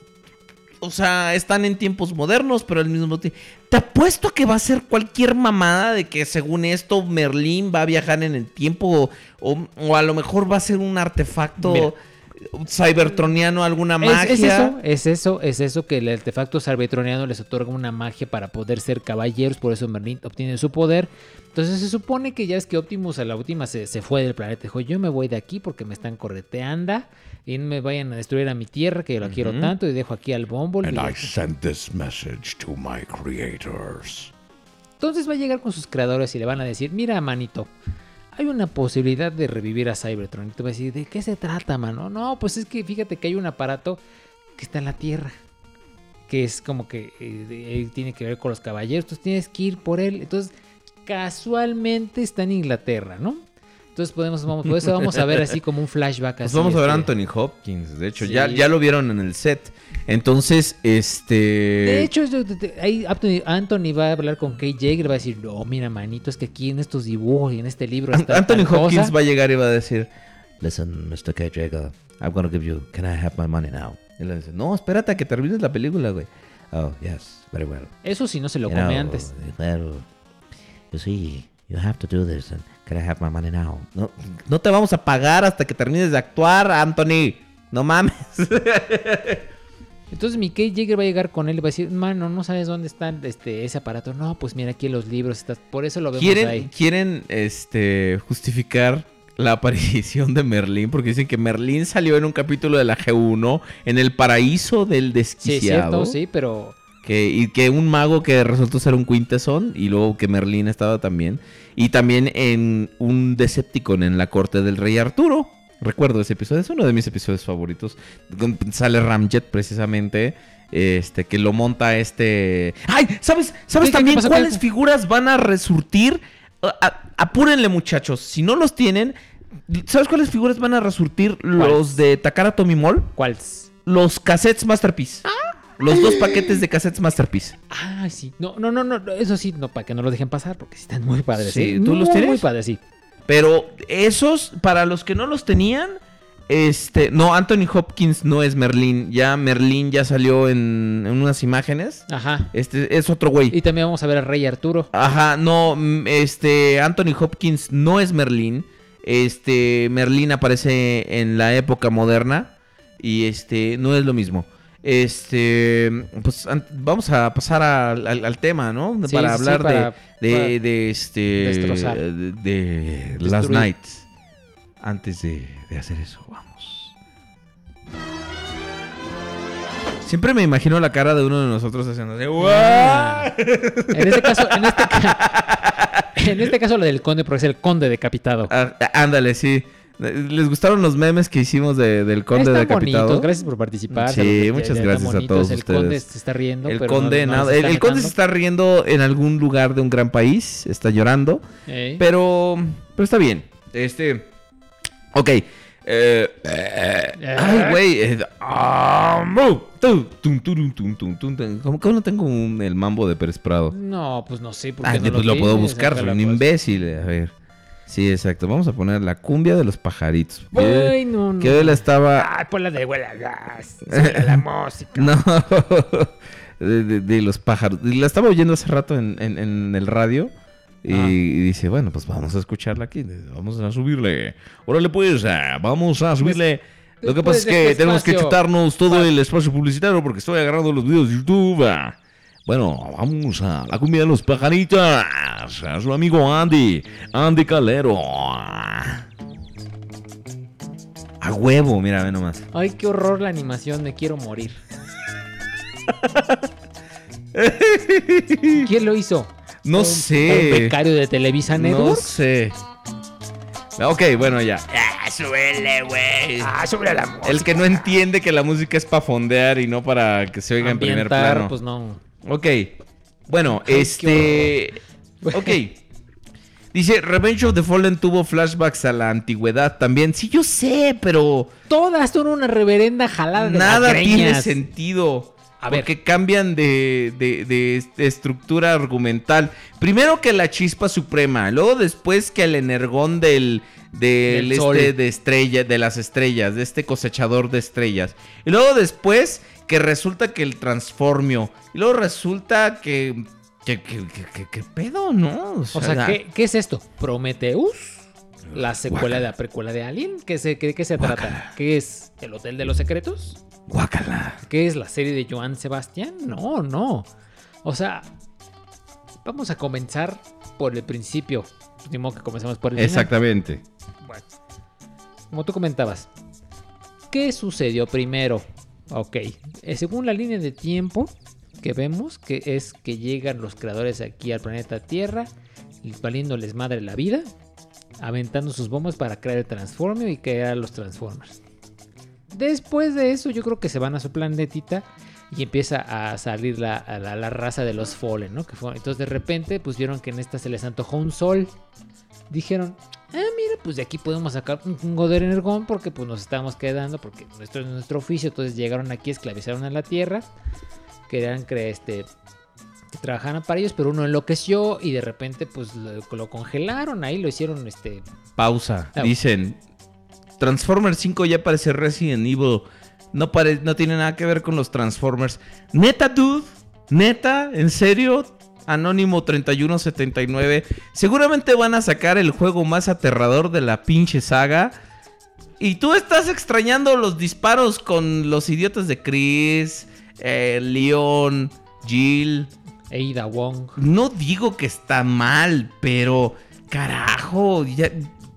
o sea, están en tiempos modernos, pero al mismo tiempo... Te apuesto que va a ser cualquier mamada de que según esto Merlín va a viajar en el tiempo o, o a lo mejor va a ser un artefacto Mira. cybertroniano, alguna magia. es eso, es eso, es eso que el artefacto sarbetroniano les otorga una magia para poder ser caballeros, por eso Merlin obtiene su poder. Entonces se supone que ya es que Optimus a la última se, se fue del planeta. Dijo, yo me voy de aquí porque me están correteando y no me vayan a destruir a mi tierra, que yo la quiero tanto, y dejo aquí al Bumble. And I sent this message to my creators. Entonces va a llegar con sus creadores y le van a decir, mira, manito, hay una posibilidad de revivir a Cybertron. Y tú vas a decir, ¿de qué se trata, mano? No, pues es que fíjate que hay un aparato que está en la Tierra. Que es como que eh, eh, tiene que ver con los caballeros. Entonces tienes que ir por él. Entonces, casualmente está en Inglaterra, ¿no? Entonces podemos, vamos, por eso vamos a ver así como un flashback Pues así. vamos a ver a este. Anthony Hopkins. De hecho, Sí. ya, ya lo vieron en el set. Entonces, este. De hecho, ahí Anthony, va a hablar con Kate Jagger y va a decir, no, mira, manito, es que aquí en estos dibujos y en este libro está Anthony Hopkins cosa". va a llegar y va a decir: Listen, Mr. K. Jagger, I'm gonna give you. Can I have my money now? Y le dice: No, espérate a que termines la película, güey. Oh, yes, very well. Eso sí no se lo You come know, antes. Well, you see, you have to do this. And can I have my money now? No, no te vamos a pagar hasta que termines de actuar, Anthony. No mames. [laughs] Entonces mi Kate Jagger va a llegar con él y va a decir, mano, no sabes dónde está este, ese aparato. No, pues mira aquí en los libros, está, por eso lo vemos quieren, ahí. quieren este, justificar la [laughs] aparición de Merlín porque dicen que Merlín salió en un capítulo de la G1 en el paraíso del Sí, es desquiciado. cierto, sí, pero Que, y que un mago que resultó ser un Quintesson y luego que Merlín estaba también. Y también en un Decepticon en la corte del rey Arturo. Recuerdo ese episodio, es uno de mis episodios favoritos. Sale Ramjet precisamente. Este, que lo monta este. ¡Ay! ¿Sabes, ¿sabes ¿Qué- qué también cuáles ¿Qué- figuras van a resurtir? A- a- apúrenle, muchachos. Si no los tienen. ¿Sabes cuáles figuras van a resurtir los de Takara Tomimol? ¿cuáles? Los cassettes Masterpiece. Los dos paquetes de cassettes Masterpiece. Ah, sí. No, no, no, no, eso sí, no, para que no lo dejen pasar, porque sí están muy padres. Sí, ¿eh? ¿tú los Muy, tienes? Muy padres, sí. Pero esos, para los que no los tenían, este, no, Anthony Hopkins no es Merlín. Ya Merlín ya salió en, en unas imágenes. Ajá. Este es otro güey. Y también vamos a ver al Rey Arturo. Ajá, no, mm, este, Anthony Hopkins no es Merlín. Este, Merlín aparece en la época moderna y este, no es lo mismo. Este, pues vamos a pasar al, al- al tema, ¿no? Sí, para sí, hablar para- de, de, para de, este, destrozar. de, de Last. Night. Antes de, de hacer eso, vamos. Siempre me imagino la cara de uno de nosotros haciendo así, Ah. En este caso, en este, ca- en este caso la del conde, porque es el conde decapitado. Ah, ándale, sí. ¿Les gustaron los memes que hicimos de- del conde Están decapitado? bonitos, gracias por participar. Sí, muchas ya gracias a todos El ustedes. conde se está riendo. El pero conde, no- el, el conde se está riendo en algún lugar de un gran país, está llorando, Ey. pero, pero está bien. Este, ok. eh, ay, güey. eh. ¿Cómo que no tengo un- el mambo de Pérez Prado? No, pues no sé. ¿por Ah, no pues lo puedo tienes? buscar, soy un imbécil. A ver. Sí, exacto. Vamos a poner la cumbia de los pajaritos. Ay, no, no. que la estaba. Ay, ponla de huela gas. La [laughs] música. No. [laughs] De, de- de los pájaros. La estaba oyendo hace rato en, en- en el radio. Y, Ah. y dice, bueno, pues vamos a escucharla aquí. Vamos a subirle. Órale, pues, ah, vamos a subirle. Lo que pasa es que este tenemos que chutarnos todo el espacio publicitario porque estoy agarrando los videos de YouTube. Bueno, vamos a la comida de los pajaritos. A su amigo Andy. Andy Calero. A huevo, mira, ve nomás. Ay, qué horror la animación, me quiero morir. [laughs] ¿Quién lo hizo? No ¿Un- sé. ¿Un becario de Televisa No Network? sé. Ok, bueno, ya. Ah, súbele, güey. Ah, sobre la música. El que no entiende que la música es para fondear y no para que se oiga en primer plano. pues no. Ok. Bueno, Ay, este. Ok. Dice, Revenge of the Fallen tuvo flashbacks a la antigüedad también. Sí, yo sé, pero Todas son una reverenda jalada de nada tiene sentido. A ver. porque cambian de, de- de- de estructura argumental. Primero que la chispa suprema, luego después que el energón del, del Del este de estrella, de las estrellas, de este cosechador de estrellas. Y luego después que resulta que el transformio. Y luego resulta que. que, que, que- que- que pedo, ¿no? O sea, ¿qué, qué es esto? ¿Prometheus? ¿La secuela de la precuela de Alien? ¿Qué se, qué, qué se trata? ¿Qué es? ¿El Hotel de los Secretos? Guácala. ¿Qué es la serie de Joan Sebastián? No, no. O sea, vamos a comenzar por el principio. Ni modo que comencemos por el final. Exactamente. Bueno, como tú comentabas, ¿qué sucedió primero? Ok, eh, según la línea de tiempo que vemos, que es que llegan los creadores aquí al planeta Tierra, valiéndoles madre la vida, aventando sus bombas para crear el Transformio y crear los Transformers. Después de eso, yo creo que se van a su planetita y empieza a salir la, la, raza de los Fallen, ¿no? Que entonces de repente, pues vieron que en esta se les antojó un sol. Dijeron, ah, mira, pues de aquí podemos sacar un chingo de energón porque pues nos estamos quedando, porque nuestro es nuestro oficio. Entonces llegaron aquí, esclavizaron a la Tierra, querían que este que trabajaran para ellos, pero uno enloqueció y de repente pues lo, lo congelaron, ahí lo hicieron este Pausa. Ah. Dicen, Transformers 5 ya parece Resident Evil. No, pare- no tiene nada que ver con los Transformers. Neta, dude. Neta, ¿en serio? Anónimo 3179. Seguramente van a sacar el juego más aterrador de la pinche saga. Y tú estás extrañando los disparos con los idiotas de Chris, eh, Leon, Jill. Ada Wong. No digo que está mal, pero carajo, ya-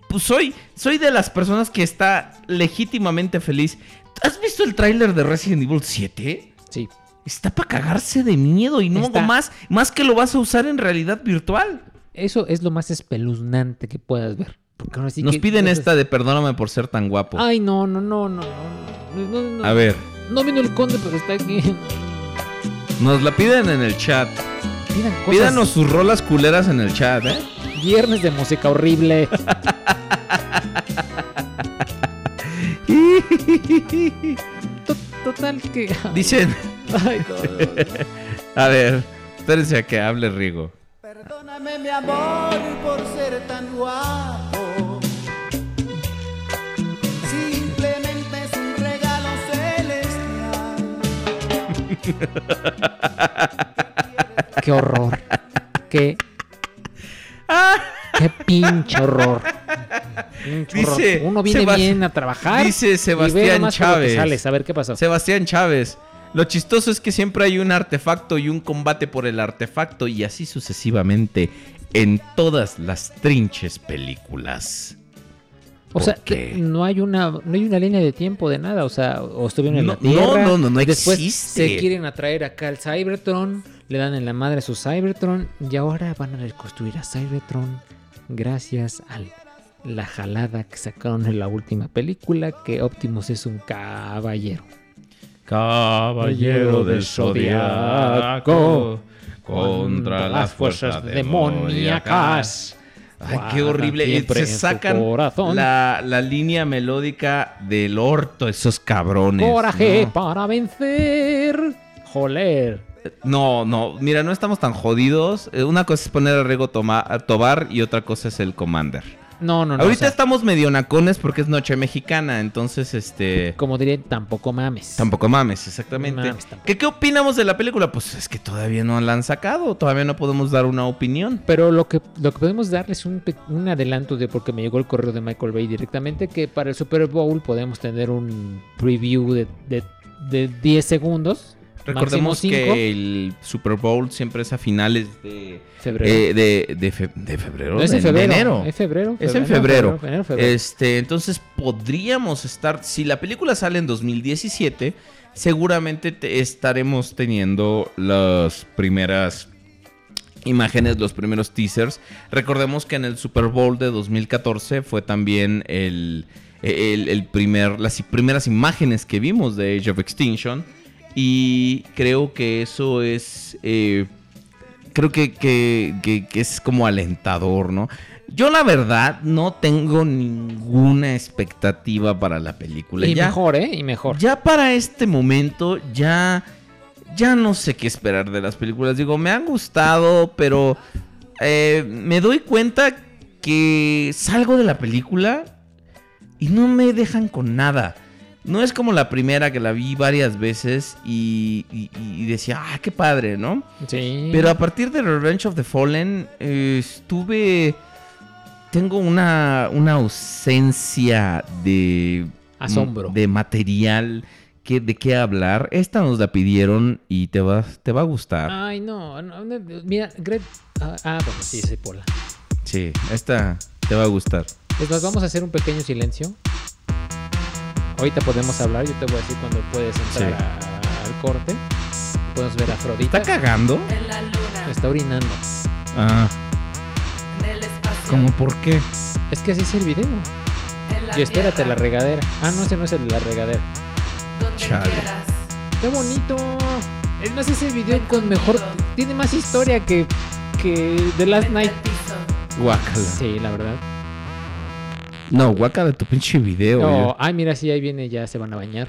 pues soy, soy de las personas que está legítimamente feliz. ¿Has visto el tráiler de Resident Evil 7? Sí. Está para cagarse de miedo y no más, más que lo vas a usar en realidad virtual. Eso es lo más espeluznante que puedas ver. Porque Nos piden esta de perdóname por ser tan guapo. Ay, no, no, no, no. a ver. No vino el conde, pero está aquí. Nos la piden en el chat. Pídanos sus rolas culeras en el chat, ¿eh? Viernes de música horrible. [laughs] Total que. Dicen. Ay, no, no. [laughs] a ver, espérense a que hable Rigo. Perdóname mi amor por ser tan guapo. Simplemente es un regalo celestial. Qué horror. Qué. Qué pinche horror. Pinche horror. Dice Uno viene Sebas- bien a trabajar. dice y ve Sebastián lo que Chávez. sales. A ver qué pasó. Sebastián Chávez. Lo chistoso es que siempre hay un artefacto y un combate por el artefacto y así sucesivamente en todas las trinches películas. O sea, ¿Por que no hay una no hay una línea de tiempo de nada, o sea, o estuvieron en No, la Tierra. no, no, no, no después existe. se quieren atraer acá al Cybertron, le dan en la madre a su Cybertron y ahora van a reconstruir a Cybertron gracias a la jalada que sacaron en la última película que Optimus es un caballero. Caballero del Zodiaco, contra las fuerzas demoníacas. Ay, qué horrible. Se sacan la, la línea melódica del orto, esos cabrones. Coraje ¿no? para vencer. Joler. No, no, mira, no estamos tan jodidos. Eh, Una cosa es poner a a Tobar y otra cosa es el Commander. No, no, no. Ahorita o sea, estamos medio nacones porque es noche mexicana, entonces este... Como diré, tampoco mames. Tampoco mames, exactamente. Mames, tampoco. ¿Qué, ¿Qué opinamos de la película? Pues es que todavía no la han sacado, todavía no podemos dar una opinión. Pero lo que, lo que podemos darles es un, un adelanto de porque me llegó el correo de Michael Bay directamente que para el Super Bowl podemos tener un preview de, de, de 10 segundos. Recordemos que el Super Bowl siempre es a finales de Febrero. eh, de, de fe- de febrero. No es en de febrero. enero. Es febrero. Es en febrero, febrero. febrero, febrero. Este, entonces podríamos estar, si la película sale en 2017, seguramente te- estaremos teniendo las primeras imágenes, los primeros teasers. Recordemos que en el Super Bowl de 2014 fue también el, el, el primer, las primeras imágenes que vimos de Age of Extinction. Y creo que eso es... eh, creo que, que- que- que es como alentador, ¿no? Yo la verdad no tengo ninguna expectativa para la película. Y ya, mejor, ¿eh? Y mejor. ya para este momento ya ya no sé qué esperar de las películas. Digo, me han gustado, pero eh, me doy cuenta que salgo de la película y no me dejan con nada. No es como la primera que la vi varias veces y, y- y decía, ah, qué padre, ¿no? Sí. Pero a partir de Revenge of the Fallen eh, estuve... Tengo una, una ausencia de... Asombro. De material que, de qué hablar. Esta nos la pidieron y te va, te va a gustar. Ay, no. no, no, mira, Gret. Ah, ah, bueno, sí, soy Pola. Sí, esta te va a gustar. Es más, vamos a hacer un pequeño silencio. Ahorita podemos hablar. Yo te voy a decir cuando puedes entrar Sí. a- al corte. Podemos ver a Afrodita. ¿Está cagando? Está orinando. Ah. ¿Cómo por qué? Es que así es el video. Y espérate, la regadera. Ah, no, ese no es el de la regadera. Chale. ¡Qué bonito! Es más, ese video con mejor. Tiene más historia que. que The Last Night. Guácala. Sí, la verdad. No, guaca de tu pinche video. No, ay, mira, sí, ahí viene, ya se van a bañar.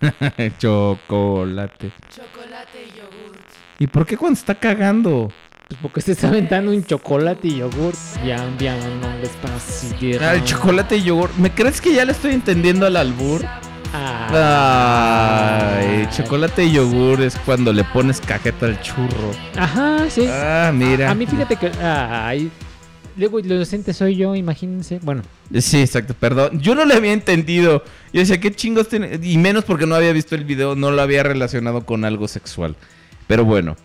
[laughs] Chocolate. Chocolate y yogur. ¿Y por qué cuando está cagando? Pues porque se está aventando un chocolate y yogur. Ya, ya, no, despacito. Ah, el chocolate y yogur. ¿Me crees que ya le estoy entendiendo al albur? Ah. Ay, chocolate y yogur es cuando le pones cajeta al churro. Ajá, sí. Ah, mira. A mí fíjate que. Ay. Luego lo docente soy yo, imagínense. Bueno, Sí, exacto, perdón. Yo no le había entendido. Yo decía, ¿qué chingos tiene? Y menos porque no había visto el video, no lo había relacionado con algo sexual. Pero bueno.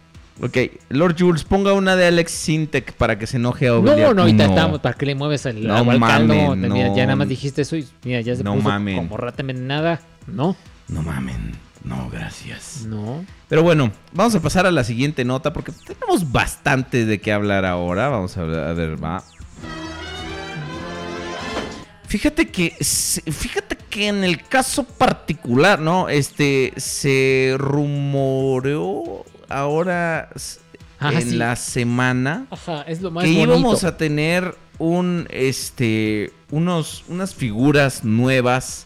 Ok, Lord Jules, ponga una de Alex Sintek para que se enoje a no, Obelia. no, ahorita estamos para que le mueves el No al caldo. mamen, Mira, no. ya nada más dijiste eso y mira, ya se No puso mamen. como rata envenenada. No, No mamen. No, gracias. no. Pero bueno, vamos a pasar a la siguiente nota porque tenemos bastante de qué hablar ahora. Vamos a, ver- a ver, va. Fíjate que, fíjate que en el caso particular, ¿no? Este, se rumoreó ahora Ah, en sí. la semana Ajá, es lo más que bonito. íbamos a tener un, este, unos, unas figuras nuevas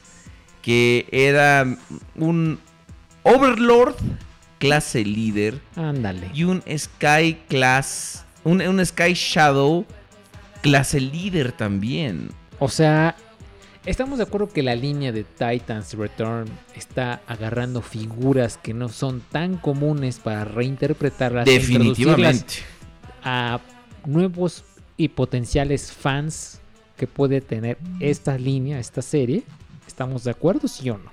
que eran un Overlord clase líder Ándale. y un Sky Class, un, un Sky Shadow clase líder también. O sea, estamos de acuerdo que la línea de Titans Return está agarrando figuras que no son tan comunes para reinterpretarlas. Definitivamente. A nuevos y potenciales fans que puede tener esta línea, esta serie. ¿Estamos de acuerdo, sí o no?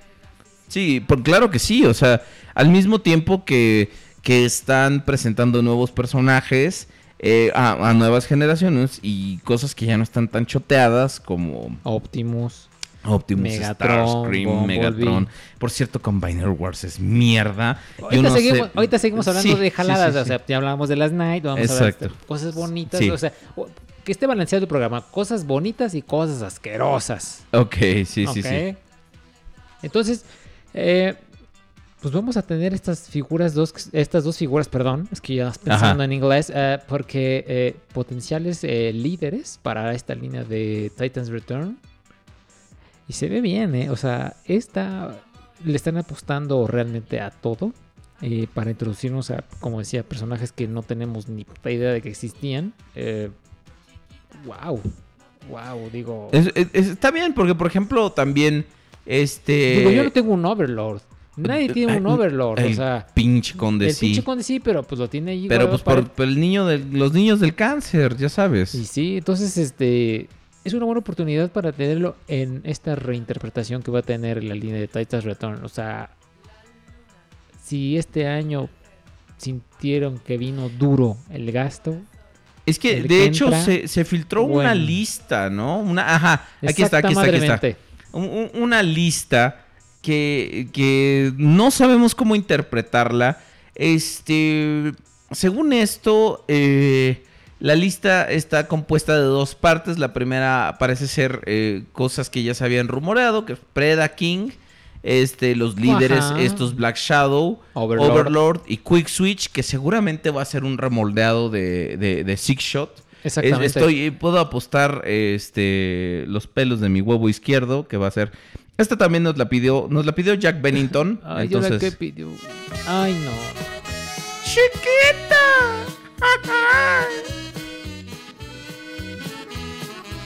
Sí, por, claro que sí. O sea, al mismo tiempo que, que están presentando nuevos personajes eh, a, a nuevas generaciones y cosas que ya no están tan choteadas como Optimus. Optimus, Megatron, Starscream, Bumblebee. Megatron. Por cierto, Combiner Wars es mierda. Ahorita, no seguimos, sé- ahorita seguimos hablando Sí, de sí, jaladas, sí, o sí. sea, ya hablamos de las Night, vamos a hablar Exacto. de cosas bonitas, Sí. o sea, que esté balanceado el programa, cosas bonitas y cosas asquerosas. Ok, sí, sí, ¿ok? sí. Entonces, eh, pues vamos a tener estas figuras, dos, estas dos figuras, perdón, es que ya estás pensando Ajá. en inglés, eh, porque eh, potenciales eh, líderes para esta línea de Titans Return. Y se ve bien, ¿eh? O sea, esta le están apostando realmente a todo. para introducirnos a, como decía, personajes que no tenemos ni puta idea de que existían. Wow. Wow, digo. Es- es- es- está bien, porque por ejemplo también este... Digo, yo no tengo un Overlord. Nadie tiene un Overlord, el o sea. pinche conde el sí. pinche conde sí, pero pues lo tiene ahí. Pero pues para- por, por el niño del, los niños del cáncer, ya sabes. Y sí, entonces este es una buena oportunidad para tenerlo en esta reinterpretación que va a tener la línea de Titans Return. O sea, si este año sintieron que vino duro el gasto, Es que de que hecho entra, se, se filtró una lista, ¿no? Una, ajá, aquí está, aquí está, aquí está. Un- una lista que, que no sabemos cómo interpretarla. Este, según esto, eh, la lista está compuesta de dos partes. La primera parece ser eh, cosas que ya se habían rumoreado, que Preda King, este, los líderes, Ajá. estos Black Shadow, Overlord. Overlord. y Quick Switch, que seguramente va a ser un remoldeado de, de, de Six Shot. Exactamente. Es- Estoy, eh, puedo apostar este los pelos de mi huevo izquierdo, que va a ser. Esta también nos la pidió, nos la pidió Jack Bennington. [laughs] Ay, yo la entonces, que pidió. Ay, no.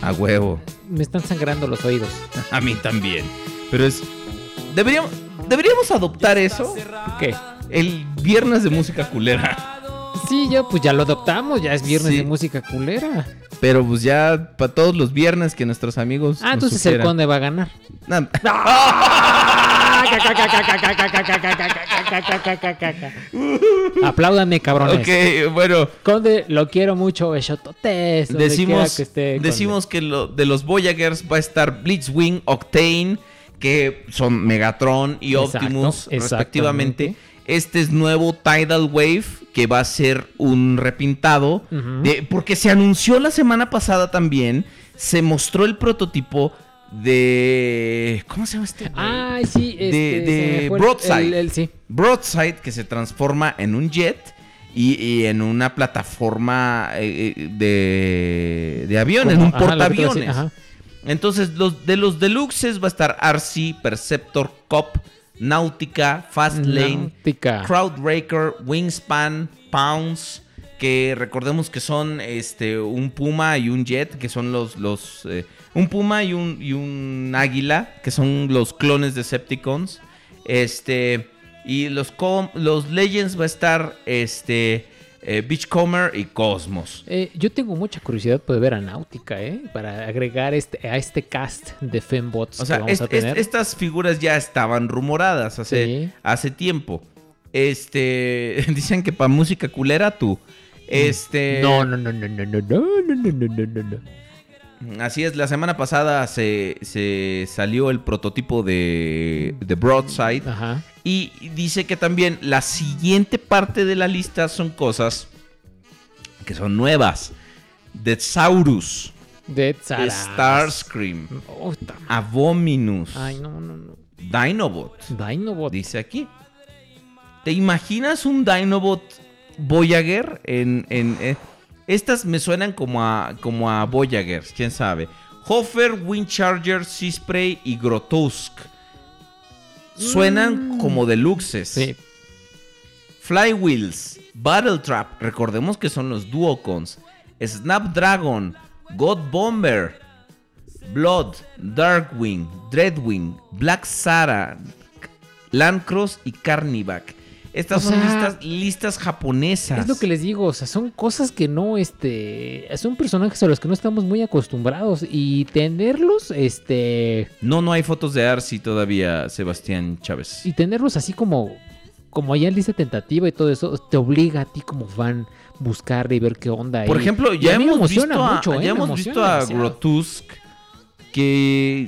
a huevo. Me están sangrando los oídos. [laughs] A mí también. Pero es. Deberíamos, deberíamos adoptar eso. ¿Qué? El viernes de música culera. Sí, ya pues ya lo adoptamos, ya es viernes Sí. de música culera. Pero pues ya para todos los viernes que nuestros amigos. Ah, nos entonces el sugieran. conde va a ganar. Nah, Apláudanme, cabrones. ok, bueno. Conde, lo quiero mucho, besototes. Decimos, que esté, decimos que lo, de los Voyagers va a estar Blitzwing, Octane, que son Megatron y Exacto, Optimus respectivamente. Este es nuevo Tidal Wave, que va a ser un repintado. De- porque se anunció la semana pasada también, se mostró el prototipo de... ¿Cómo se llama este? Ay, sí, este, de, Broadside. el- el- sí. Broadside que se transforma en un jet y, y en una plataforma eh, eh, de, de avión, en un portaaviones. Entonces, los, de los deluxes va a estar RC, Perceptor, Cop, Náutica, Fastlane, Náutica. Crowdbreaker, Wingspan, Pounce, que recordemos que son este un puma y un jet, que son los los eh, un puma y un y un águila, que son los clones de Decepticons. Este y los los Legends va a estar este eh, Beachcomber y Cosmos. Eh, yo tengo mucha curiosidad por ver a Náutica, ¿eh? Para agregar este, a este cast de fembots O sea, que vamos es- a es- tener. estas figuras ya estaban rumoradas hace, Sí. hace tiempo. Este, [laughs] dicen que para música culera tú. Este, Mm. No, no, no, no, no, no, no, no, no, no, no, no. Así es, la semana pasada se, se salió el prototipo de, de Broadside. Ajá. Y dice que también la siguiente parte de la lista son cosas que son nuevas. Dead Saras. Starscream, Oh, Abominus, Ay, no, no, no. Dinobot. Dinobot. Dice aquí. ¿Te imaginas un Dinobot Voyager en... en eh? Estas me suenan como a, como a Voyagers, quién sabe. Hofer, Windcharger, Seaspray y Grotusk. Suenan como deluxes. Sí. Flywheels, Battletrap, recordemos que son los Duocons. Snapdragon, God Bomber, Blood, Darkwing, Dreadwing, Black Sarah, Landcross y Carnivac. Estas O son sea, listas, listas japonesas. Es lo que les digo, o sea, son cosas que no, este, son personajes a los que no estamos muy acostumbrados y tenerlos, este, No, no hay fotos de Arcy todavía, Sebastián Chávez. y tenerlos así como, como ya en lista tentativa y todo eso, te obliga a ti como fan buscar y ver qué onda. Por y- ejemplo, ya hemos visto a, mucho, ¿eh? ya hemos visto a demasiado. Grotusk que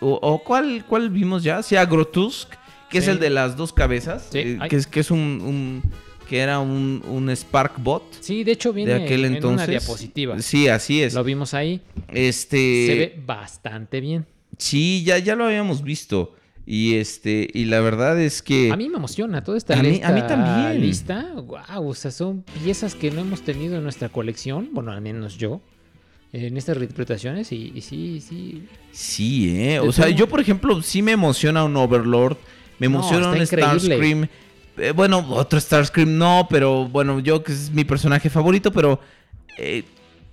o, o cuál cuál vimos ya, sí a Grotusk, que es el de las dos cabezas, Sí, eh, que es que es un, un- que era un, un Sparkbot Sí, de hecho viene de aquel en entonces. una diapositiva. Sí, así es. Lo vimos ahí. Este Se ve bastante bien. sí, ya ya lo habíamos visto y este y la verdad es que A mí me emociona toda esta A mí- a mí también. lista. Wow, o sea, son piezas que no hemos tenido en nuestra colección. Bueno, al menos yo. En estas reinterpretaciones. Y, y sí, sí. Sí, eh. O sea, yo, por ejemplo, sí me emociona un Overlord. Me No, emociona increíble. Starscream. Eh, bueno, otro Starscream no, pero bueno, yo que es mi personaje favorito, pero eh,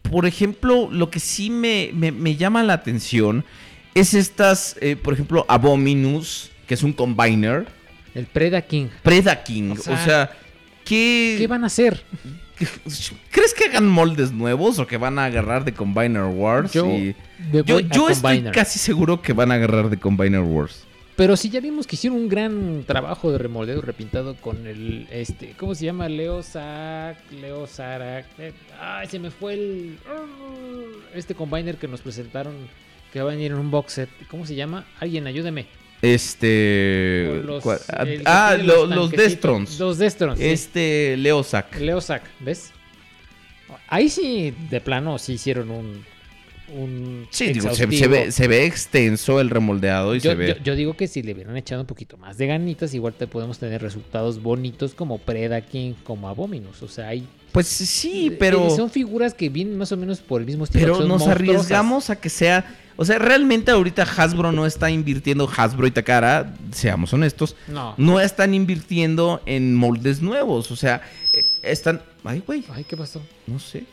por ejemplo, lo que sí me, me- me llama la atención es estas, eh, por ejemplo, Abominus, que es un combiner. El Preda King. Preda King. O O sea, ¿qué, ¿Qué van a hacer? [laughs] ¿Crees que hagan moldes nuevos o que van a agarrar de Combiner Wars? Yo Y- yo, yo estoy casi seguro que van a agarrar de Combiner Wars. Pero sí ya vimos que hicieron un gran trabajo de remoldeo repintado con el este, ¿cómo se llama? Leo Sac, Leo Sarak. eh, ay, se me fue el este combiner que nos presentaron que va a venir en un box set. ¿Cómo se llama? Alguien ayúdeme. Este. Ah, el ah, los los. Destrons. Los Destrons. sí. Este Leosac. Leo Sac, ¿ves? Ahí sí, de plano, sí hicieron un. Un Sí, digo, se, ve, se ve extenso el remoldeado y Yo, se ve. yo- yo digo que si le hubieran echado un poquito más de ganitas, igual te podemos tener resultados bonitos como Preda King, como Abominus. O sea, hay. Pues sí, pero. eh, son figuras que vienen más o menos por el mismo estilo. Pero nos monstruosas. arriesgamos a que sea. O sea, realmente ahorita Hasbro no está invirtiendo, Hasbro y Takara, seamos honestos, No. están invirtiendo en moldes nuevos. O sea, eh, están. Ay, güey. Ay, ¿qué pasó? No sé.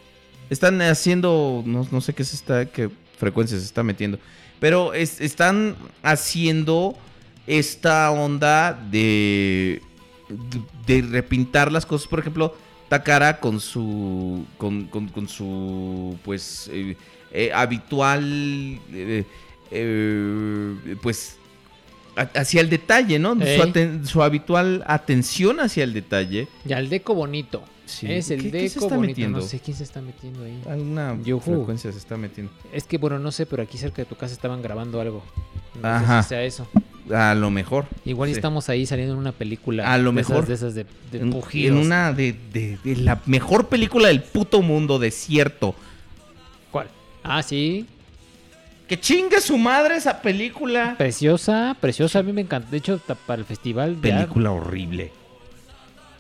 Están haciendo. No, no sé qué se está. qué frecuencia se está metiendo. Pero es- están haciendo esta onda de. de repintar las cosas. Por ejemplo, Takara con su. con, con- su. pues. eh, eh, habitual. eh, pues. Hacia el detalle, ¿no? Su, habitual atención hacia el detalle. Ya el deco bonito. Sí. Es el ¿Qué- qué deco se está bonito. metiendo? No sé quién se está metiendo ahí. Alguna Yujú. frecuencia se está metiendo. Es que, bueno, no sé, pero aquí cerca de tu casa estaban grabando algo. No Ajá. sé si sea eso. A lo mejor. Igual Sí. estamos ahí saliendo en una película. A lo de esas- mejor. de esas de, de en, una de, de- de la mejor película del puto mundo, Desierto. ¿Cuál? Ah, sí. Que chingue su madre esa película. Preciosa, preciosa. A mí me encanta. De hecho, para el festival. de Película horrible.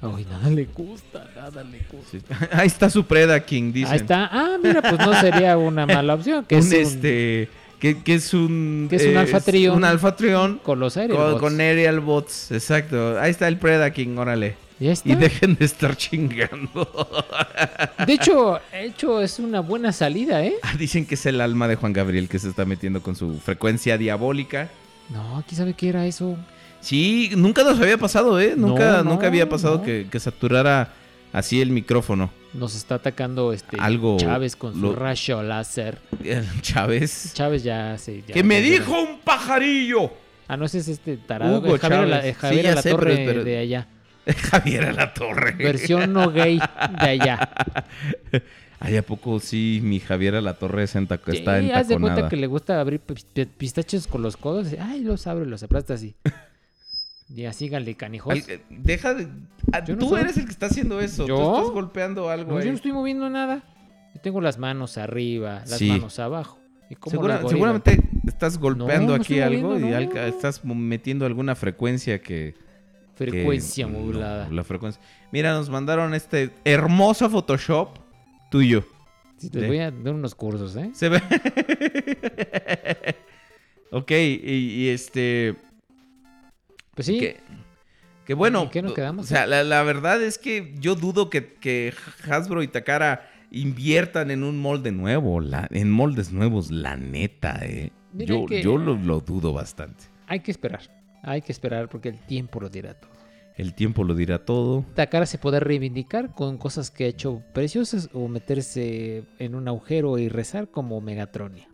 Ay, nada le gusta, nada le gusta. [laughs] Ahí está su Preda King, dice. Ahí está. Ah, mira, pues no sería una [laughs] mala opción. Que un es un- este. Que, que es un. Que es un Alpha Trion. Un Alpha Trion. con los aéreos. Con, con Aerial Bots, exacto. Ahí está el Preda King, órale. Ya está. Y dejen de estar chingando. De hecho, hecho, es una buena salida, ¿eh? Ah, Dicen que es el alma de Juan Gabriel que se está metiendo con su frecuencia diabólica. No, aquí sabe qué era eso. Sí, nunca nos había pasado, ¿eh? Nunca, No, nunca había pasado no. que, que saturara así el micrófono. Nos está atacando este Algo Chávez con su rayo láser. Chávez. Chávez ya ¡Que me ya- dijo un pajarillo! Ah, no, ese es este tarado. Hugo eh, Javier, Chávez. la, eh, Sí, la sé, Torre pero- pero- de allá. [laughs] Javier a la torre. Versión no gay de allá. [laughs] Ay, ¿a poco sí mi Javier a la torre es enta- está Sí, haz de cuenta que le gusta abrir pi- pistachos con los codos. Ay, los abre y los aplasta así. [laughs] Y así, síganle, canijos. Al- eh, Deja de... ah, Yo no Tú soy- eres el que está haciendo eso. ¿Yo? Tú estás golpeando algo No, ahí. yo no estoy moviendo nada. Yo tengo las manos arriba, las Sí. manos abajo. ¿Y cómo Segura- las voy a- seguramente estás golpeando no aquí estoy algo moviendo, y no. estás metiendo alguna frecuencia que... Frecuencia que- no, modulada. la frecuencia. Mira, nos mandaron este hermoso Photoshop tuyo. Sí, te voy a dar unos cursos, ¿eh? Se ve. [laughs] ok, y, y este. Pues sí. Que, que bueno. ¿En qué nos quedamos? O sea, la, la verdad es que yo dudo que, que Hasbro y Takara inviertan en un molde nuevo, la- en moldes nuevos, la neta, eh. Yo, yo lo, lo dudo bastante. Hay que esperar. Hay que esperar porque el tiempo lo dirá todo. El tiempo lo dirá todo. Takara se puede reivindicar con cosas que ha hecho preciosas o meterse en un agujero y rezar como Megatronia.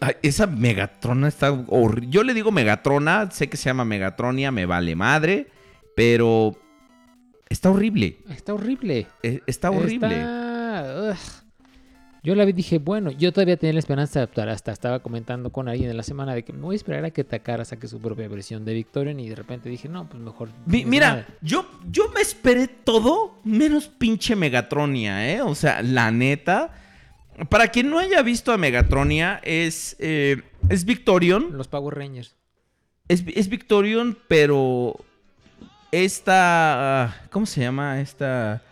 Ay, esa Megatrona está horri- Yo le digo Megatrona, sé que se llama Megatronia, me vale madre, pero está horrible. Está horrible. Eh, Está horrible. Está-. Yo la vi y dije, bueno, yo todavía tenía la esperanza de adaptar. Hasta estaba comentando con alguien en la semana de que me voy a esperar a que Takara saque su propia versión de Victorian y de repente dije, no, pues mejor. Mi- mira, yo, yo me esperé todo menos pinche Megatronia, ¿eh? O sea, la neta. Para quien no haya visto a Megatronia, es, eh, es Victorion. Los Power Rangers. Es, es Victorion, pero esta... ¿Cómo se llama? Esta...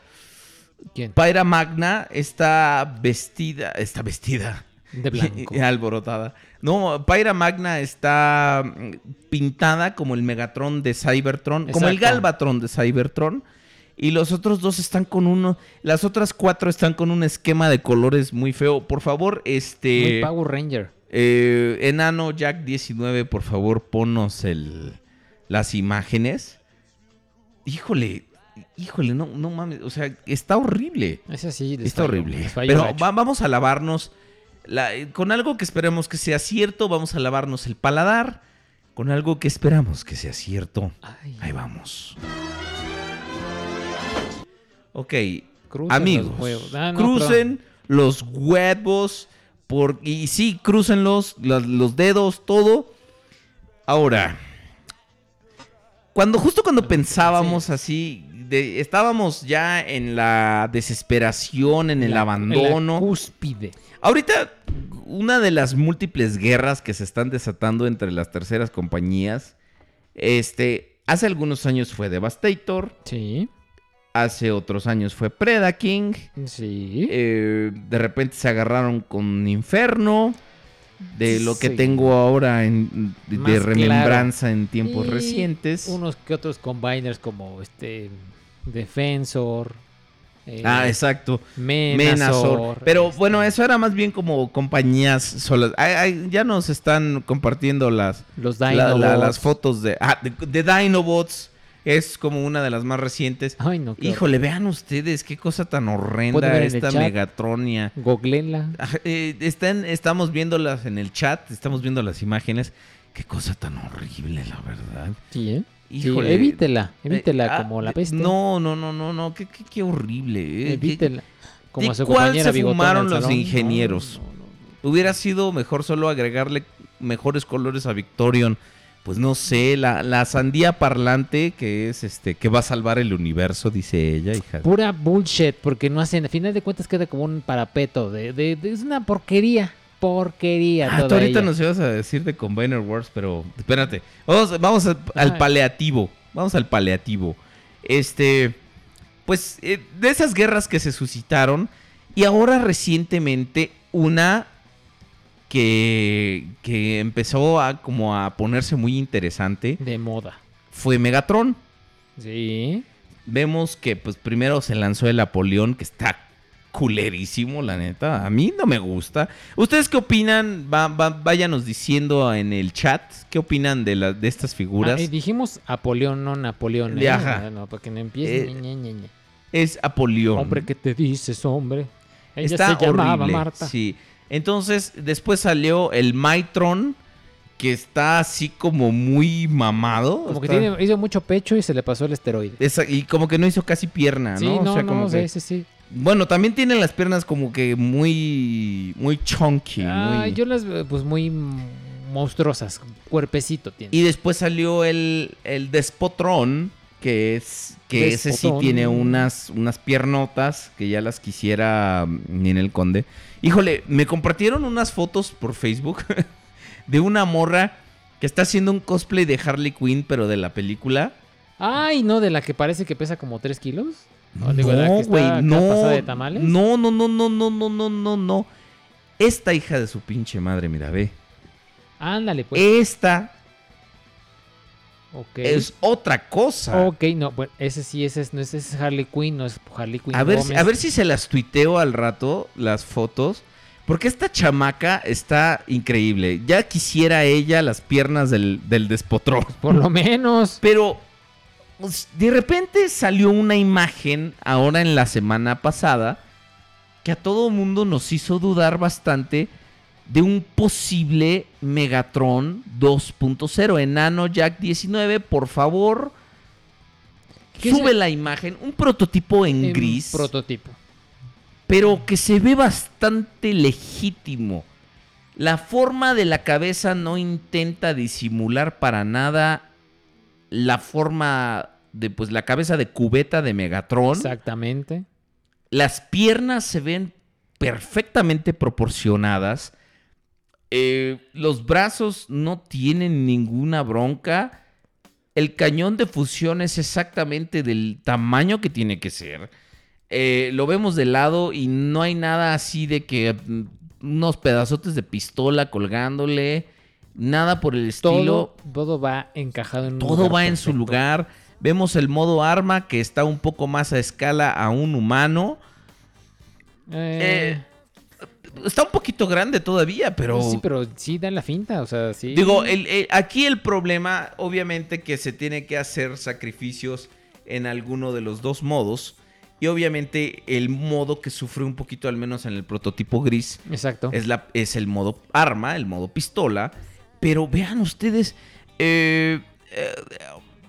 ¿Quién? Pyra Magna está vestida... Está vestida. De blanco. [laughs] Y alborotada. No, Pyra Magna está mm, pintada como el Megatron de Cybertron, como el. Galvatron de Cybertron. Y los otros dos están con uno. Las otras cuatro están con un esquema de colores muy feo. Por favor, este. Muy Power Ranger. eh, Enano Jack 19, por favor, ponos el, las imágenes. Híjole, híjole, no, no mames. O sea, está horrible. Es así. Está horrible. Pero va- vamos a lavarnos la- eh, con algo que esperemos que sea cierto. Vamos a lavarnos el paladar. Con algo que esperamos que sea cierto. Ay. Ahí vamos. Ok, Crucen amigos, los huevos. Ah, no, crucen los huevos. Por, y sí, crucenlos, los, los dedos, todo. Ahora, cuando justo cuando pensábamos así, de- estábamos ya en la desesperación, en el La- abandono. la cúspide. Ahorita, una de las múltiples guerras que se están desatando entre las terceras compañías, este, hace algunos años fue Devastator, Sí. hace otros años fue Predaking, Sí. eh, de repente se agarraron con Inferno, de lo que tengo ahora en, de Más remembranza en tiempos Y recientes. Unos que otros combiners como este Defensor. eh, Ah, exacto. Menazor. Menazor. Pero este, bueno, eso era más bien como compañías solas. Ay, ay, ya nos están compartiendo las, Los la- Dinobots. la- las fotos de, ah, de, de Dinobots. Es como una de las más recientes. Ay, no, Híjole, vean ustedes qué cosa tan horrenda esta. Megatronia. Googlenla. Ajá, eh, están, estamos viéndolas en el chat, estamos viendo las imágenes. Qué cosa tan horrible, la verdad. Sí, ¿eh? Sí, Híjole. evítela, evítela Eh, ah, como la peste. No, no, no, no, no, qué, qué, qué horrible. eh, Evítela. Como ¿De a su cuál se fumaron los salón. ingenieros? No, no, no. Hubiera sido mejor solo agregarle mejores colores a Victorion. Pues no sé, la, la sandía parlante que es este, que va a salvar el universo, dice ella, hija. Pura bullshit, porque no hacen, a final de cuentas queda como un parapeto. De, de- de- es una porquería. Porquería. Ah, tú ahorita ella. nos ibas a decir de Combiner Wars, pero espérate. Vamos, vamos al, paleativo. Vamos al paleativo. Este, pues eh, de esas guerras que se suscitaron y ahora recientemente una que, que empezó a como a ponerse muy interesante De moda. fue Megatron. Sí. Vemos que pues primero se lanzó el Apolión que está culerísimo, la neta. A mí no me gusta. ¿Ustedes qué opinan? Va- va- váyanos diciendo en el chat qué opinan de, la- de estas figuras. Ah, dijimos Apolión, no Napoleón. ¿eh? Ajá. No, para que no empiece. Eh, ñe, ñe, ñe. Es Apolión. Hombre, ¿qué te dices, hombre? Ella Está se llamaba horrible. Marta. Sí. Entonces, después salió el Maitron, que está así como muy mamado. Como que tiene, hizo mucho pecho y se le pasó el esteroide. esa- y como que no hizo casi pierna, Sí, ¿no? O no, sea, no, como que- sí, sí. Bueno, también tiene las piernas como que muy, muy chunky. Ah, muy- yo las veo pues muy mm, monstruosas. Cuerpecito tiene. Y después salió el, el Despotrón, que es que ese sí tiene unas, unas piernotas que ya las quisiera mm, ni en el conde. Híjole, me compartieron unas fotos por Facebook [laughs] de una morra que está haciendo un cosplay de Harley Quinn, pero de la película. Ay, no, de la que parece que pesa como 3 kilos. No, digo, No, güey, no. pasada de tamales. No, no, no, no, no, no, no, no, no. Esta hija de su pinche madre, mira, ve. Ándale, pues. Esta es otra cosa. Ok, no, bueno, ese sí, ese es, no es, ese es Harley Quinn, no es Harley Quinn. A ver, Gómez. a ver si se las tuiteo al rato, las fotos. Porque esta chamaca está increíble. Ya quisiera ella las piernas del, del despotrón. Por lo menos. Pero de repente salió una imagen ahora en la semana pasada que a todo mundo nos hizo dudar bastante de un posible Megatron 2.0. Enano Jack 19, por favor, ¿Qué es sube la imagen. Un prototipo en En gris, Prototipo. pero que se ve bastante legítimo. La forma de la cabeza no intenta disimular para nada la forma de pues la cabeza de cubeta de Megatron. Exactamente. Las piernas se ven perfectamente proporcionadas. Eh, los brazos no tienen ninguna bronca. El cañón de fusión es exactamente del tamaño que tiene que ser. Eh, lo vemos de lado y no hay nada así de que mm, unos pedazotes de pistola colgándole. Nada por el estilo. Todo, todo va encajado en un Todo lugar va en su lugar. Vemos el modo arma que está un poco más a escala a un humano. Eh, Está un poquito grande todavía, pero... Sí, pero sí dan la finta, o sea, sí. Digo, el- el- aquí el problema, obviamente, que se tiene que hacer sacrificios en alguno de los dos modos. Y obviamente el modo que sufre un poquito, al menos en el prototipo gris, Exacto. es, la, es el modo arma, el modo pistola. Pero vean ustedes, eh, eh,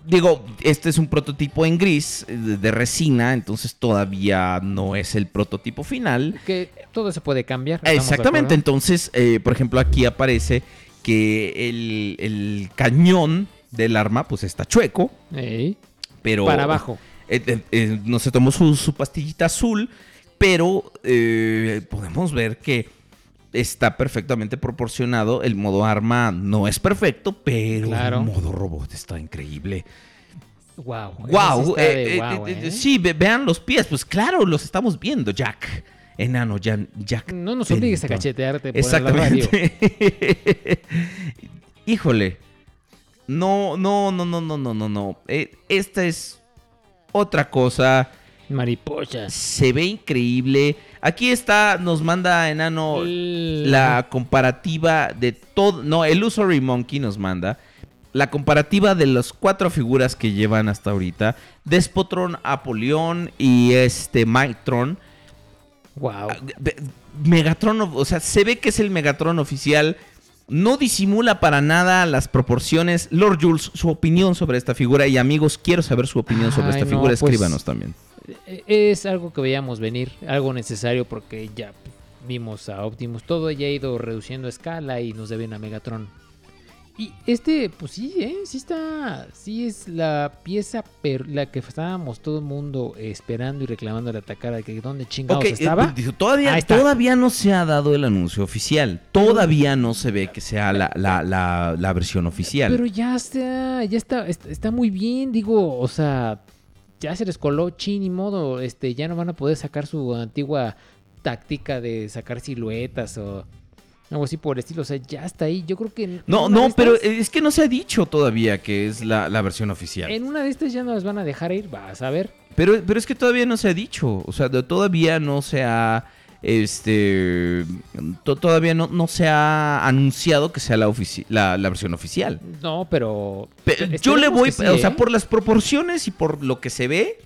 digo, este es un prototipo en gris, eh, de, de resina, entonces todavía no es el prototipo final. Que todo se puede cambiar. ¿estamos de Exactamente, entonces, eh, por ejemplo, aquí aparece que el, el cañón del arma pues está chueco, Ey, pero... Para abajo. No se tomó su, su pastillita azul, pero podemos ver que está perfectamente proporcionado. El modo arma no es perfecto, pero Claro. el modo robot está increíble. Wow. Wow, sí eh, eh, eh, vean los pies, pues claro, los estamos viendo, Jack. Enano, Jan- Jack. No nos obligues a cachetearte por la radio. Exactamente. [laughs] Híjole. No, no, no, no, no, no, no, no. Eh, esta es otra cosa. Mariposas. Se ve increíble. Aquí está, nos manda Enano la comparativa de todo. No, el Usory Monkey nos manda. La comparativa de las cuatro figuras que llevan hasta ahorita. Despotron, Apolión y este Mightron. Wow. Megatron, o sea, se ve que es el Megatron oficial. No disimula para nada las proporciones. Lord Jules, su opinión sobre esta figura. Y amigos, quiero saber su opinión sobre Ay, esta no, figura. pues, Escríbanos también. Eh, Es algo que veíamos venir, algo necesario porque ya vimos a Optimus, todo ya ha ido reduciendo escala y nos deben a Megatron. Y este, pues sí, ¿eh? sí está, sí es la pieza, per- la que estábamos todo el mundo esperando y reclamando de atacar, de que dónde chingados Ok, eh, estaba. dijo, todavía, todavía no se ha dado el anuncio oficial. Todavía no se ve que sea la, la- la- la versión oficial. Pero ya está, ya está, está, está muy bien, digo, o sea, ya se les coló chin y modo, este, ya no van a poder sacar su antigua táctica de sacar siluetas o algo así por el estilo, o sea, ya está ahí, yo creo que... no, no, pero estas- es que no se ha dicho todavía que es la, la versión oficial. En una de estas ya no las van a dejar ir, vas a ver. Pero, pero es que todavía no se ha dicho. O sea, todavía no se ha. Este. to- todavía no, no se ha anunciado que sea la, la, la versión oficial. No, pero... Pe- esperemos yo le voy. sí, o sea, ¿eh? por las proporciones y por lo que se ve.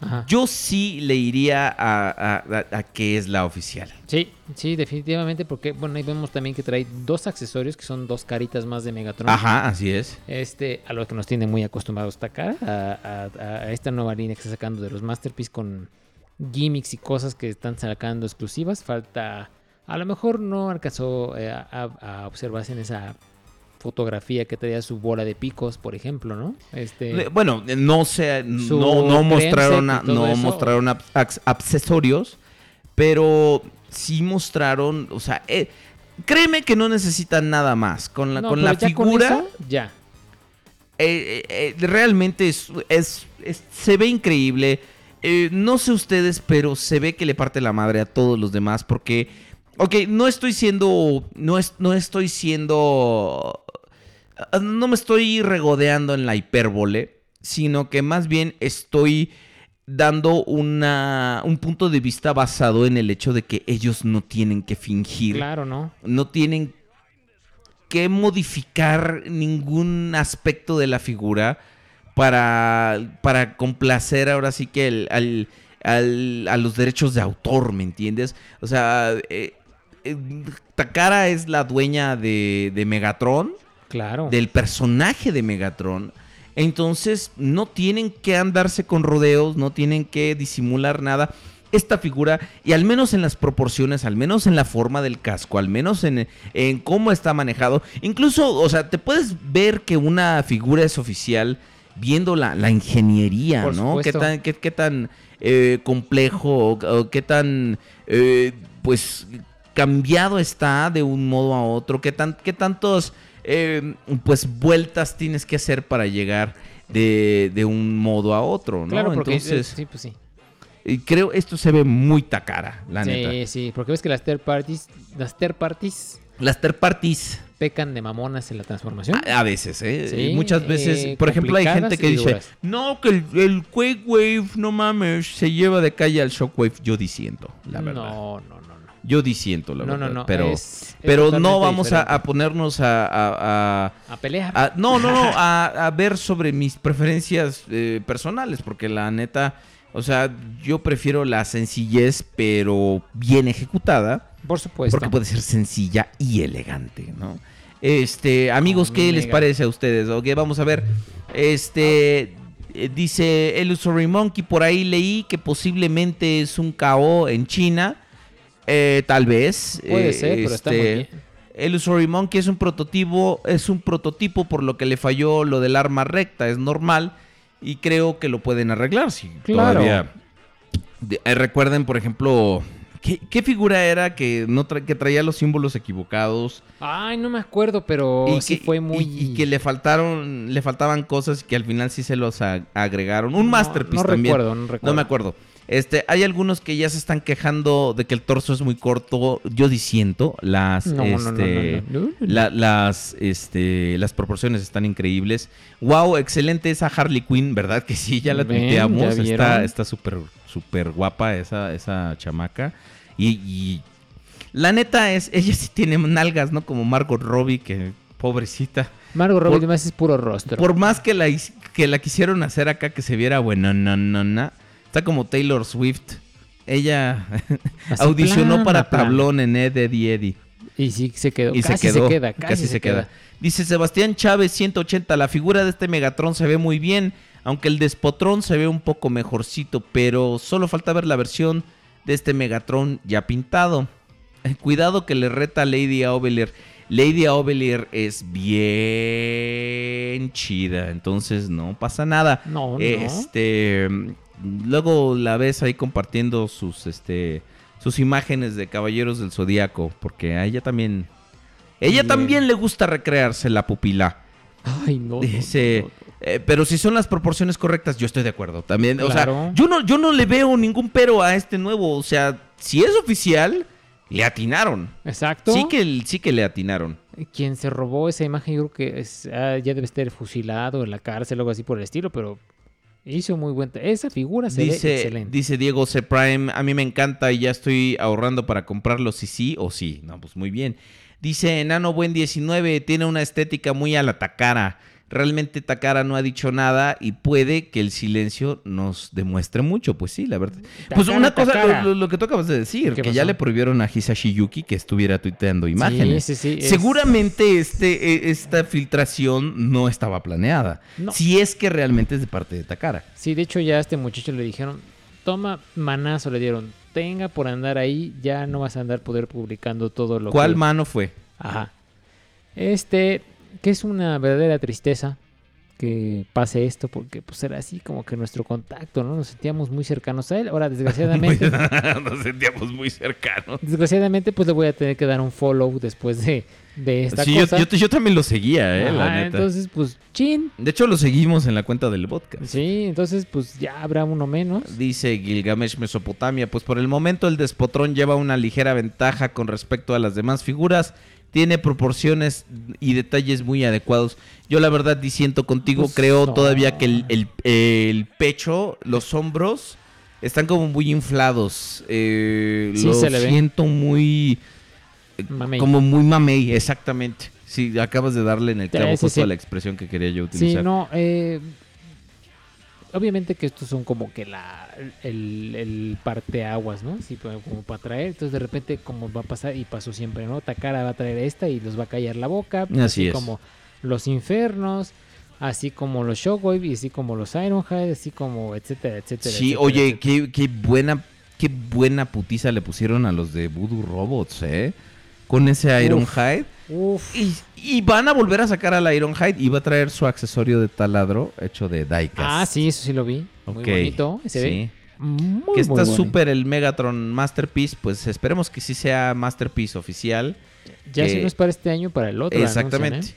Ajá. Yo sí le iría a, a- a- a que es la oficial. Sí, sí, definitivamente, porque, bueno, ahí vemos también que trae dos accesorios que son dos caritas más de Megatron. Ajá, así es. Este, a lo que nos tiene muy acostumbrados esta cara, a esta nueva línea que está sacando de los Masterpiece con gimmicks y cosas que están sacando exclusivas. Falta, a lo mejor no alcanzó eh, a, a- observarse en esa fotografía que traía su bola de picos, por ejemplo, ¿no? Este, Bueno, no se, no, no mostraron, a- no eso. mostraron ac- ac- accesorios, pero sí mostraron, o sea, eh, créeme que no necesitan nada más. Con la, no, con la ya con figura, eso, ya. eh, realmente es, es- es- se ve increíble. Eh, no sé ustedes, pero se ve que le parte la madre a todos los demás porque, ok, no estoy siendo, no, es, no estoy siendo, ah, no me estoy regodeando en la hipérbole, sino que más bien estoy dando una, un punto de vista basado en el hecho de que ellos no tienen que fingir Claro, ¿no? no tienen que modificar ningún aspecto de la figura para, para complacer ahora sí que el- al- al- a los derechos de autor, ¿me entiendes? O sea, eh, eh, Takara es la dueña de, de Megatron, Claro. del personaje de Megatron. Entonces no tienen que andarse con rodeos, no tienen que disimular nada. Esta figura, y al menos en las proporciones, al menos en la forma del casco, al menos en, en cómo está manejado, incluso, o sea, te puedes ver que una figura es oficial viendo la, la ingeniería, Por ¿no? Qué supuesto. tan, qué, qué tan eh, complejo o, o qué tan, eh, pues, cambiado está de un modo a otro, qué, tan, qué tantos, eh, pues, vueltas tienes que hacer para llegar de, de un modo a otro, ¿no? Claro, porque Entonces, eh, sí, pues sí. creo esto se ve muy tacara, la sí, neta. sí, porque ves que las third parties, las third parties Las third parties. Pecan de mamonas en la transformación. A, a veces, ¿eh? Sí, Muchas veces, eh, por ejemplo, hay gente que dice, no, que el, el Quake Wave, no mames, se lleva de calle al Shockwave. Yo disiento, la verdad. No, no, no, no. Yo disiento, la No, no, verdad. no, Pero, es- es pero no vamos a, ponernos a, a- a- pelear. no, no, no, a, a ver sobre mis preferencias eh, personales, porque la neta, o sea, yo prefiero la sencillez, pero bien ejecutada. Por supuesto. Porque puede ser sencilla y elegante, ¿no? Este, amigos, ¿qué les parece a ustedes? Ok, vamos a ver. Este, eh, dice Illusory Monkey, por ahí leí que posiblemente es un KO en China. Eh, tal vez. Puede Eh, ser, pero está muy este, bien. Illusory Monkey es un prototipo, es un prototipo por lo que le falló lo del arma recta, es normal y creo que lo pueden arreglar si Claro. todavía de- eh, recuerden, por ejemplo, ¿qué, qué figura era que no tra- que traía los símbolos equivocados Ay, no me acuerdo, pero y sí que, fue muy... y, y que le faltaron le faltaban cosas que al final sí se los agregaron. Un No, masterpiece no también. recuerdo, no recuerdo. me acuerdo. Este, hay algunos que ya se están quejando de que el torso es muy corto. Yo disiento. Las, No, este, no, no, no, no. la- las, este, las proporciones están increíbles. Wow, excelente esa Harley Quinn, ¿verdad? Que sí, ya la tuiteamos. ¿ya Está, está súper, súper guapa esa, esa chamaca. Y, y la neta es, ella sí tiene nalgas, ¿no? Como Margot Robbie, que pobrecita. Margot Robbie Por- además es puro rostro. Por más que la, que la quisieron hacer acá que se viera bueno, no, no, no. Está como Taylor Swift. Ella [laughs] audicionó plana, para plana. tablón en Ed, Eddie Eddie. Y sí se quedó. Y casi se quedó. queda, casi, se, queda. Dice Sebastián Chávez 180. La figura de este Megatron se ve muy bien. Aunque el Despotrón se ve un poco mejorcito. Pero solo falta ver la versión de este Megatron ya pintado. [laughs] Cuidado que le reta a Lady Aubelier. Lady Aubelier es bien chida. Entonces no pasa nada. No, no. Este. Luego la ves ahí compartiendo sus este sus imágenes de Caballeros del Zodíaco. Porque a ella también. Ella Bien. también le gusta recrearse la pupila. Ay, no. Dice. no, no. eh, pero si son las proporciones correctas, yo estoy de acuerdo. También, o sea, yo no, yo no le veo ningún pero a este nuevo. O sea, si es oficial, le atinaron. Exacto. Sí que, sí que le atinaron. Quien se robó esa imagen, yo creo que es- ah, ya debe estar fusilado en la cárcel o algo así por el estilo, pero hizo muy buen. Esa figura se ve Dice, excelente. dice Diego C. Prime, a mí me encanta y ya estoy ahorrando para comprarlo si sí o sí. No, pues muy bien. Dice Enano Buen 19, tiene una estética muy a la Takara. Realmente Takara no ha dicho nada y puede que el silencio nos demuestre mucho. Pues sí, la verdad. pues una cosa, lo, lo- lo que tú acabas de decir, ¿Qué que ya le prohibieron a Hisashi Yuki que estuviera tuiteando imágenes. sí, sí, es- Seguramente este, eh, esta filtración no estaba planeada. No. Si es que realmente es de parte de Takara. Sí, de hecho ya a este muchacho le dijeron, toma manazo, le dieron, tenga por andar ahí, ya no vas a andar poder publicando todo lo ¿Cuál que... mano fue? Ajá. Este, que es una verdadera tristeza que pase esto, porque pues era así como que nuestro contacto, ¿no? Nos sentíamos muy cercanos a él. Ahora, desgraciadamente, [laughs] Nos sentíamos muy cercanos. desgraciadamente, pues le voy a tener que dar un follow después de, de esta Sí, cosa. yo- yo también lo seguía, eh, la neta. entonces, pues, chin. De hecho, lo seguimos en la cuenta del podcast. Sí, entonces, pues ya habrá uno menos. Dice Gilgamesh Mesopotamia, pues por el momento el despotrón lleva una ligera ventaja con respecto a las demás figuras. Tiene proporciones y detalles muy adecuados. Yo la verdad disiento contigo, Pues, creo no. todavía que el, el- el pecho, los hombros, están como muy inflados. Eh, Sí, lo se le ve. siento muy... Mamey. Como muy mamey, exactamente. Sí, acabas de darle en el clavo justo sí. a la expresión que quería yo utilizar. Sí, no, eh, obviamente que estos son como que la el, el parteaguas, ¿no? Sí, como para traer, entonces de repente como va a pasar y pasó siempre, ¿no? Takara va a traer esta y los va a callar la boca, Así es. como los infernos, así como los Shockwave y así como los Ironhide, así como etcétera, etcétera. Sí, etcétera, oye, etcétera. qué, qué buena, qué buena putiza le pusieron a los de Voodoo Robots, ¿eh? Con ese Ironhide. Uf, Y, y van a volver a sacar al Ironhide y va a traer su accesorio de taladro hecho de diecast. ah, sí, eso sí lo vi, muy bonito, se ve sí. muy, que está súper el Megatron Masterpiece, pues esperemos que sí sea Masterpiece oficial. Ya si que- no es para este año, para el otro. anuncian, Exactamente. ¿eh?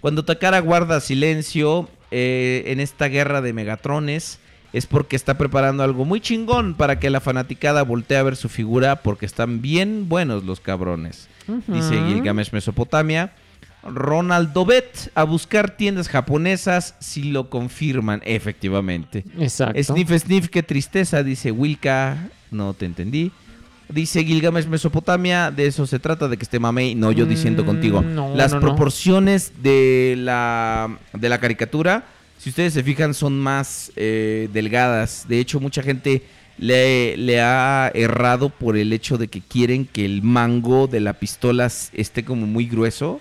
Cuando Takara guarda silencio eh, en esta guerra de Megatrones, es porque está preparando algo muy chingón para que la fanaticada voltee a ver su figura, porque están bien buenos los cabrones. Dice. Gilgamesh Mesopotamia. Ronaldo Bet a buscar tiendas japonesas si lo confirman, efectivamente. Exacto. Sniff, sniff, qué tristeza, dice Wilka. No te entendí. Dice Gilgamesh Mesopotamia, de eso se trata, de que esté mamey. No, yo diciendo Mm, contigo. no, Las no, no. proporciones de la, de la caricatura, si ustedes se fijan, son más eh, delgadas. De hecho, mucha gente le, le ha errado por el hecho de que quieren que el mango de la pistola esté como muy grueso.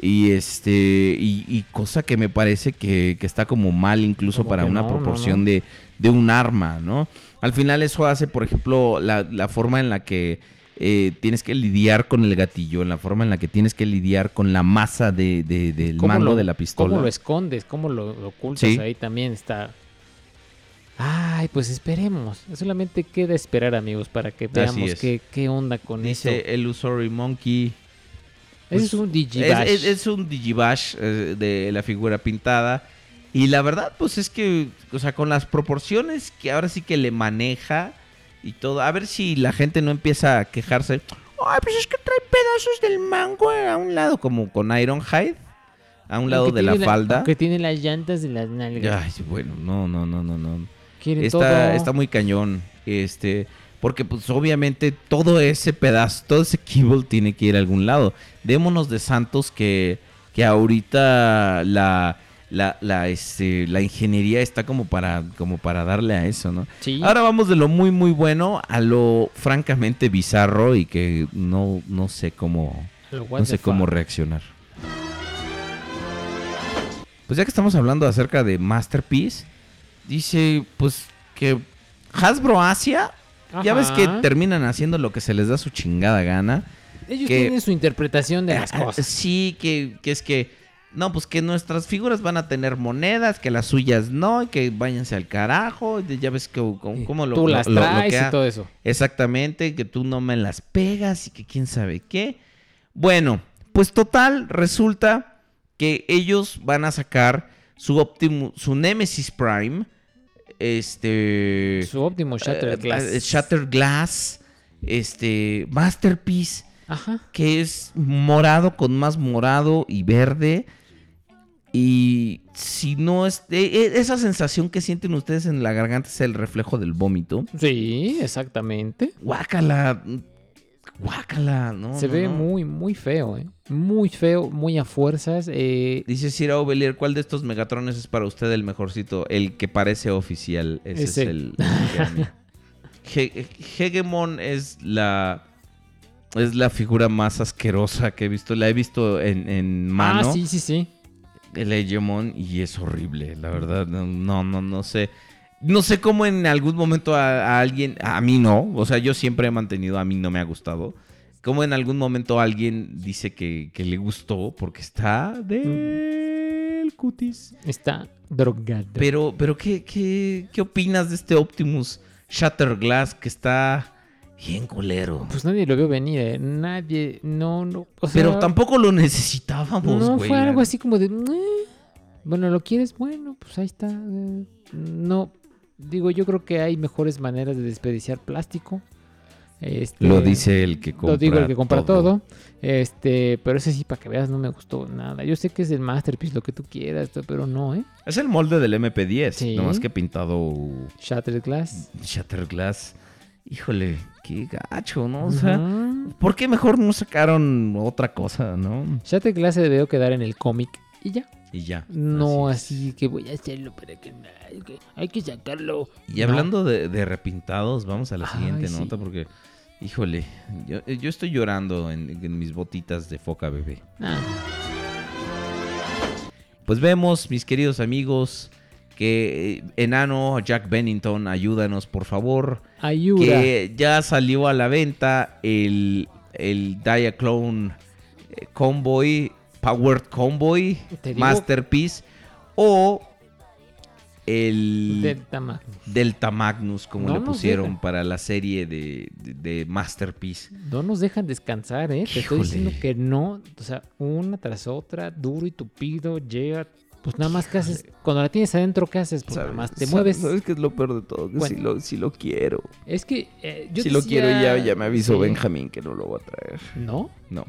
Y este y, y cosa que me parece que, que está como mal incluso Como para una no, proporción no. de, de un arma, ¿no? Al final eso hace, por ejemplo, la, la forma en la que eh, tienes que lidiar con el gatillo, en la forma en la que tienes que lidiar con la masa de, de- del ¿Cómo mango lo- de la pistola. ¿Cómo lo escondes? ¿Cómo lo, lo ocultas? Sí. Ahí también está. Ay, pues esperemos. Solamente queda esperar, amigos, para que veamos qué, qué onda con Dice eso. el Illusory Monkey. Ese es un Digibash. Es, es- es un Digibash eh, de la figura pintada. Y la verdad, pues es que, o sea, con las proporciones que ahora sí que le maneja y todo. A ver si la gente no empieza a quejarse. Ay, pues es que trae pedazos del mango a un lado, como con Ironhide. A un lado de la falda. Que tiene las llantas de las nalgas. Ay, bueno, no, no, no, no, no. Quiere Está, todo. está muy cañón. Este, porque pues obviamente todo ese pedazo, todo ese kibble tiene que ir a algún lado. Démonos de Santos que, que ahorita la, la, la, este, la ingeniería está como para, como para darle a eso, ¿no? Sí. Ahora vamos de lo muy, muy bueno a lo francamente bizarro y que no, no sé cómo, no sé cómo fuck. reaccionar. Pues ya que estamos hablando acerca de Masterpiece, dice pues que Hasbro Asia, ya ves que terminan haciendo lo que se les da su chingada gana. Ellos que- tienen su interpretación de las Ah, cosas. Sí, que, que es que, no, pues que nuestras figuras van a tener monedas, que las suyas no, y que váyanse al carajo. Ya ves que, cómo, cómo lo Tú lo- las lo- lo traes que y todo eso. Exactamente, que tú no me las pegas y que quién sabe qué. Bueno, pues total, resulta que ellos van a sacar su Optimus, su Nemesis Prime, este... Su óptimo Shattered eh, Glass. eh, Shattered Glass, este, Masterpiece, Ajá. que es morado con más morado y verde. Y si no es. esa sensación que sienten ustedes en la garganta es el reflejo del vómito. Sí, exactamente. Guácala. Guácala, ¿no? Se no, ve no. muy, muy feo, ¿eh? Muy feo, muy a fuerzas. eh, Dice Cira Ovelier, ¿cuál de estos Megatrones es para usted el mejorcito? El que parece oficial. Ese, Ese. es el. [laughs] He- Hegemon es la. Es la figura más asquerosa que he visto. La he visto en, en mano. Ah, sí, sí, sí. el Hegemon y es horrible, la verdad. No, no, no, no sé. No sé cómo en algún momento a, a alguien, a mí no, o sea, yo siempre he mantenido, a mí no me ha gustado. Como en algún momento alguien dice que, que le gustó porque está del cutis. Está drogado. Pero, pero ¿qué, qué, qué opinas de este Optimus Shatterglass que está bien culero? Pues nadie lo vio venir, ¿eh? Nadie, no, no. O sea, pero tampoco lo necesitábamos, No güey. fue algo así como de. "Eh, Bueno, ¿lo quieres? Bueno, pues ahí está. eh, No. Digo, yo creo que hay mejores maneras de desperdiciar plástico. Este, Lo dice el que compra Lo digo el que compra todo. todo. Este, pero ese sí, para que veas, no me gustó nada. Yo sé que es el Masterpiece, lo que tú quieras, pero no, ¿eh? Es el molde del MP10, Sí. nomás que pintado Shattered Glass. Shatterglass. Híjole, qué gacho, ¿no? O sea, Ujú. ¿por qué mejor no sacaron otra cosa, no? Shattered Glass se debió quedar en el cómic y ya. Y ya. No así así, que voy a hacerlo para que, que hay que sacarlo. Y No. hablando de, de repintados, vamos a la Ay, siguiente sí. nota porque, híjole, yo, yo estoy llorando en, en mis botitas de foca bebé. Ah, Pues vemos, mis queridos amigos, que eh, Enano Jack Bennington, ayúdanos por favor. ayuda. que ya salió a la venta el, el Diaclone eh, Convoy, Powered Convoy, Masterpiece, o el Delta Magnus. Delta Magnus, como No le pusieron dejan. para la serie de, de- de Masterpiece. No nos dejan descansar, ¿eh? Te estoy diciendo que no. O sea, una tras otra, duro y tupido, llega. Pues nada más que haces. Cuando la tienes adentro, ¿qué haces? Pues nada más te mueves. ¿Sabes qué es lo peor de todo? Que Bueno. sí, lo, sí lo quiero. Es que. eh, yo si lo quiero ya, ya me avisó Sí. Benjamín que no lo va a traer. ¿No? No.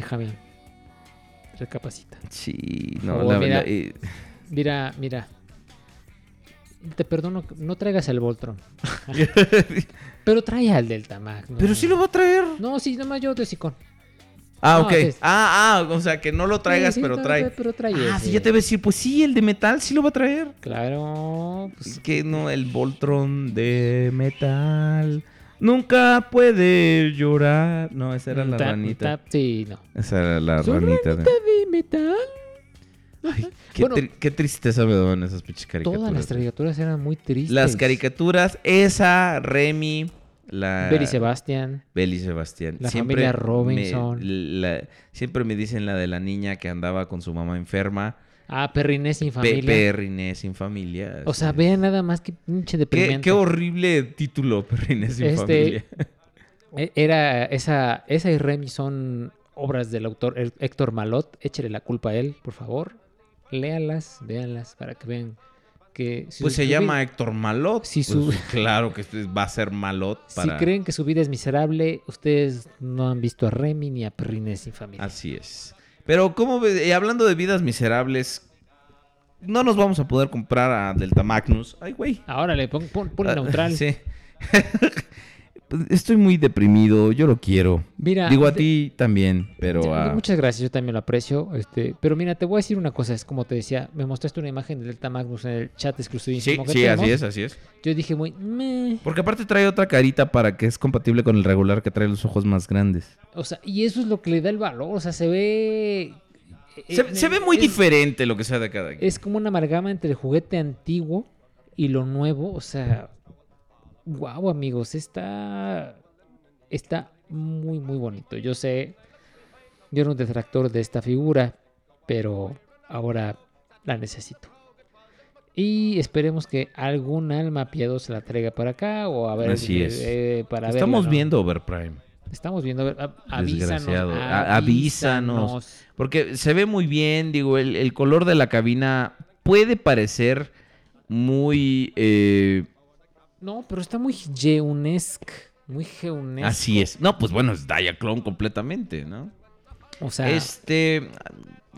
Benjamín. recapacita. Sí, no, Oh, la mira. verdad. Mira, mira. Te perdono, no traigas el Voltron. [laughs] Pero trae al Delta Magnus. Pero sí lo va a traer. No, sí, nomás yo de Sicón. Ah, No, ok. es- Ah, ah, o sea, que no lo traigas, Sí, sí, pero no, trae. Pero trae Ah, ese. sí, ya te voy a decir, pues sí, el de metal sí lo va a traer. Claro. Pues, Es que no, el Voltron de metal nunca puede llorar. No, esa era la ta- ranita. ta- sí, no. Esa era la ¿Su ranita. de- ranita de metal? Ay, qué, Bueno. tri- qué tristeza me daban esas pinches caricaturas. Todas las caricaturas eran muy tristes. Las caricaturas, esa, Remy, la... Beri Sebastián. Beli Sebastián. La siempre familia me- Robinson. la- siempre me dicen la de la niña que andaba con su mamá enferma. Ah, Perrinés sin Pe- familia. Perrine sin familia. o sea, vean nada más que pinche Qué, deprimente. qué horrible título, Perrine sin Este, familia. E- Era esa, esa y Remy son obras del autor Hé- Héctor Malot. Échele la culpa a él, por favor. Léalas, véanlas para que vean que si Pues se vida- llama Héctor Malot. Si pues, [laughs] claro que va a ser Malot Si para... creen que su vida es miserable, ustedes no han visto a Remy ni a Perrinés sin familia. Así es. Pero como hablando de vidas miserables, no nos vamos a poder comprar a Delta Magnus. Ay, güey. Ahora le pon, pon, pon Ah, neutral. [laughs] Sí. Estoy muy deprimido, yo lo quiero. Mira, Digo a ti también, pero ah, Muchas gracias, yo también lo aprecio. Este, pero mira, te voy a decir una cosa, es como te decía, me mostraste una imagen de Delta Magnus en el chat sí, exclusivísimo que sí, así es, así es. Yo dije muy, meh. Porque aparte trae otra carita para que es compatible con el regular que trae los ojos más grandes. O sea, y eso es lo que le da el valor, o sea, se ve... Se, eh, se ve muy es- diferente lo que sea de cada quien. Es como una amalgama entre el juguete antiguo y lo nuevo, o sea... Wow, amigos, está... Está muy, muy bonito. Yo sé, yo era un detractor de esta figura, pero ahora la necesito. Y esperemos que algún alma piadosa la traiga para acá o a ver Así es. eh, para Estamos verla, ¿no? viendo Overprime. Estamos viendo, a avísanos, Desgraciado. A- avísanos. avísanos. Porque se ve muy bien, digo, el, el color de la cabina puede parecer muy... eh, No, pero está muy Geunesque, muy Geunesque. así es. No, pues bueno, es Diaclone completamente, ¿no? O sea, Este,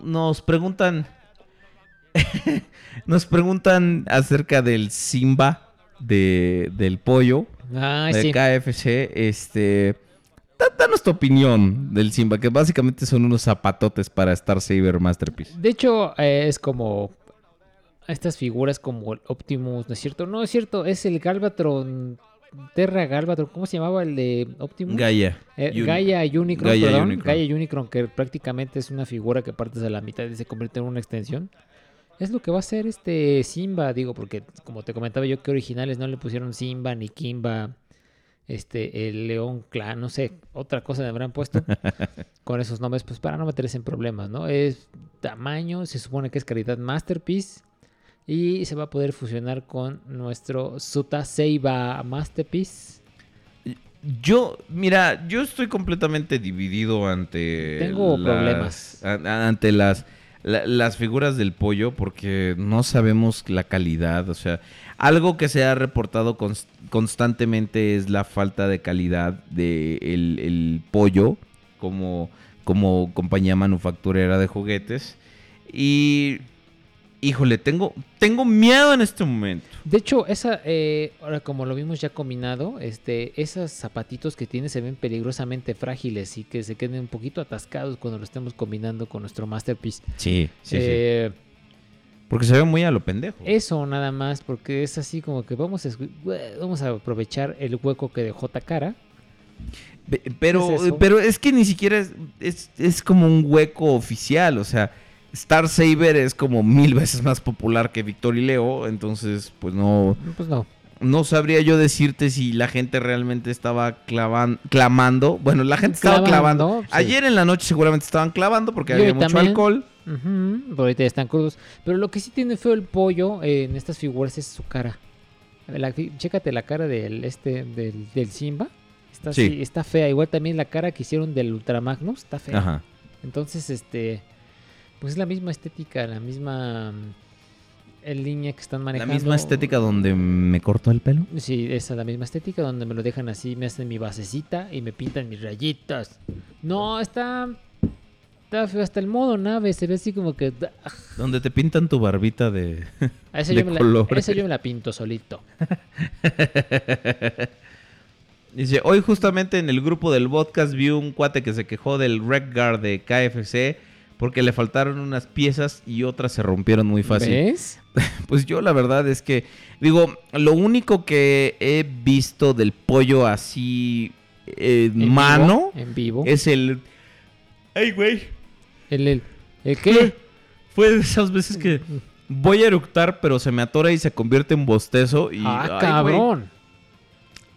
nos preguntan, [laughs] nos preguntan acerca del Simba de, del pollo ay, de sí. KFC. Este, da- danos tu opinión del Simba, que básicamente son unos zapatotes para Star Saber Masterpiece. De hecho, eh, es como estas figuras como el Optimus, ¿no es cierto? No es cierto, es el Galvatron, Terra Galvatron, ¿cómo se llamaba el de Optimus? Gaia. Eh, Uni- Gaia Unicron, Gaia perdón. Unicron. Gaia Unicron, que prácticamente es una figura que partes a la mitad y se convierte en una extensión. Es lo que va a ser este Simba, digo, porque como te comentaba yo que originales no le pusieron Simba ni Kimba, este, el León Clan, no sé, otra cosa le habrán puesto [laughs] con esos nombres, pues para no meterse en problemas, ¿no? Es tamaño, se supone que es calidad Masterpiece y se va a poder fusionar con nuestro Suta Seiba Masterpiece. Yo, mira, yo estoy completamente dividido ante. Tengo las- problemas. ante las, la- las figuras del pollo, porque no sabemos la calidad. O sea, algo que se ha reportado cons- constantemente es la falta de calidad del de el, el pollo como, como compañía manufacturera de juguetes. Y. Híjole, tengo, tengo miedo en este momento. De hecho, esa, eh, ahora como lo vimos ya combinado, este, esos zapatitos que tiene se ven peligrosamente frágiles y que se queden un poquito atascados cuando lo estemos combinando con nuestro Masterpiece. Sí, sí, Eh, Porque se ve muy a lo pendejo. Eso nada más, porque es así como que vamos a, vamos a aprovechar el hueco que dejó Takara. Pe- Pero, ¿Qué es pero es que ni siquiera es, es, es como un hueco oficial. O sea, Star Saber es como mil veces más popular que Victor y Leo. Entonces, pues no, Pues no. no sabría yo decirte si la gente realmente estaba clavan- clamando. Bueno, la gente estaba Clavando, clavando. sí. Ayer en la noche seguramente estaban clavando porque Y había mucho también. alcohol. Ujú, pero ahorita ya están crudos. Pero lo que sí tiene feo el pollo eh, en estas figuras es su cara. La- chécate la cara del, este, del, del Simba. Está, Sí. así- está fea. Igual también la cara que hicieron del Ultramagnus. Está fea. Ajá. Entonces, este. Pues es la misma estética, la misma mm, el línea que están La manejando. misma estética donde me cortó el pelo. Sí, esa es la misma estética donde me lo dejan así, me hacen mi basecita y me pintan mis rayitas. No, está. Está feo, hasta el modo nave se ve así como que... ah, Donde te pintan tu barbita de, A esa, [laughs] de yo me la, colores. esa yo me la pinto solito. [laughs] Dice, hoy justamente en el grupo del podcast vi un cuate que se quejó del Rec Guard de KFC porque le faltaron unas piezas y otras se rompieron muy fácil. ¿Ves? [laughs] Pues yo la verdad es que, digo, lo único que he visto del pollo así en vivo? mano En vivo. es el... ¡Ay, güey! ¿El, el, el qué? Fue de esas veces que voy a eructar, pero se me atora y se convierte en bostezo y... ah, ay, güey. cabrón.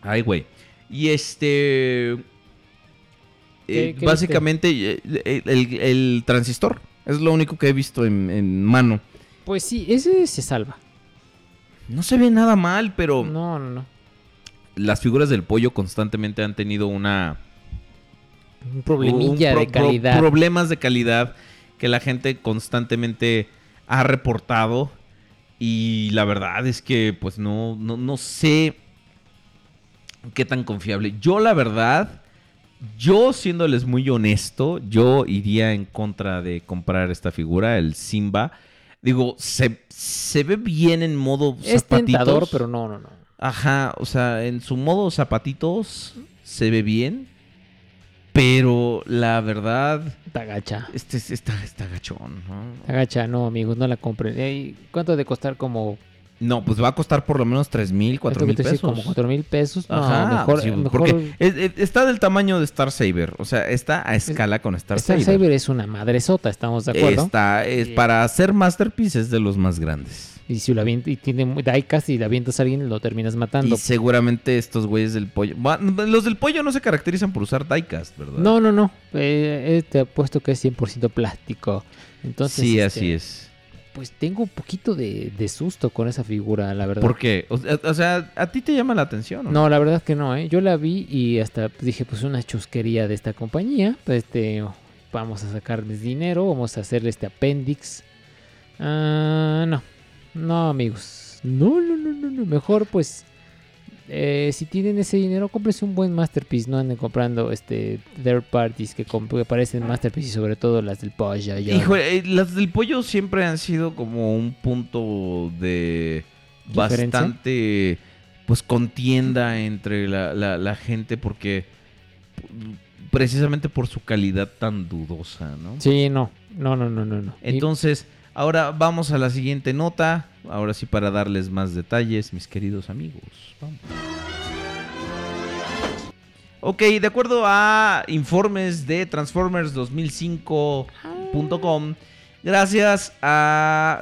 Ay, güey. Y este. Eh, ¿Qué- qué básicamente, eh, el, el- el transistor. Es lo único que he visto en, en mano. Pues sí, ese se salva. No se ve nada mal, pero No, no, no. las figuras del pollo constantemente han tenido una. Un problemilla un pro- de calidad. pro- problemas de calidad que la gente constantemente ha reportado. Y la verdad es que, pues no, no, no sé qué tan confiable. Yo, la verdad, yo siéndoles muy honesto, yo iría en contra de comprar esta figura, el Simba. Digo, se, se ve bien en modo es zapatitos. tentador, pero no, no, no. Ajá, o sea, en su modo zapatitos se ve bien. Pero la verdad, Está gacha. este es- está, está gachón, ¿no? Está gacha, no, amigos, no la compren. ¿Cuánto de costar? Como. No, pues va a costar por lo menos 3 mil, 4 ¿cuánto mil pesos. Como 4 mil pesos. No, Ajá, mejor. sí, mejor porque es- es- está del tamaño de Star Saber. O sea, está a escala con Star, Star Saber. Saber es una madresota, ¿estamos de acuerdo? Está, es para hacer Masterpiece es de los más grandes. Y si lo avienta, y tiene diecast y le avientas a alguien, lo terminas matando. Y seguramente estos güeyes del pollo. Bueno, Los del pollo no se caracterizan por usar diecast, ¿verdad? No, no, no. Eh, eh, te apuesto que es 100% plástico. Entonces, sí, este, así es. Pues tengo un poquito de, de susto con esa figura, la verdad. ¿Por qué? O, sea- o sea, ¿a ti te llama la atención? o No, la verdad que no, ¿eh? Yo la vi y hasta dije, pues una chusquería de esta compañía. Pues, Este, vamos a sacarles dinero, vamos a hacerle este apéndice. Ah, no, no, amigos. No, no, no, no, no. Mejor, pues, eh, si tienen ese dinero, cómprense un buen masterpiece. No anden comprando este third parties que, que parecen masterpiece y sobre todo las del pollo. Hijo, eh, las del pollo siempre han sido como un punto de ¿Diferencia? bastante pues contienda entre la, la- la gente porque precisamente por su calidad tan dudosa, ¿no? Sí, no, no, no, no, no. no. Entonces, ahora vamos a la siguiente nota. Ahora sí para darles más detalles, mis queridos amigos. Vamos. Ok, de acuerdo a informes de Transformers2005.com, gracias a...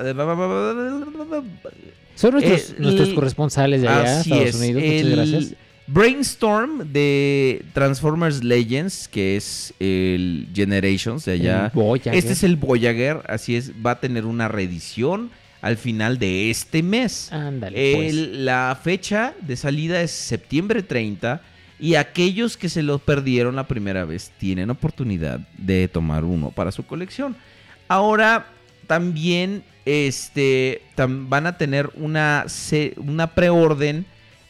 Son nuestros, Eh, nuestros el- corresponsales de allá, Así Estados es. Unidos. Muchas el gracias. Brainstorm de Transformers Legends, que es el Generations de allá. El. Este es el Voyager, así es, va a tener una reedición al final de este mes. Ándale, pues. El- La fecha de salida es septiembre 30 y aquellos que se lo perdieron la primera vez tienen oportunidad de tomar uno para su colección. Ahora también este, tam- van a tener una, una preorden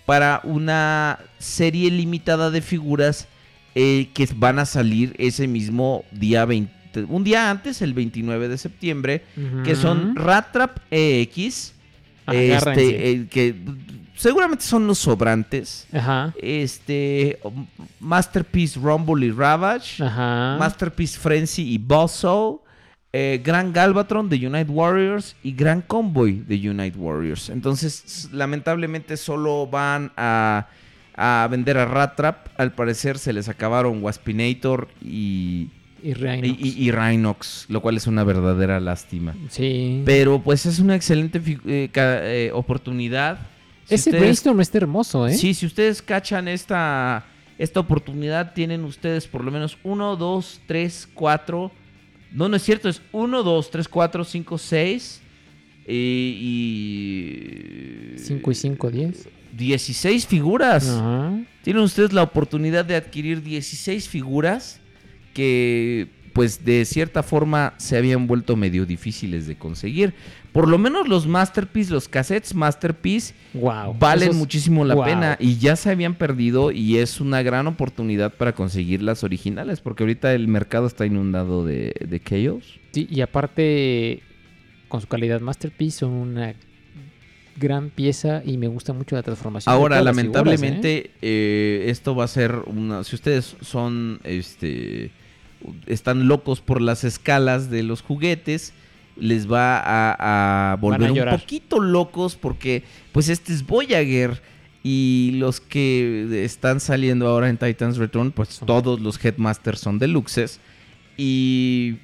para una serie limitada de figuras eh, que van a salir ese mismo día 20, un día antes, el 29 de septiembre, que son Ujú. Ratrap EX, este, eh, que seguramente son los sobrantes. Ajá. Este, Masterpiece Rumble y Ravage, Ajá. Masterpiece Frenzy y Bosso, eh, Gran Galvatron de Unite Warriors y Gran Convoy de Unite Warriors. Entonces, lamentablemente solo van a, a vender a Ratrap. Al parecer se les acabaron Waspinator y, Y Rhinox. y, y- Rhinox, lo cual es una verdadera lástima. Sí. Pero pues es una excelente eh, eh, oportunidad. Si Ese ustedes- brainstorm está hermoso, ¿eh? Sí, si ustedes cachan esta, esta oportunidad, tienen ustedes por lo menos 1, 2, 3, 4. No, no es cierto, es 1, 2, 3, 4, 5, 6. Y. 5 y 5, 10. 16 figuras. Tienen ustedes la oportunidad de adquirir 16 figuras que pues de cierta forma se habían vuelto medio difíciles de conseguir. Por lo menos los Masterpiece, los cassettes Masterpiece, Wow. valen Esos- muchísimo la wow. pena y ya se habían perdido y es una gran oportunidad para conseguir las originales porque ahorita el mercado está inundado de, de Chaos. Sí, y aparte, con su calidad Masterpiece, son una gran pieza y me gusta mucho la transformación. Ahora, figuras, ¿eh? lamentablemente, eh, esto va a ser una. Si ustedes son. este Están locos por las escalas de los juguetes. Les va a, a volver un poquito locos porque, pues, este es Voyager. Y los que están saliendo ahora en Titans Return, pues todos los Headmasters son deluxes. Y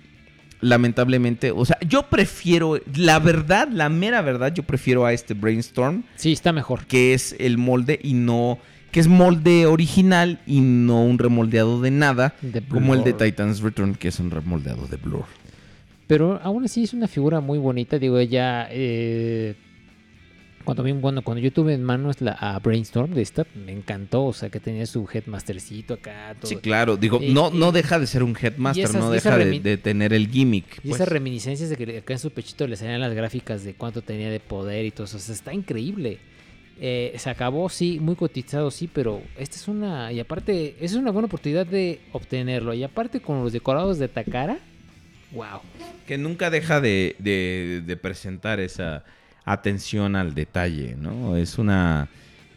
lamentablemente, o sea, yo prefiero, la verdad, la mera verdad, yo prefiero a este Brainstorm Sí, está mejor. que es el molde y no que es molde original y no un remoldeado de nada De como el de. Titans Return que es un remoldeado de Blur. Pero aún así es una figura muy bonita. Digo, ella. eh, cuando, vi- cuando, cuando yo tuve en manos la a Brainstorm de esta, me encantó. O sea, que tenía su headmastercito acá. Todo. Sí, claro, digo, no no deja de ser un headmaster, esas- no deja de tener el gimmick. Y pues. esas reminiscencias de que acá en su pechito le salían las gráficas de cuánto tenía de poder y todo eso. O sea, está increíble. Eh, se acabó, sí, muy cotizado, sí, pero esta es una. Y aparte, es una buena oportunidad de obtenerlo. Y aparte, con los decorados de Takara, wow. que nunca deja de, de- de presentar esa atención al detalle, ¿no? Es una,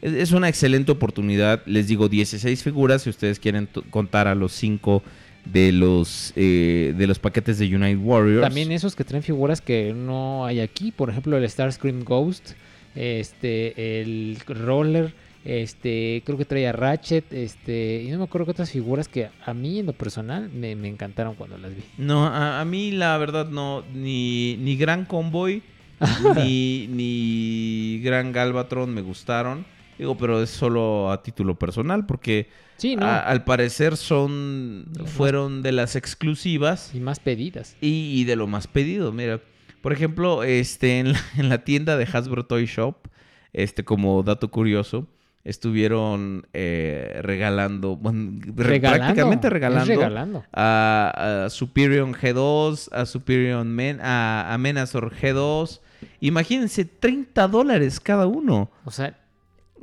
es- una excelente oportunidad. Les digo, 16 figuras, si ustedes quieren contar a los 5 de los, eh, de los paquetes de United Warriors. También esos que traen figuras que no hay aquí, por ejemplo el Starscream Ghost, este, el Roller, este, creo que trae a Ratchet, este, y no me acuerdo qué otras figuras que a mí en lo personal me, me encantaron cuando las vi. No, a, a mí la verdad no, ni, ni Gran Convoy, [laughs] ni, ni Gran Galvatron me gustaron. Digo, pero es solo a título personal, porque Sí, ¿no? a- al parecer son, fueron de las exclusivas. Y más pedidas. Y, y de lo más pedido, mira. Por ejemplo, este, en la, [laughs] en la tienda de Hasbro Toy Shop, este, como dato curioso, estuvieron eh, regalando, bueno, Regalando, prácticamente regalando, regalando. A, a Superior G2, a Superior Men, a, a Menazor G2. Imagínense, 30 dólares cada uno. O sea,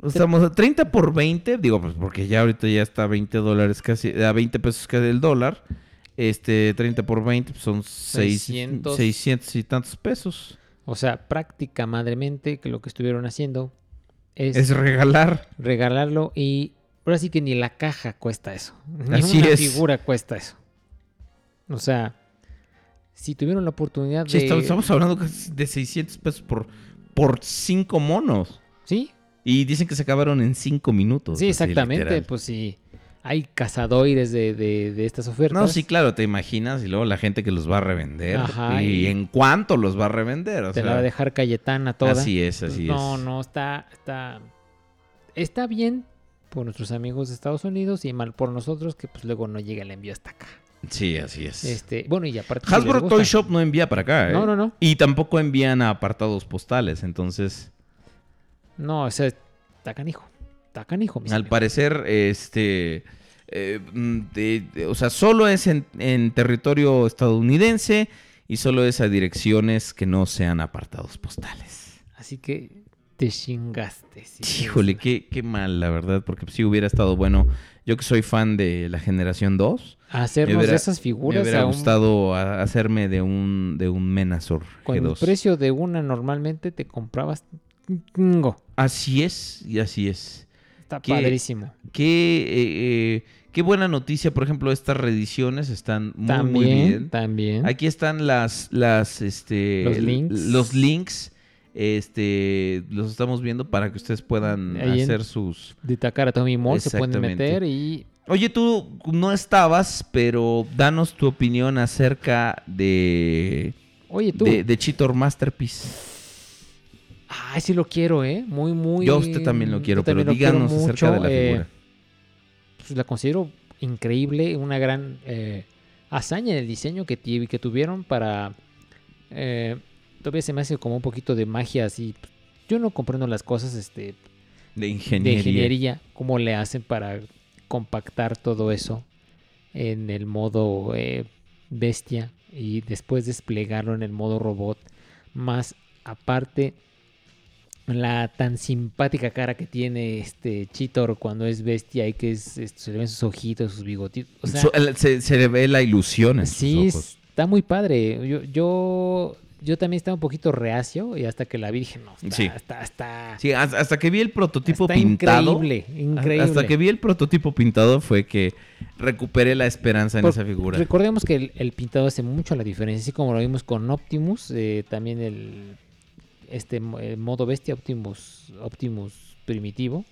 Estamos a 30 por 20, digo, pues porque ya ahorita ya está a 20 dólares casi, a 20 pesos casi el dólar. Este, 30 por 20 pues son 600, 600. 600 y tantos pesos. o sea, práctica madremente que lo que estuvieron haciendo es, Es regalar. regalarlo y ahora sí que ni la caja cuesta eso. Ni Así una es. figura cuesta eso. O sea, si tuvieron la oportunidad Sí, de... estamos, estamos hablando de 600 pesos por, por 5 monos. Sí, Y dicen que se acabaron en 5 minutos. sí, exactamente. literal. Pues sí, hay cazadoires de, de- de estas ofertas. No, sí, claro, te imaginas. Y luego la gente que los va a revender. Ajá, y, y- en cuánto los va a revender. O Te sea, la va a dejar Cayetana toda. Así es, así no, es. No, está, está, está bien por nuestros amigos de Estados Unidos y mal por nosotros que pues luego no llega el envío hasta acá. Sí, así es. Este, bueno, y aparte Hasbro Toy Shop no envía para acá, ¿eh? No, no, no. Y tampoco envían a apartados postales, entonces... No, o sea, está canijo. Está canijo, mis Al amigos. parecer, este... eh, mm, de- de- o sea, solo es en, en territorio estadounidense y solo es a direcciones que no sean apartados postales. Así que te chingaste. sí, Híjole, qué, qué mal, la verdad, porque sí hubiera estado bueno. Yo que soy fan de la generación 2. Hacernos hubiera- de esas figuras Me hubiera a un- gustado a- hacerme de un, de un Menazor Con el G2. precio de una normalmente te comprabas. Así es, y así es. Está Qué- padrísimo. Qué, eh, eh, qué buena noticia, por ejemplo, estas reediciones están muy, También, muy bien. también. Aquí están las, las, este, Los links. los links, este, los estamos viendo para que ustedes puedan Ahí hacer sus. De Takara Tommy Mall se pueden meter y Oye, tú no estabas, pero danos tu opinión acerca de, Oye, tú. de, de Cheetor Masterpiece. Ay, sí lo quiero, ¿eh? Muy, muy. Yo a usted también lo quiero, pero díganos acerca de la eh, figura. Pues la considero increíble, una gran eh, hazaña en el diseño que, que tuvieron para... eh, todavía se me hace como un poquito de magia así. Yo no comprendo las cosas este, De de ingeniería. ingeniería, cómo le hacen para compactar todo eso en el modo eh, bestia y después desplegarlo en el modo robot. Más aparte, la tan simpática cara que tiene este Cheetor cuando es bestia y que es, esto, se le ven sus ojitos, sus bigotitos. O sea, se, se le ve la ilusión en sus sí, ojos. está muy padre. Yo, yo, yo también estaba un poquito reacio y hasta que la vi dije, no, está, Sí. está, está, Sí, hasta, hasta que vi el prototipo pintado. increíble, increíble. Hasta que vi el prototipo pintado fue que recuperé la esperanza en Por- esa figura. Recordemos que el, el pintado hace mucho la diferencia, así como lo vimos con Optimus, eh, también el este el modo bestia Optimus Optimus primitivo,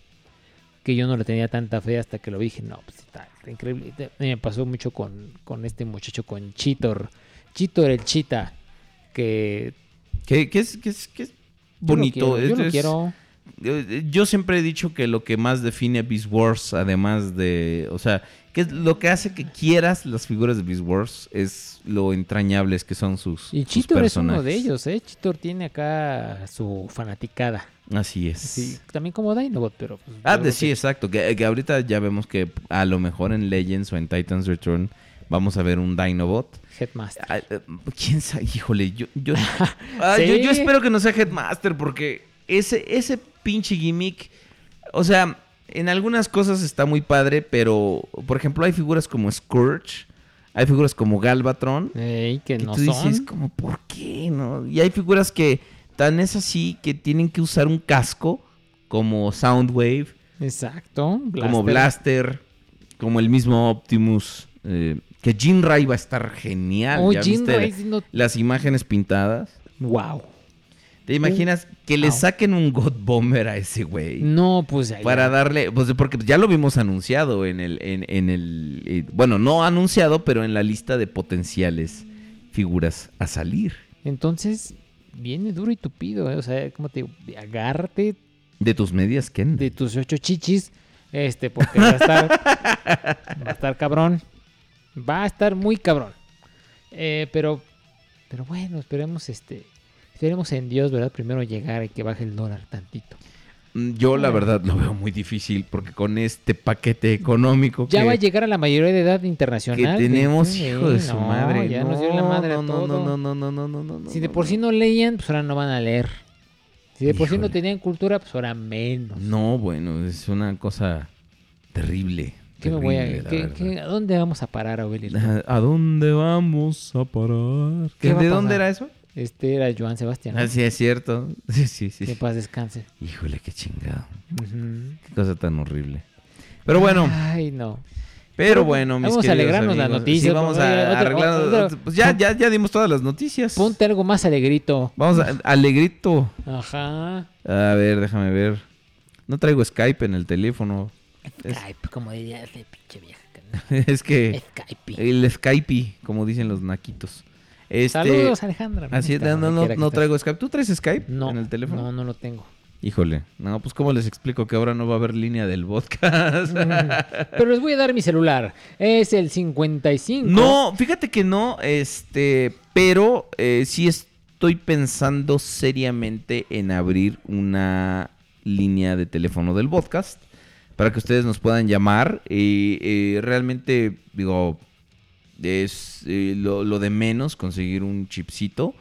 que yo no le tenía tanta fe hasta que lo vi, dije, no, pues está, increíble. Me pasó mucho con, con este muchacho, con Cheetor, Cheetor el Chita, que Que, que es, que es, que es yo lo bonito. quiero, yo lo quiero. eh, Yo siempre he dicho que lo que más define a Beast Wars, además de. O sea, que es lo que hace que quieras las figuras de Beast Wars es lo entrañables que son sus. Y sus Cheetor es uno de ellos, ¿eh? Cheetor tiene acá su fanaticada. Así es. Sí, también como Dinobot, pero... pues, Ah, que- sí, exacto. Que, que ahorita ya vemos que a lo mejor en Legends o en Titans Return vamos a ver un Dinobot. Headmaster. Ah, eh, ¿Quién sabe? Híjole, yo, yo, [laughs] Ah, yo, yo espero que no sea Headmaster porque ese, ese pinche gimmick, o sea, en algunas cosas está muy padre, pero, por ejemplo, hay figuras como Scourge, hay figuras como Galvatron, Ey, que que no tú dices son. como, ¿por qué? no? Y hay figuras que tan es así que tienen que usar un casco como Soundwave, Exacto. como Blaster, como el mismo Optimus, eh, que Jinrai va a estar genial. Oh, ¿Ya Jinrai, viste sí, no- las imágenes pintadas? Wow. ¿Te imaginas que le saquen un God Bomber a ese güey? No, pues allá. Para darle, pues porque ya lo vimos anunciado en el, en, en el, eh, bueno, no anunciado, pero en la lista de potenciales figuras a salir. Entonces, viene duro y tupido, ¿eh? O sea, como te digo, agárrate De tus medias, Ken. de tus ocho chichis, este, porque va a estar, [laughs] va a estar cabrón. Va a estar muy cabrón. Eh, pero, pero bueno, esperemos, este, Esperemos en Dios, ¿verdad? Primero llegar y que baje el dólar tantito. Mm, yo la verdad lo veo muy difícil porque con este paquete económico ya va a llegar a la mayoría de edad internacional. Que tenemos sí, hijo de su madre. Ya no, nos dio la madre no, a todo. No, no, no, no, no, Si de por sí no leían, pues ahora no van a leer. Si de por sí no tenían cultura, pues ahora menos. No, bueno, es una cosa terrible. ¿Qué me voy a, dónde vamos a parar, Aurelio? [laughs] ¿A dónde vamos a parar? ¿De dónde era eso? Este era Joan Sebastián. ¿no? Ah, sí, es cierto. [laughs] Sí, sí, sí. Que paz descanse. Híjole, qué chingado. Qué cosa tan horrible. Pero bueno, Ay, no. pero bueno, mis vamos a alegrarnos la amigos. noticia, Sí, vamos a arreglar. Pues ya, ya, ya dimos todas las noticias. Ponte algo más alegrito. Vamos a alegrito. Ajá. A ver, déjame ver. No traigo Skype en el teléfono. Es, Skype, como diría ese pinche vieja. [laughs] es que Skype. el Skype, como dicen los naquitos. Este, Saludos, Alejandra. Así no, no, no, no traigo Skype. ¿Tú traes Skype No, en el teléfono? No, no lo tengo. Híjole, no, pues cómo les explico que ahora no va a haber línea del podcast. Pero les voy a dar mi celular. Es el 55. no, fíjate que no, este, pero eh, sí estoy pensando seriamente en abrir una línea de teléfono del podcast para que ustedes nos puedan llamar y eh, realmente digo es eh, lo, lo de menos conseguir un chipcito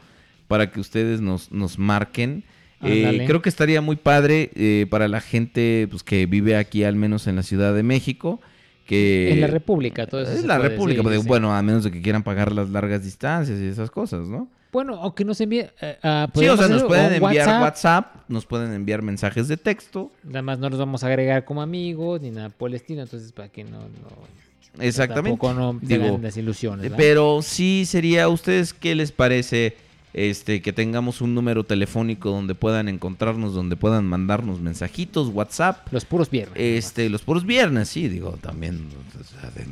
para que ustedes nos, nos marquen. Eh, creo que estaría muy padre eh, para la gente pues, que vive aquí, al menos en la Ciudad de México. Que En la República, todo eso. Es se la República, sí. bueno, a menos de que quieran pagar las largas distancias y esas cosas, ¿no? Bueno, o que nos envíe. eh, ah, Sí, o sea, nos pueden enviar WhatsApp. WhatsApp. nos pueden enviar mensajes de texto. Nada más no los vamos a agregar como amigos ni nada por el estilo. Entonces, para que no. no Exactamente. Tampoco no Digo, desilusiones. ¿verdad? Pero sí sería, ¿a ustedes qué les parece este que tengamos un número telefónico donde puedan encontrarnos, donde puedan mandarnos mensajitos, WhatsApp? Los puros viernes. Este, los puros viernes, sí, digo, también,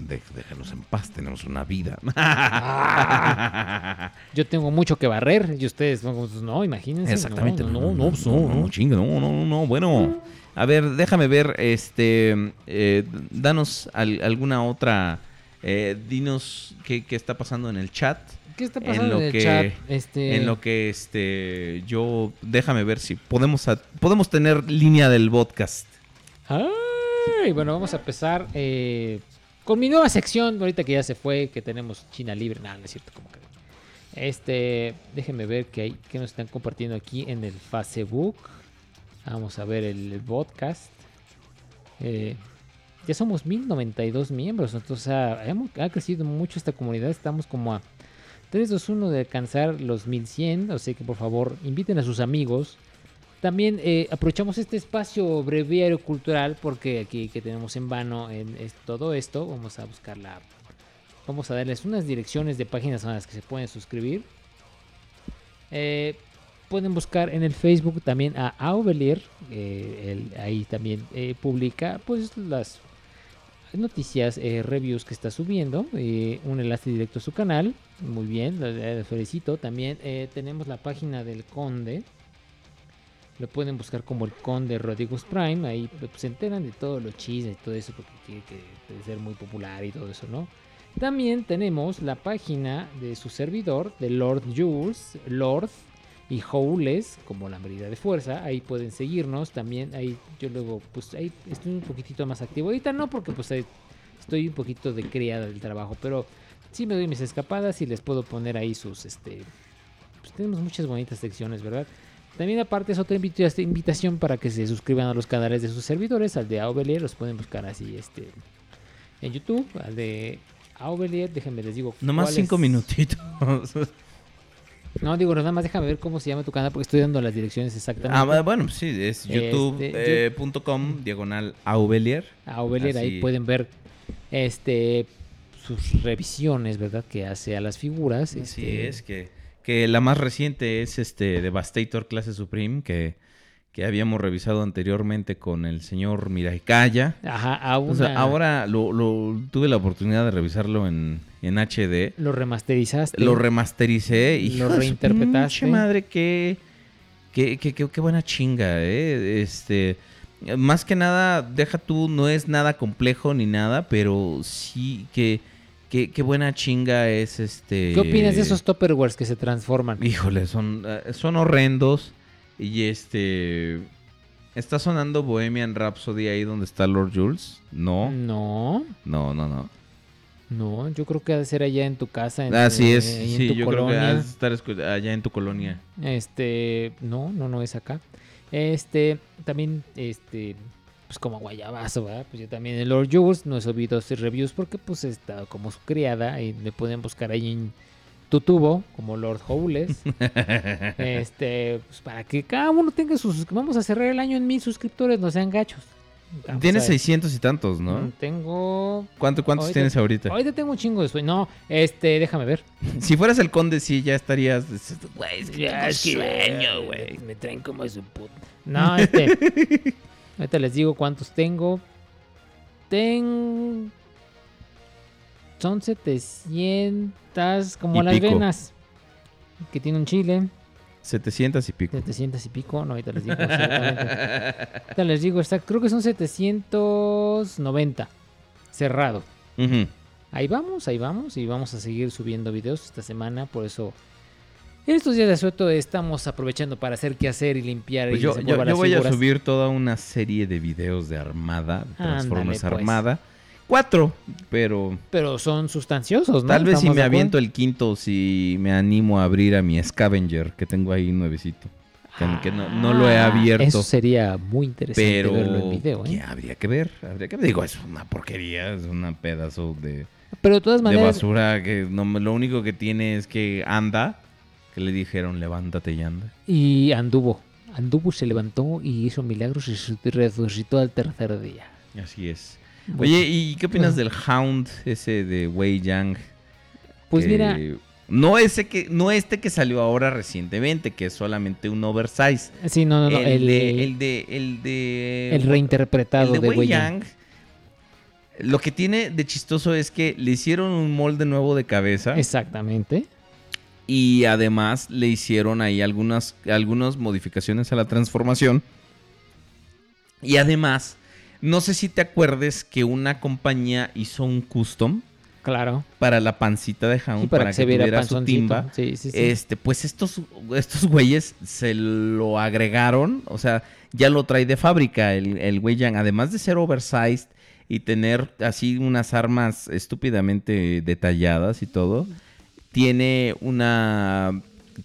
de- en paz, tenemos una vida. [laughs] Yo tengo mucho que barrer y ustedes, no, pues, no imagínense. Exactamente. No, no, no, pues, no, no. chinga, no, no, no, no, bueno. A ver, déjame ver, este, eh, danos al- alguna otra, eh, dinos qué, qué está pasando en el chat. ¿Qué está pasando en, lo el que, chat? Este, En lo que, este, yo, déjame ver si podemos, a- podemos tener línea del podcast. Ay, bueno, vamos a empezar. eh, con mi nueva sección, ahorita que ya se fue, que tenemos China libre. Nada, no es cierto, como que. Este, déjenme ver qué hay, que nos están compartiendo aquí en el Facebook. Vamos a ver el, podcast. Eh, ya somos 1092 miembros, entonces ha, crecido mucho esta comunidad. Estamos como a 3, 2, 1 de alcanzar los 1100. O sea que por favor inviten a sus amigos. También eh, aprovechamos este espacio breviario cultural porque aquí que tenemos en vano en todo esto, vamos a buscar la... Vamos a darles unas direcciones de páginas a las que se pueden suscribir. Eh, pueden buscar en el Facebook también a Aubelier. eh, ahí también eh, publica pues las noticias, eh, reviews que está subiendo. un enlace directo a su canal. Muy bien, lo- le felicito. También tenemos la página del Conde. Lo pueden buscar como el Conde Rodriguez Prime. Ahí pues, se enteran de todos los chismes y todo eso porque quiere que ser muy popular y todo eso, ¿no? También tenemos la página de su servidor, de Lord Jules, Lord y Howles, como la medida de fuerza. Ahí pueden seguirnos. También ahí yo luego, pues ahí estoy un poquitito más activo. Ahorita no, porque pues ahí estoy un poquito de criada del trabajo, pero sí me doy mis escapadas y les puedo poner ahí sus, este, pues tenemos muchas bonitas secciones, ¿verdad? También aparte es otra invitación para que se suscriban a los canales de sus servidores, al de Aubelier, los pueden buscar así, este, en YouTube, al de Aubelier, déjenme les digo. Nomás cinco es- minutitos. [laughs] No, digo, nada más déjame ver cómo se llama tu canal porque estoy dando las direcciones exactamente. Ah, bueno, sí, es Este, youtube.com diagonal Aubelier. Aubelier, ahí Así. pueden ver este sus revisiones, ¿verdad? Que hace a las figuras. Así este, es, que, que la más reciente es este Devastator Clase Supreme, que, que habíamos revisado anteriormente con el señor Miraikaya. Ajá, a O sea, ahora lo, lo- tuve la oportunidad de revisarlo en, en HD. Lo remasterizaste. Lo remastericé y Lo reinterpretaste. madre, qué, qué, qué, qué- buena chinga, eh. Este, más que nada, deja tú, no es nada complejo ni nada, pero sí que, qué buena chinga es este. ¿Qué opinas de esos Tupperwares que se transforman? Híjole, son, eh, son horrendos. Y este. ¿Está sonando Bohemian Rhapsody ahí donde está Lord Jules? No. No, No, no, no. no, yo creo que ha de ser allá en tu casa. En, Así eh, es. en Sí, tu yo creo que has de estar allá en tu colonia. Este, no, no, no es acá. Este, también, este, pues como guayabazo, ¿verdad? Pues yo también el Lord Jules, no he subido hacer reviews porque pues está como su criada y me pueden buscar ahí en tubo como Lord Howles. [laughs] este, pues para que cada uno tenga sus... Vamos a cerrar el año en mil suscriptores, no sean gachos. Vamos Tienes a ver. 600 y tantos, Mm, ¿no? Tengo... ¿Cuánto, ¿Cuántos tienes ahorita? Ahorita tengo un chingo de sueño. No, este, déjame ver. [laughs] Si fueras el conde, sí, ya estarías. Güey, es que Ya, tengo es que, sueño, güey. Me traen como su puta. No, este. [laughs] ahorita les digo cuántos tengo. Tengo. Son 700, como Y las pico. venas. Que tiene un chile. 700 y pico. 700 y pico. No, ahorita les digo exactamente. ahorita les digo exacto. Creo que son 790. Cerrado. Ahí vamos, ahí vamos. Y vamos a seguir subiendo videos esta semana. Por eso. En estos días de asueto estamos aprovechando para hacer qué hacer y limpiar Pues y yo, voy a subir toda una serie de videos de Armada, de Transformers Ándale, pues. Armada. Cuatro, pero Pero son sustanciosos, ¿no? tal vez si ¿Estamos me de aviento el quinto, si me animo a abrir a mi Scavenger, que tengo ahí nuevecito. Que, que no, no lo he Ah, abierto. Eso sería muy interesante pero verlo en video, ¿eh? que habría que ver, habría que ver. Digo, es una porquería, es un pedazo de, Pero de todas de maneras, basura que no, lo único que tiene es que anda, que le dijeron levántate y anda. y anduvo. Anduvo, se levantó y hizo milagros y se resucitó al tercer día. Así es. Oye, ¿y qué opinas del Hound ese de Wei Yang? Pues Que- mira, No ese que, no este que salió ahora recientemente, que es solamente un oversize. sí, no, no, no, el, el, de, el de, el de. el reinterpretado el de, Wei Yang. Yang. Lo que tiene de chistoso es que le hicieron un molde nuevo de cabeza. Exactamente. Y además le hicieron ahí algunas, algunas modificaciones a la transformación. Y además, no sé si te acuerdes que una compañía hizo un custom Claro. para la pancita de Hound Sí, para para, que se que, viera tuviera su timba. Sí, sí, sí. Este, pues estos, estos güeyes se lo agregaron, o sea, ya lo trae de fábrica el, el Wei Yang. Además de ser oversized, y tener así unas armas estúpidamente detalladas y todo, tiene una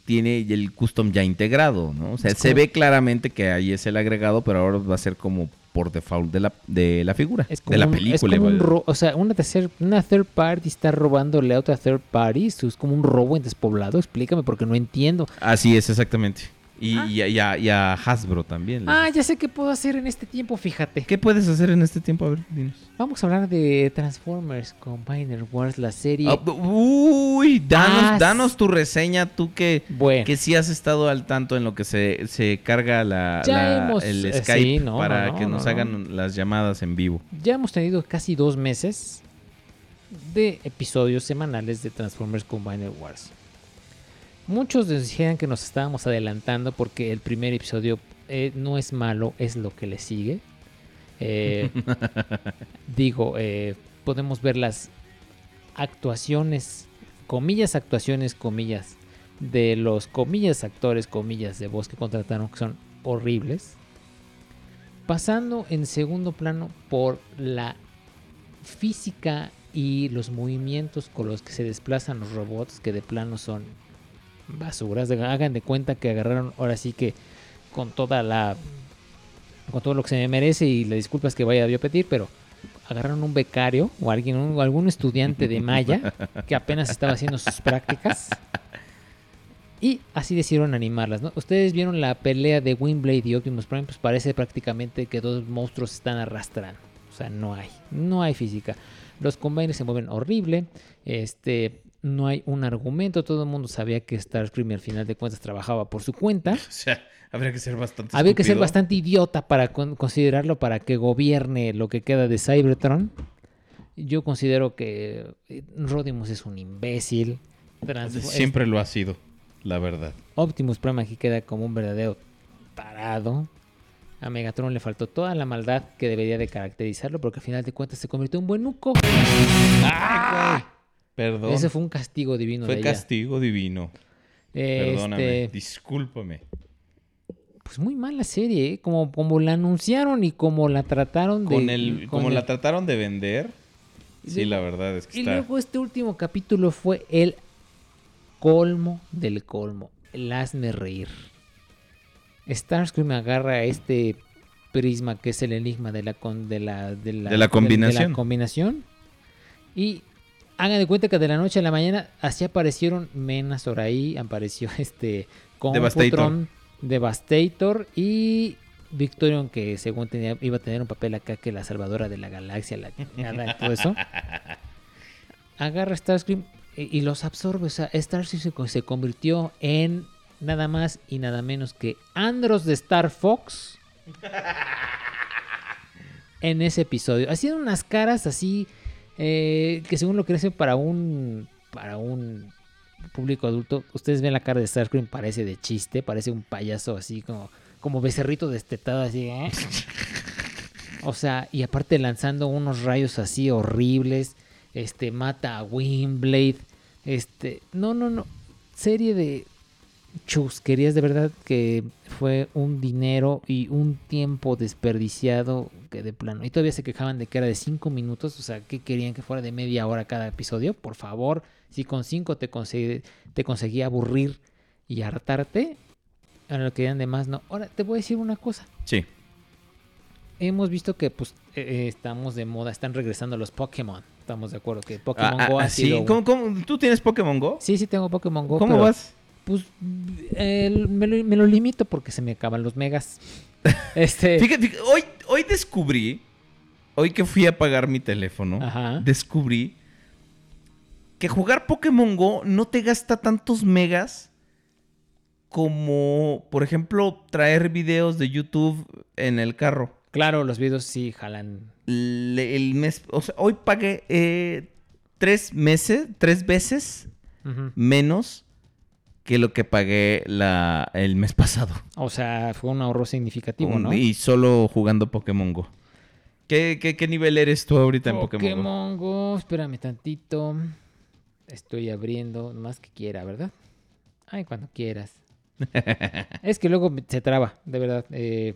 tiene el custom ya integrado, ¿no? O sea, Es se ve claramente que ahí es el agregado, pero ahora va a ser como por default de la, de la figura, Es de la un- película. Es como un vaya. ro- o sea, una, tercer, una third party está robándole a otra third party. Esto es como un robo en despoblado. Explícame porque no entiendo. Así es, exactamente. Y, y a- y a, y a Hasbro también. les- Ah, ya sé qué puedo hacer en este tiempo, fíjate. ¿Qué puedes hacer en este tiempo? A ver, dinos. Vamos a hablar de Transformers Combiner Wars, la serie. Ah, uy, danos, Ah, danos tu reseña, tú que, Bueno. que sí has estado al tanto en lo que se, se carga la, Ya la- hemos- el eh, Skype sí, no, para no, no, que nos no, hagan las llamadas en vivo. Ya hemos tenido casi dos meses de episodios semanales de Transformers Combiner Wars. Muchos decían que nos estábamos adelantando porque el primer episodio eh, no es malo, es lo que le sigue. Eh, [laughs] digo, eh, podemos ver las actuaciones, comillas, actuaciones, comillas, de los comillas actores, comillas de voz que contrataron, que son horribles. Pasando en segundo plano por la física y los movimientos con los que se desplazan los robots, que de plano son basuras. Hagan de cuenta que agarraron ahora sí que con toda la. con todo lo que se me merece y las disculpas que vaya a pedir, pero agarraron un becario o alguien, un- algún estudiante de Maya que apenas estaba haciendo sus prácticas. Y así decidieron animarlas, ¿no? Ustedes vieron la pelea de Windblade y Optimus Prime, pues parece prácticamente que dos monstruos están arrastrando. O sea, no hay, no hay física. Los combiners se mueven horrible, este, no hay un argumento, todo el mundo sabía que Starscream al final de cuentas trabajaba por su cuenta. [laughs] O sea, habría que ser bastante Había que ser bastante idiota para con- considerarlo para que gobierne lo que queda de Cybertron. Yo considero que eh, Rodimus es un imbécil. Trans- Siempre lo ha sido, la verdad. Optimus Prime aquí queda como un verdadero tarado. A Megatron le faltó toda la maldad que debería de caracterizarlo, porque al final de cuentas se convirtió en buen nuco. Perdón. Ese fue un castigo divino Fue de ella. castigo divino. Este, Perdóname, discúlpame. Pues muy mala serie, ¿eh? como, como la anunciaron y como la trataron de... Con el, con como el- la trataron de vender, sí, la verdad es que Y está... luego este último capítulo fue el colmo del colmo. El hazme reír. Starscream agarra este prisma que es el enigma de la, con- de la, de la, De la combinación. la combinación. Y hagan de cuenta que de la noche a la mañana así aparecieron Mena Soraí, apareció [laughs] este Devastator. Computron, Devastator y Victorion que según tenía, iba a tener un papel acá que la salvadora de la galaxia, la y todo eso. [laughs] Agarra Starscream y, y los absorbe. O sea, Starscream se, se convirtió en nada más y nada menos que Andros de Star Fox [laughs] en ese episodio. Hacían unas caras así eh, que según lo que para un para un público adulto, ustedes ven la cara de Starscream parece de chiste, parece un payaso así como como becerrito destetado así, ¿eh? O sea, y aparte lanzando unos rayos así horribles, este mata a Windblade, este, no, no, no, serie de chusquerías de verdad que fue un dinero y un tiempo desperdiciado que de plano. Y todavía se quejaban de que era de 5 minutos, o sea, que querían que fuera de media hora cada episodio. Por favor, si con 5 te, conse- te conseguía aburrir y hartarte, ahora lo querían de más, no. Ahora, te voy a decir una cosa. Sí. Hemos visto que pues eh, eh, estamos de moda, están regresando los Pokémon. Estamos de acuerdo que Pokémon Ah, Go ah, ha sí. sido un- ¿Cómo- cómo? ¿Tú tienes Pokémon Go? Sí, sí tengo Pokémon Go. ¿Cómo pero, vas? Pues me, lo, me lo limito porque se me acaban los megas. [laughs] Este. Fíjate, fíjate, hoy, hoy descubrí, hoy que fui a pagar mi teléfono, Ajá. descubrí que jugar Pokémon Go no te gasta tantos megas como, por ejemplo, traer videos de YouTube en el carro. Claro, los videos sí jalan. Le- el mes, o sea, hoy pagué eh, tres meses, tres veces menos que lo que pagué la, el mes pasado. O sea, fue un ahorro significativo, Un- ¿no? Y solo jugando Pokémon Go. ¿Qué, qué, qué nivel eres tú ahorita en Pokémon, Go? Pokémon Go, espérame tantito. Estoy abriendo, más que quiera, ¿verdad? Ay, cuando quieras. [laughs] es que luego se traba, de verdad. eh,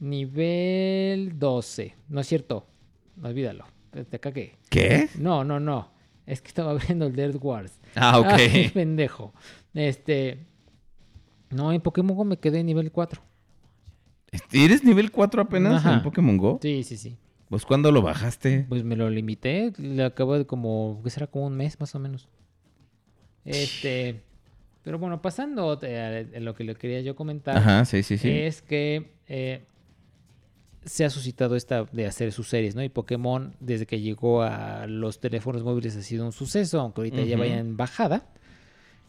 Nivel 12. No es cierto. Olvídalo. Te cagué. ¿Qué? No, no, no. Es que estaba [laughs] viendo el Dead Wars. Ah, ok. [laughs] Ay, pendejo. Este. No, en Pokémon Go me quedé en nivel 4. ¿Eres nivel 4 apenas Ajá. en Pokémon Go? Sí, sí, sí. Pues ¿cuándo lo bajaste? Pues me lo limité. Le acabo de como. ¿Qué será? Como un mes más o menos. Este. Pero bueno, pasando a lo que le quería yo comentar. Ajá, sí, sí, sí. Es que. eh, se ha suscitado esta de hacer sus series, ¿no? Y Pokémon, desde que llegó a los teléfonos móviles, ha sido un suceso, aunque ahorita ya Ujú. vaya en bajada.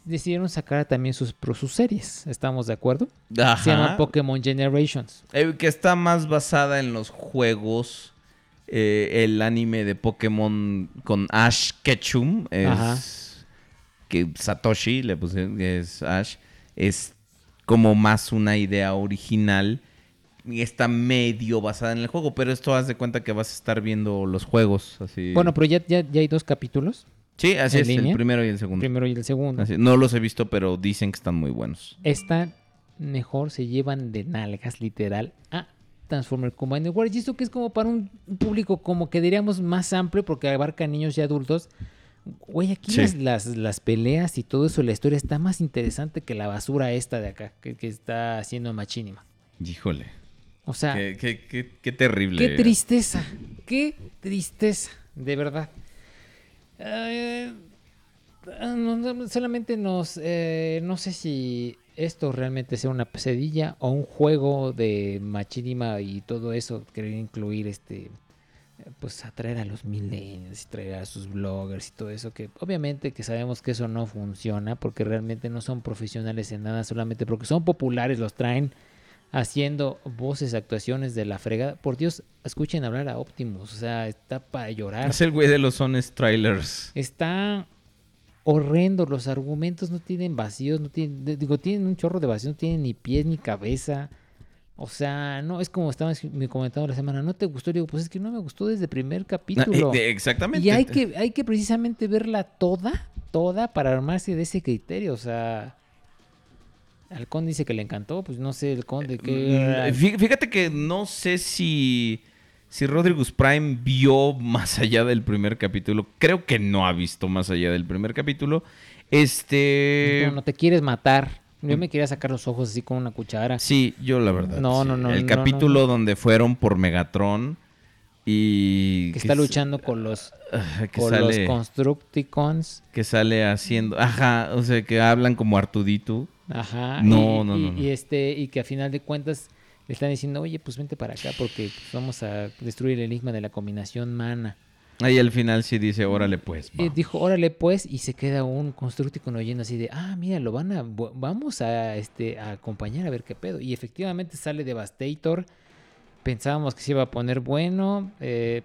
Decidieron sacar también sus, sus series, ¿estamos de acuerdo? Ajá. Se llama Pokémon Generations. Eh, que está más basada en los juegos. eh, el anime de Pokémon con Ash Ketchum. Es Ajá. que Satoshi le puse que es Ash. Es como más una idea original. Y está medio basada en el juego. Pero esto haz de cuenta que vas a estar viendo los juegos. Así. Bueno, pero ya, ya, ya hay dos capítulos. Sí, así es. El primero y el segundo. Primero y el segundo. Así- no los he visto, pero dicen que están muy buenos. Están mejor, se llevan de nalgas literal a Transformer Combined Wars. Y esto que es como para un público como que diríamos más amplio porque abarca niños y adultos. Güey, aquí Sí. las, las, las peleas y todo eso, la historia está más interesante que la basura esta de acá, que, que está haciendo Machinima. Híjole. O sea, Qué, qué- qué- qué terrible. Qué tristeza, qué tristeza, de verdad. Eh, ah, no, no, solamente nos, eh, no sé si esto realmente sea una pesadilla o un juego de machinima y todo eso, querer incluir este, eh, pues atraer a los millennials y traer a sus bloggers y todo eso, que obviamente que sabemos que eso no funciona porque realmente no son profesionales en nada, solamente porque son populares, los traen haciendo voces, actuaciones de la fregada. Por Dios, escuchen hablar a Optimus, o sea, está para llorar. Es el güey de los Honest Trailers. Está horrendo, los argumentos no tienen vacíos, no tienen, digo, tienen un chorro de vacíos, no tienen ni pies ni cabeza. O sea, no, es como estaba me comentando la semana, ¿no te gustó? Digo, pues es que no me gustó desde el primer capítulo. Ah, eh, exactamente. Y hay que, hay que precisamente verla toda, toda para armarse de ese criterio. O sea, Halcón dice que le encantó, pues no sé, el conde que... Mm, fí- Fíjate que no sé si, si Rodriguez Prime vio más allá del primer capítulo. Creo que no ha visto más allá del primer capítulo. Este. No, no te quieres matar. Yo me quería sacar los ojos así con una cuchara. Sí, yo la verdad. No, sí. no, no, El no, capítulo no, donde fueron por Megatron y. Que está es- luchando con los, ah, que con sale- los Constructicons. Que sale haciendo. Ajá, o sea, que hablan como Artudito. Ajá. No, y, no, no. Y, este, y que a final de cuentas le están diciendo, oye, pues vente para acá porque pues, vamos a destruir el enigma de la combinación mana. Ahí al final sí dice, órale pues. Dijo, órale pues, y se queda un Constructicon oyendo así de, ah, mira, lo van a, vamos a, este, a acompañar a ver qué pedo. Y efectivamente sale Devastator. Pensábamos que se iba a poner bueno, eh,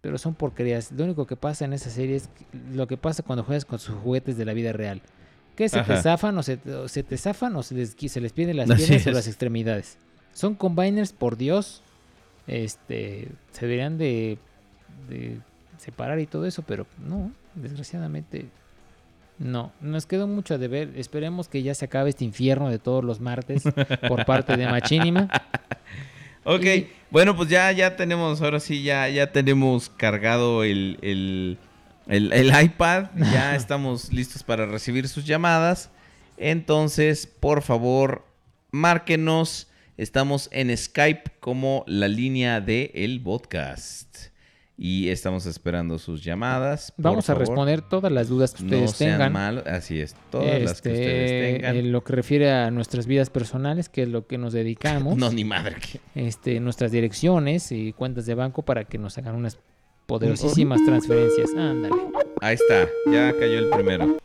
pero son porquerías. Lo único que pasa en esa serie es lo que pasa cuando juegas con sus juguetes de la vida real. Que se te zafan o se, o se te zafan o se les, se les pierden las piernas o las extremidades. Son combiners, por Dios. Este, se deberían de, de separar y todo eso, pero no, desgraciadamente no. Nos quedó mucho de ver. Esperemos que ya se acabe este infierno de todos los martes por parte de Machinima. [laughs] Ok, bueno, pues ya, ya tenemos, ahora sí, ya, ya tenemos cargado el, el, el- el iPad. [laughs] Ya estamos listos para recibir sus llamadas. Entonces, por favor, márquenos. Estamos en Skype como la línea de el podcast. Y estamos esperando sus llamadas. Vamos a favor. responder todas las dudas que No ustedes sean tengan. malos, así es, todas las que Este, ustedes tengan. En lo que refiere a nuestras vidas personales, que es lo que nos dedicamos. [laughs] No, ni madre. Este, nuestras direcciones y cuentas de banco para que nos hagan unas poderosísimas transferencias. Ándale. Ahí está, ya cayó el primero.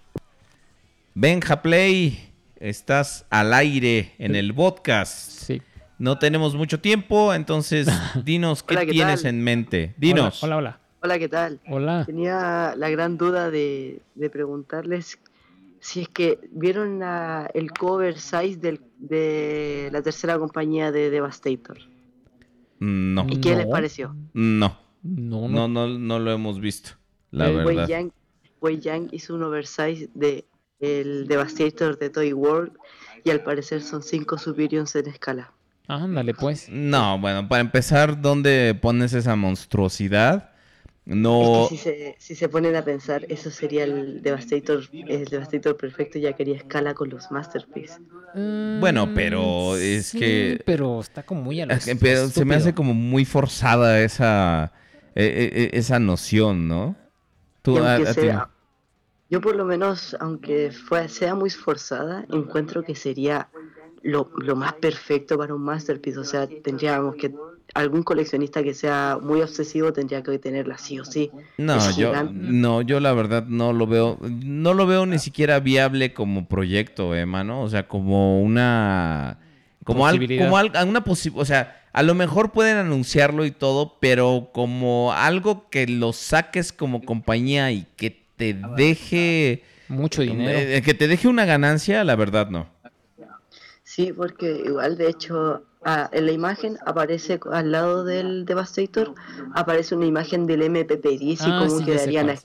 Benja Play, estás al aire en el podcast. Sí. No tenemos mucho tiempo, entonces [laughs] dinos qué Hola, ¿qué tienes tal? en mente. Dinos. Hola, hola. Hola, ¿qué tal? Hola. Tenía la gran duda de, de preguntarles si es que vieron la- el cover size del- de la tercera compañía de Devastator. No. ¿Y qué les pareció? No. No, No, no, no lo hemos visto. La el Wei verdad. Yang, Wei Yang hizo un oversize de el Devastator de Toy World y al parecer son cinco Superiors en escala. Ándale, pues. No, bueno, para empezar, ¿dónde pones esa monstruosidad? No. Es que si se, si se ponen a pensar, eso sería el Devastator, el Devastator perfecto, ya quería escala con los Masterpiece. Bueno, pero es Sí, que. Pero está como muy a lo es que- pero se me hace como muy forzada esa. Eh, eh, esa noción, ¿no? Tú, a- a sea- yo por lo menos, aunque fue, sea muy forzada, encuentro que sería lo, lo más perfecto para un masterpiece. O sea, tendríamos que algún coleccionista que sea muy obsesivo tendría que tenerla sí o sí. No, Es yo, gigante. no, yo la verdad no lo veo, no lo veo ni siquiera viable como proyecto, Emma, ¿no? O sea, como una, como, al- como al- una posibilidad, o sea, a lo mejor pueden anunciarlo y todo, pero como algo que lo saques como compañía y que te deje Mucho dinero. eh, que te deje una ganancia, la verdad no. Sí, porque igual de hecho ah, en la imagen aparece al lado del Devastator aparece una imagen del MPP-10 y Ah, cómo sí, quedaría en la cuál.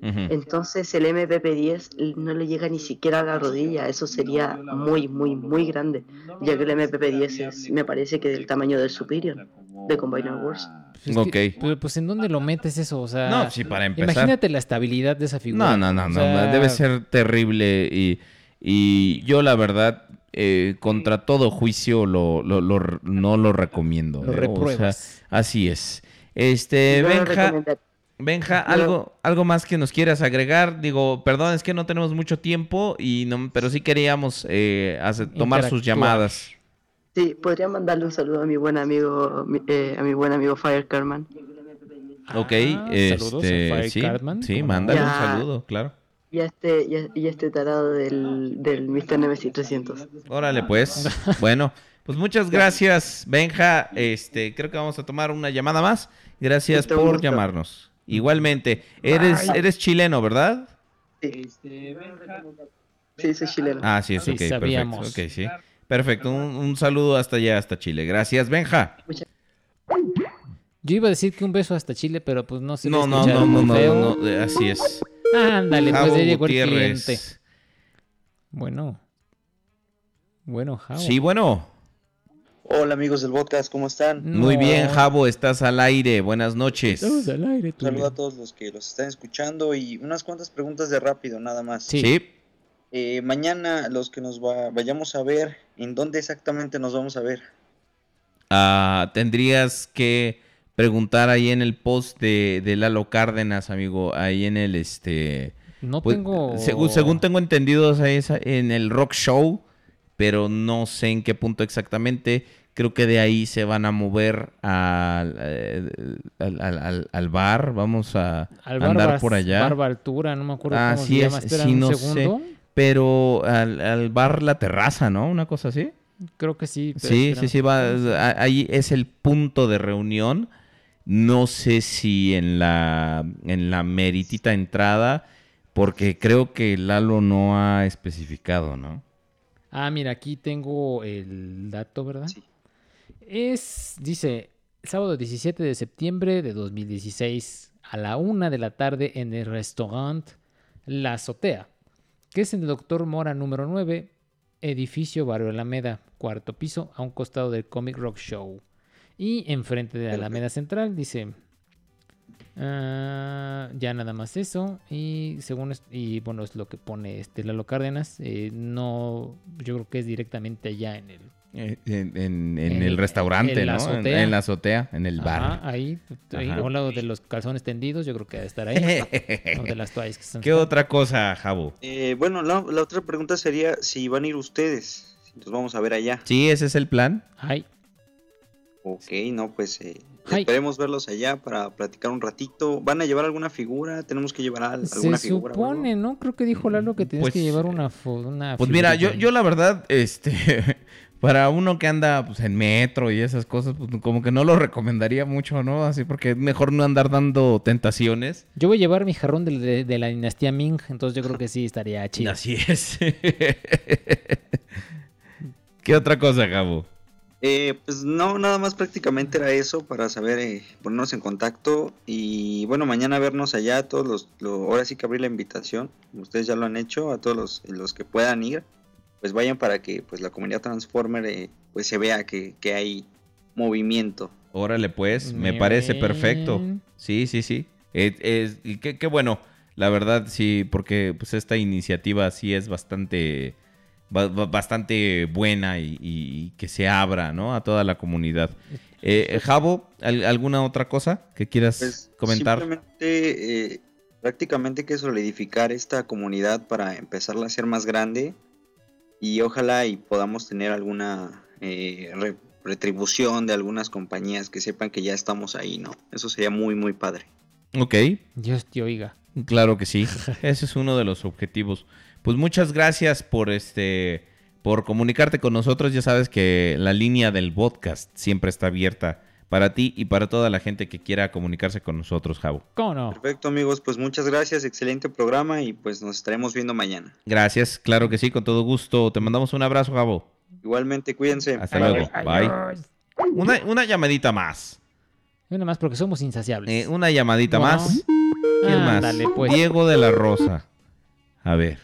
Entonces el MPP-10 no le llega ni siquiera a la rodilla, eso sería muy, muy, muy grande, ya que el MPP-10 es, me parece que del tamaño del Superior, de Combiner Wars. Es Ok. que, pero, pues, ¿en dónde lo metes eso? O sea, No, sí, para empezar. Imagínate la estabilidad de esa figura. No, no, no, O no, debe ser terrible y, y yo la verdad, eh, contra todo juicio, lo, lo- lo- no lo recomiendo. Lo ¿eh? O sea, repruebas. así es. Este, Benja. Benja, algo, algo más que nos quieras agregar. Digo, perdón, es que no tenemos mucho tiempo y no, pero sí queríamos eh, hacer- tomar sus llamadas. Sí, podría mandarle un saludo a mi buen amigo, mi- eh, a mi buen amigo Fire Carman. Ok, Ah, saludos a este, Fire sí, Cartman, sí, mándale un Ya. saludo, claro. Y a este, y a, y a este tarado del, del Mr. Nemesis 300. Órale, pues. [laughs] Bueno, pues muchas gracias, Benja. Este, creo que vamos a tomar una llamada más. Gracias por gusto. llamarnos. Igualmente, eres, eres chileno, ¿verdad? Sí. Sí, soy chileno. Ah, sí, es Sí, ok, perfecto. sí. Perfecto, un, un saludo hasta allá, hasta Chile. Gracias, Benja. Yo iba a decir que un beso hasta Chile, pero pues no se No, no, no, no, no, no, así es. Ándale, pues Javo ya llegó el cliente. Bueno. Bueno, Javo. Sí, bueno. Hola amigos del podcast, ¿cómo están? Muy No. bien, Javo, estás al aire. Buenas noches. Estamos al aire, Un tú. saludo a todos los que los están escuchando y unas cuantas preguntas de rápido nada más. Sí. Sí. Eh, mañana los que nos va- vayamos a ver, ¿en dónde exactamente nos vamos a ver? Ah, tendrías que preguntar ahí en el post de, de Lalo Cárdenas, amigo. Ahí en el este. No pues, tengo. Según, según tengo entendido, es en el rock show, pero no sé en qué punto exactamente. Creo que de ahí se van a mover al, eh, al, al- al- al bar. Vamos a Al andar Barbas- por allá. Barba Altura, no me acuerdo Ah, cómo sí se es, llama. Espera sí, no segundo. sé. Pero al, al bar La Terraza, ¿no? Una cosa así. Creo que sí. pero Sí, sí, sí, va, ahí es el punto de reunión. No sé si en la, en la meritita entrada, porque creo que Lalo no ha especificado, ¿no? Ah, mira, aquí tengo el dato, ¿verdad? Sí. Es, dice, sábado 17 de septiembre de 2016 a la una de la tarde en el restaurante La Azotea, que es en el Doctor Mora número 9, edificio Barrio Alameda, cuarto piso, a un costado del Comic Rock Show. Y enfrente de la Alameda Central, dice, ah, ya nada más eso. Y según, y bueno, es lo que pone este Lalo Cárdenas, eh, no, yo creo que es directamente allá en el En, en- en En- el restaurante, en la ¿no? En, azotea. en la azotea, en el bar. Ajá, ahí, ahí, Ajá. a un lado de los calzones tendidos, yo creo que ha de estar ahí. o [laughs] de las toallas que están. ¿Qué otra cosa, Jabo? Eh, bueno, la, la otra pregunta sería si van a ir ustedes, nos vamos a ver allá. Sí, ese es el plan. Ay, Ok, no, pues eh, Ay. esperemos verlos allá para platicar un ratito. ¿Van a llevar alguna figura? ¿Tenemos que llevar al- se alguna figura? algo? supone, ¿no? Creo que dijo Lalo que Pues, que llevar una, una Pues mira, yo, yo la verdad, este, [laughs] para uno que anda pues, en metro y esas cosas, pues como que no lo recomendaría mucho, ¿no? Así porque es mejor no andar dando tentaciones. Yo voy a llevar mi jarrón de, de- de la dinastía Ming, entonces yo creo que sí estaría [laughs] chido. Así es. [laughs] ¿Qué otra cosa, Gabo? Eh, pues no, nada más prácticamente era eso para saber, eh, ponernos en contacto y bueno, mañana vernos allá, todos los, lo- ahora sí que abrí la invitación, ustedes ya lo han hecho, a todos los, los que puedan ir, pues vayan para que pues la comunidad Transformer eh, pues se vea que, que hay movimiento. Órale, pues, me parece perfecto. Sí, sí, sí. Eh, qué, qué bueno, la verdad, sí, porque pues esta iniciativa sí es bastante, ba- ba- bastante buena y, y que se abra, ¿no? A toda la comunidad. Eh, Javo, ¿al- ¿alguna otra cosa que quieras Pues, comentar? Simplemente, eh, prácticamente que solidificar esta comunidad para empezarla a hacer más grande y ojalá y podamos tener alguna eh, re- retribución de algunas compañías que sepan que ya estamos ahí, ¿no? Eso sería muy, muy padre. Ok, Dios te oiga. Claro que sí. [laughs] Ese es uno de los objetivos. Pues muchas gracias por este por comunicarte con nosotros. Ya sabes que la línea del podcast siempre está abierta para ti y para toda la gente que quiera comunicarse con nosotros, Javo. ¿Cómo no? Perfecto, amigos, pues muchas gracias, excelente programa y pues nos estaremos viendo mañana. Gracias, claro que sí, con todo gusto. Te mandamos un abrazo, Javo. Igualmente, cuídense. Hasta luego. Bye. Una, una llamadita más. Una más porque somos insaciables. Eh, una llamadita más. ¿Quién más? Ándale, pues. Diego de la Rosa. A ver.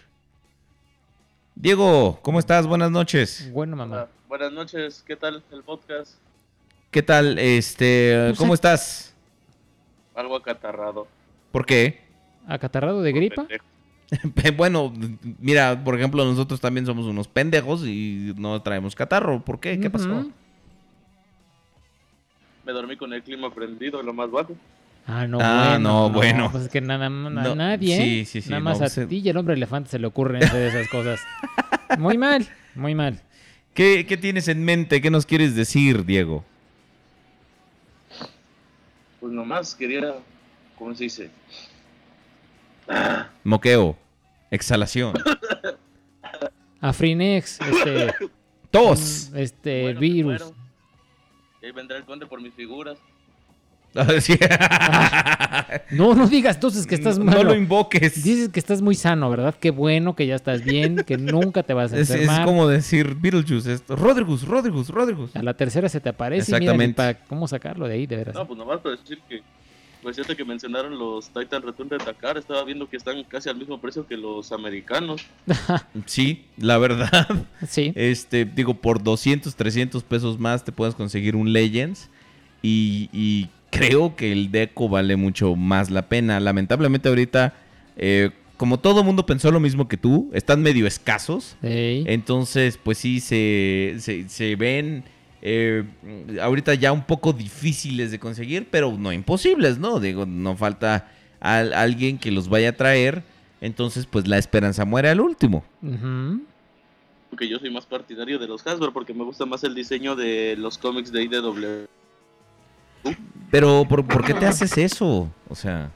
Diego, ¿cómo estás? Buenas noches. Bueno, mamá. Buenas noches, ¿qué tal el podcast? ¿Qué tal? Este, Pues, ¿cómo eh. estás? Algo acatarrado. ¿Por qué? ¿Acatarrado de gripa? Pendejo. [laughs] bueno, mira, por ejemplo, nosotros también somos unos pendejos y no traemos catarro. ¿Por qué? ¿Qué pasó? Me dormí con el clima prendido, lo más bajo. Ah, no, Ah, bueno. no, bueno. Pues es que nada, na- No, nadie. ¿eh? sí, sí, sí, Nada más a eh. ti y el hombre elefante se le ocurren hacer esas cosas. [laughs] Muy mal, muy mal. ¿Qué, qué tienes en mente? ¿Qué nos quieres decir, Diego? Pues nomás quería, ¿cómo se dice? Moqueo. Exhalación. [laughs] Afrinex, este. Tos. mm, Este, Bueno, virus. ahí vendrá el conde por mis figuras. [laughs] No, no digas entonces que estás No malo. lo invoques. Dices que estás muy sano, ¿verdad? Qué bueno que ya estás bien, que nunca te vas a Es, es enfermar. como decir Beetlejuice. esto. Rodrigus, Rodrigus, Rodrigus. A la tercera se te aparece y mira, Exactamente. para cómo sacarlo de ahí, de veras. No, pues nomás para decir que, pues cierto que mencionaron los Titan Return de Dakar, estaba viendo que están casi al mismo precio que los americanos. [laughs] Sí, la verdad. Sí. Este, digo, por 200, 300 pesos más te puedes conseguir un Legends. Y, y creo que el Deco vale mucho más la pena. Lamentablemente ahorita, eh, como todo mundo pensó lo mismo que tú, están medio escasos. Entonces, pues sí, se, se, se ven eh, ahorita ya un poco difíciles de conseguir, pero no imposibles, ¿no? Digo, no falta al- alguien que los vaya a traer. Entonces, pues la esperanza muere al último. Porque yo soy más partidario de los Hasbro porque me gusta más el diseño de los cómics de IDW. Pero, ¿por, por qué te haces eso? O sea,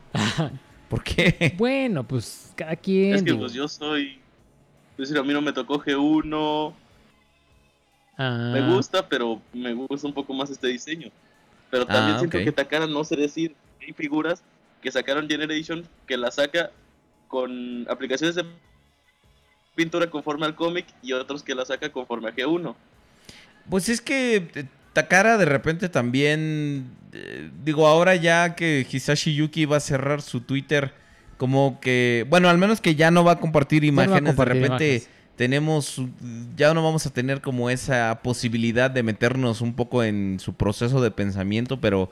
¿por qué? [laughs] Bueno, pues cada quien. Es que digo. pues yo soy... Es decir, a mí no me tocó G1, Ah, me gusta, pero me gusta un poco más este diseño. Pero también Ah, siento ok. que Takara, no sé decir, hay figuras que sacaron Generation que la saca con aplicaciones de pintura conforme al cómic y otros que la saca conforme a G1. Pues es que eh, Takara de repente también, eh, digo, ahora ya que Hisashi Yuki va a cerrar su Twitter, como que, bueno, al menos que ya no va a compartir no va a imágenes, compartir de repente imágenes. tenemos, ya no vamos a tener como esa posibilidad de meternos un poco en su proceso de pensamiento, pero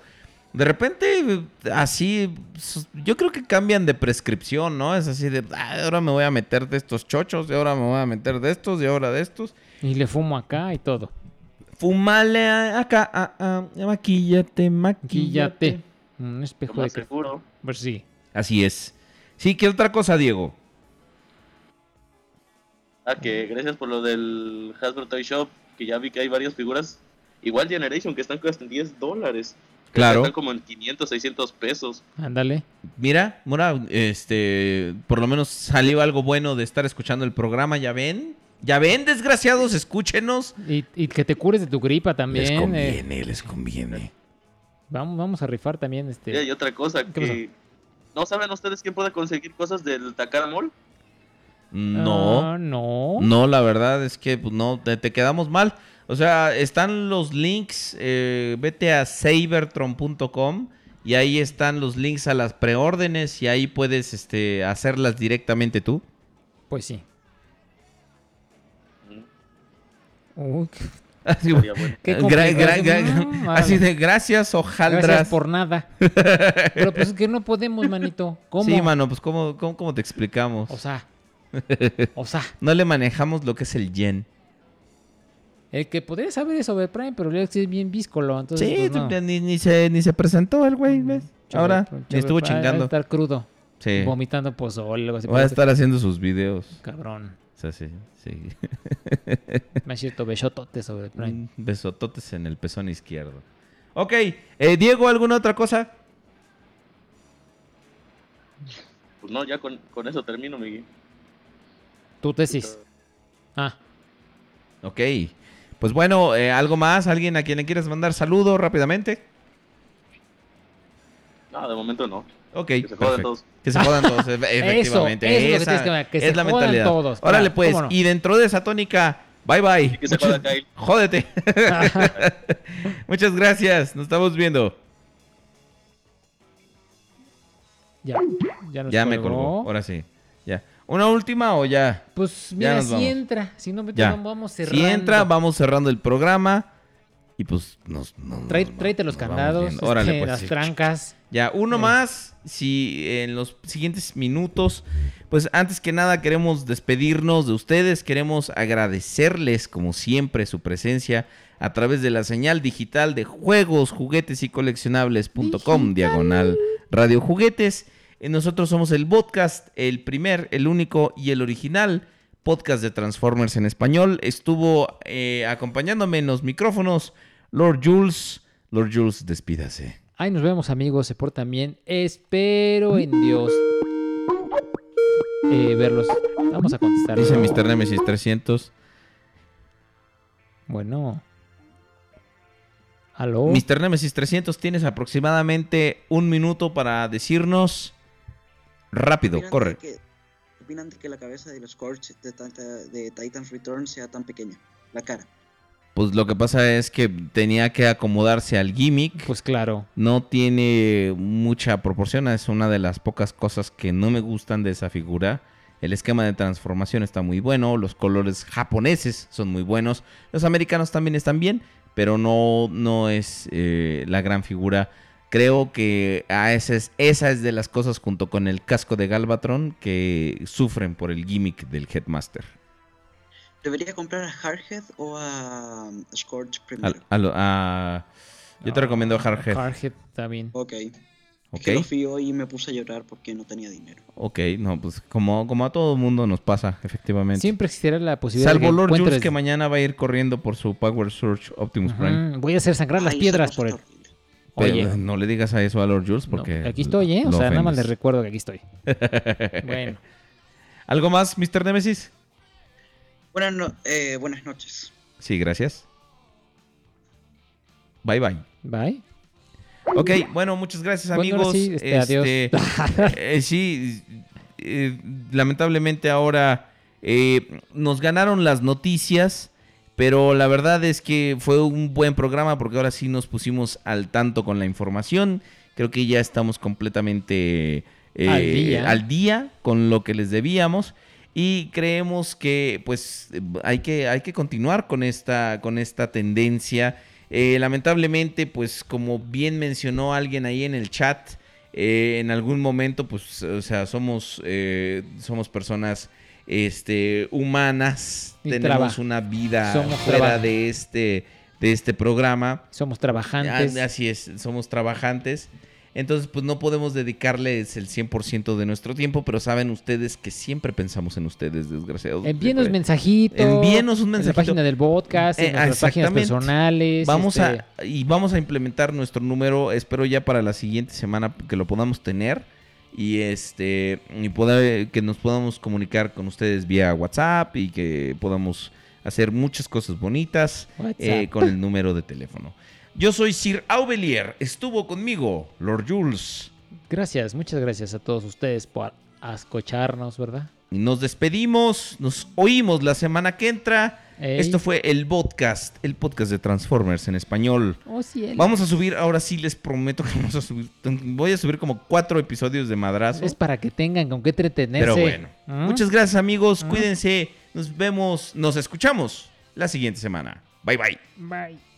de repente así, yo creo que cambian de prescripción, ¿no? Es así de, "Ah, ahora me voy a meter de estos chochos, y ahora me voy a meter de estos, y ahora de estos. Y le fumo acá y todo. Fumale a- acá, ah, ah, maquillate, maquillate. Un espejo de seguro. Pues sí. Así es. Sí, ¿qué otra cosa, Diego? Ah, que gracias por lo del Hasbro Toy Shop, que ya vi que hay varias figuras. Igual Generation, que están costando 10 dólares. Claro. Están como en 500, 600 pesos. Ándale. Mira, Mora, este, por lo menos salió algo bueno de estar escuchando el programa, ¿ya ven? ¿Ya ven, desgraciados? Escúchenos. Y, y que te cures de tu gripa también. Les eh. conviene, les conviene. Vamos, vamos a rifar también este. Y hay otra cosa ¿Qué que... ¿No saben ustedes quién puede conseguir cosas del Takara Mall? No. Ah, no. No, la verdad es que pues, no, te, te quedamos mal. O sea, están los links, eh, vete a sabertron.com y ahí están los links a las preórdenes y ahí puedes este, hacerlas directamente tú. Pues sí. Uy, Así, Estaría bueno. Qué gra- complicado. gra- gra- No, así vale. de gracias, hojaldras. Gracias por nada. [laughs] Pero pues es que no podemos, manito. ¿Cómo? Sí, mano, pues ¿cómo, cómo, cómo te explicamos? O sea, [laughs] o sea, no le manejamos lo que es el yen. el que podría saber es sobre Prime, pero Lex es bien víscolo, entonces sí, pues, no. ni, ni se, ni se presentó el güey, ¿ves? Chavo, Ahora, ni estuvo va a chingando. estar crudo. Sí. Vomitando pozole, algo así. Va a estar haciendo sus videos. Cabrón. O sea, sí, sí. Me ha cierto besotote sobre Prime. Mm, Besototes en el pezón izquierdo. Ok, eh, Diego, ¿alguna otra cosa? Pues no, ya con, con eso termino, Miguel. Tu tesis. Ah, Ok. Pues bueno, eh, ¿algo más? ¿Alguien a quien le quieras mandar saludos rápidamente? No, de momento no. Ok, Que se jodan todos. Que se jodan todos, [laughs] efectivamente. eso es lo que Esa tienes que ver, que es se la jodan mentalidad. todos, Órale, pues. Y dentro de esa tónica, bye bye. Que se joda Kyle. [laughs] Jódete. [laughs] Muchas gracias. Nos estamos viendo. ya. Ya, nos Ya me colgó. Ahora sí. Ya. ¿Una última o ya? Pues mira, nos si vamos. entra. Si no, Ya. vamos, vamos cerrando. Si entra, vamos cerrando el programa. Y pues nos. no- Trae- tráete los nos vamos candados. Órale, este, pues, las sí. trancas. Ya, uno más. Si en los siguientes minutos, pues antes que nada queremos despedirnos de ustedes, queremos agradecerles como siempre su presencia a través de la señal digital de juegos, juguetes y coleccionables.com diagonal radio juguetes. Eh, Nosotros somos el podcast, el primer, el único y el original podcast de Transformers en español. Estuvo eh, acompañándome en los micrófonos Lord Jules. Lord Jules, despídase. Ahí nos vemos, amigos. Se portan bien. Espero en Dios eh, verlos. Vamos a contestar. Dice Mr. Nemesis 300. Bueno. ¿Aló? Mr. Nemesis 300, tienes aproximadamente un minuto para decirnos. Rápido, ¿Opinan corre. de que- ¿Opinan de que la cabeza de los Scorch de, de Titan's Return sea tan pequeña? La cara. Pues lo que pasa es que tenía que acomodarse al gimmick. Pues claro. No tiene mucha proporción. Es una de las pocas cosas que no me gustan de esa figura. El esquema de transformación está muy bueno. Los colores japoneses son muy buenos. Los americanos también están bien. Pero no, no es eh, la gran figura. Creo que a esa, es, esa es de las cosas junto con el casco de Galvatron que sufren por el gimmick del Headmaster. ¿Debería comprar a Hardhead o a um, Scorch primero? a lo- a- yo te recomiendo Hardhead. Hardhead está bien. Ok. Ok. Que lo fío y me puse a llorar porque no tenía dinero. Ok, no, pues como, como a todo mundo nos pasa, efectivamente. Siempre existirá la posibilidad Salvo de que Lord Jules que mañana va a ir corriendo por su Power Surge Optimus Prime. Voy a hacer sangrar las piedras por él. Pero Oye, no le digas a eso a Lord Jules no, porque... aquí estoy, ¿eh? O sea, nada más les recuerdo que aquí estoy. [laughs] Bueno. ¿Algo más, Mr. Nemesis? Buenas, no- eh, buenas noches. Sí, gracias. Bye, bye. Bye. Ok, bueno, muchas gracias Bueno, amigos. sí, este, adiós. [laughs] eh, sí, eh, lamentablemente ahora eh, nos ganaron las noticias, pero la verdad es que fue un buen programa porque ahora sí nos pusimos al tanto con la información. Creo que ya estamos completamente eh, Al día. al día con lo que les debíamos. Y creemos que pues hay que, hay que continuar con esta, con esta tendencia. Eh, lamentablemente, pues como bien mencionó alguien ahí en el chat, eh, en algún momento, pues, o sea, somos, eh, somos personas este, humanas, Y tenemos traba- una vida somos fuera traba- de este, de este programa. Somos trabajantes. Así es, somos trabajantes. Entonces, pues no podemos dedicarles el 100% de nuestro tiempo, pero saben ustedes que siempre pensamos en ustedes, desgraciados. Envíenos mensajitos. Envíenos un En la mensajito. página del podcast, Eh, en nuestras páginas personales. Vamos este, a y vamos a implementar nuestro número, espero ya para la siguiente semana que lo podamos tener y este y poder que nos podamos comunicar con ustedes vía WhatsApp y que podamos hacer muchas cosas bonitas eh, con el número de teléfono. Yo soy Sir Aubelier, estuvo conmigo Lord Jules Gracias, muchas gracias a todos ustedes por escucharnos, ¿verdad? y nos despedimos, nos oímos la semana que entra. Ey. Esto fue el podcast, el podcast de Transformers en español. Oh, cielo. Vamos a subir, ahora sí les prometo que [laughs] vamos a subir. Voy a subir como cuatro episodios de madrazo. Es para que tengan con qué entretenerse. Pero bueno. ¿Mm? Muchas gracias amigos, ¿Mm? cuídense. Nos vemos, nos escuchamos la siguiente semana. Bye bye. Bye.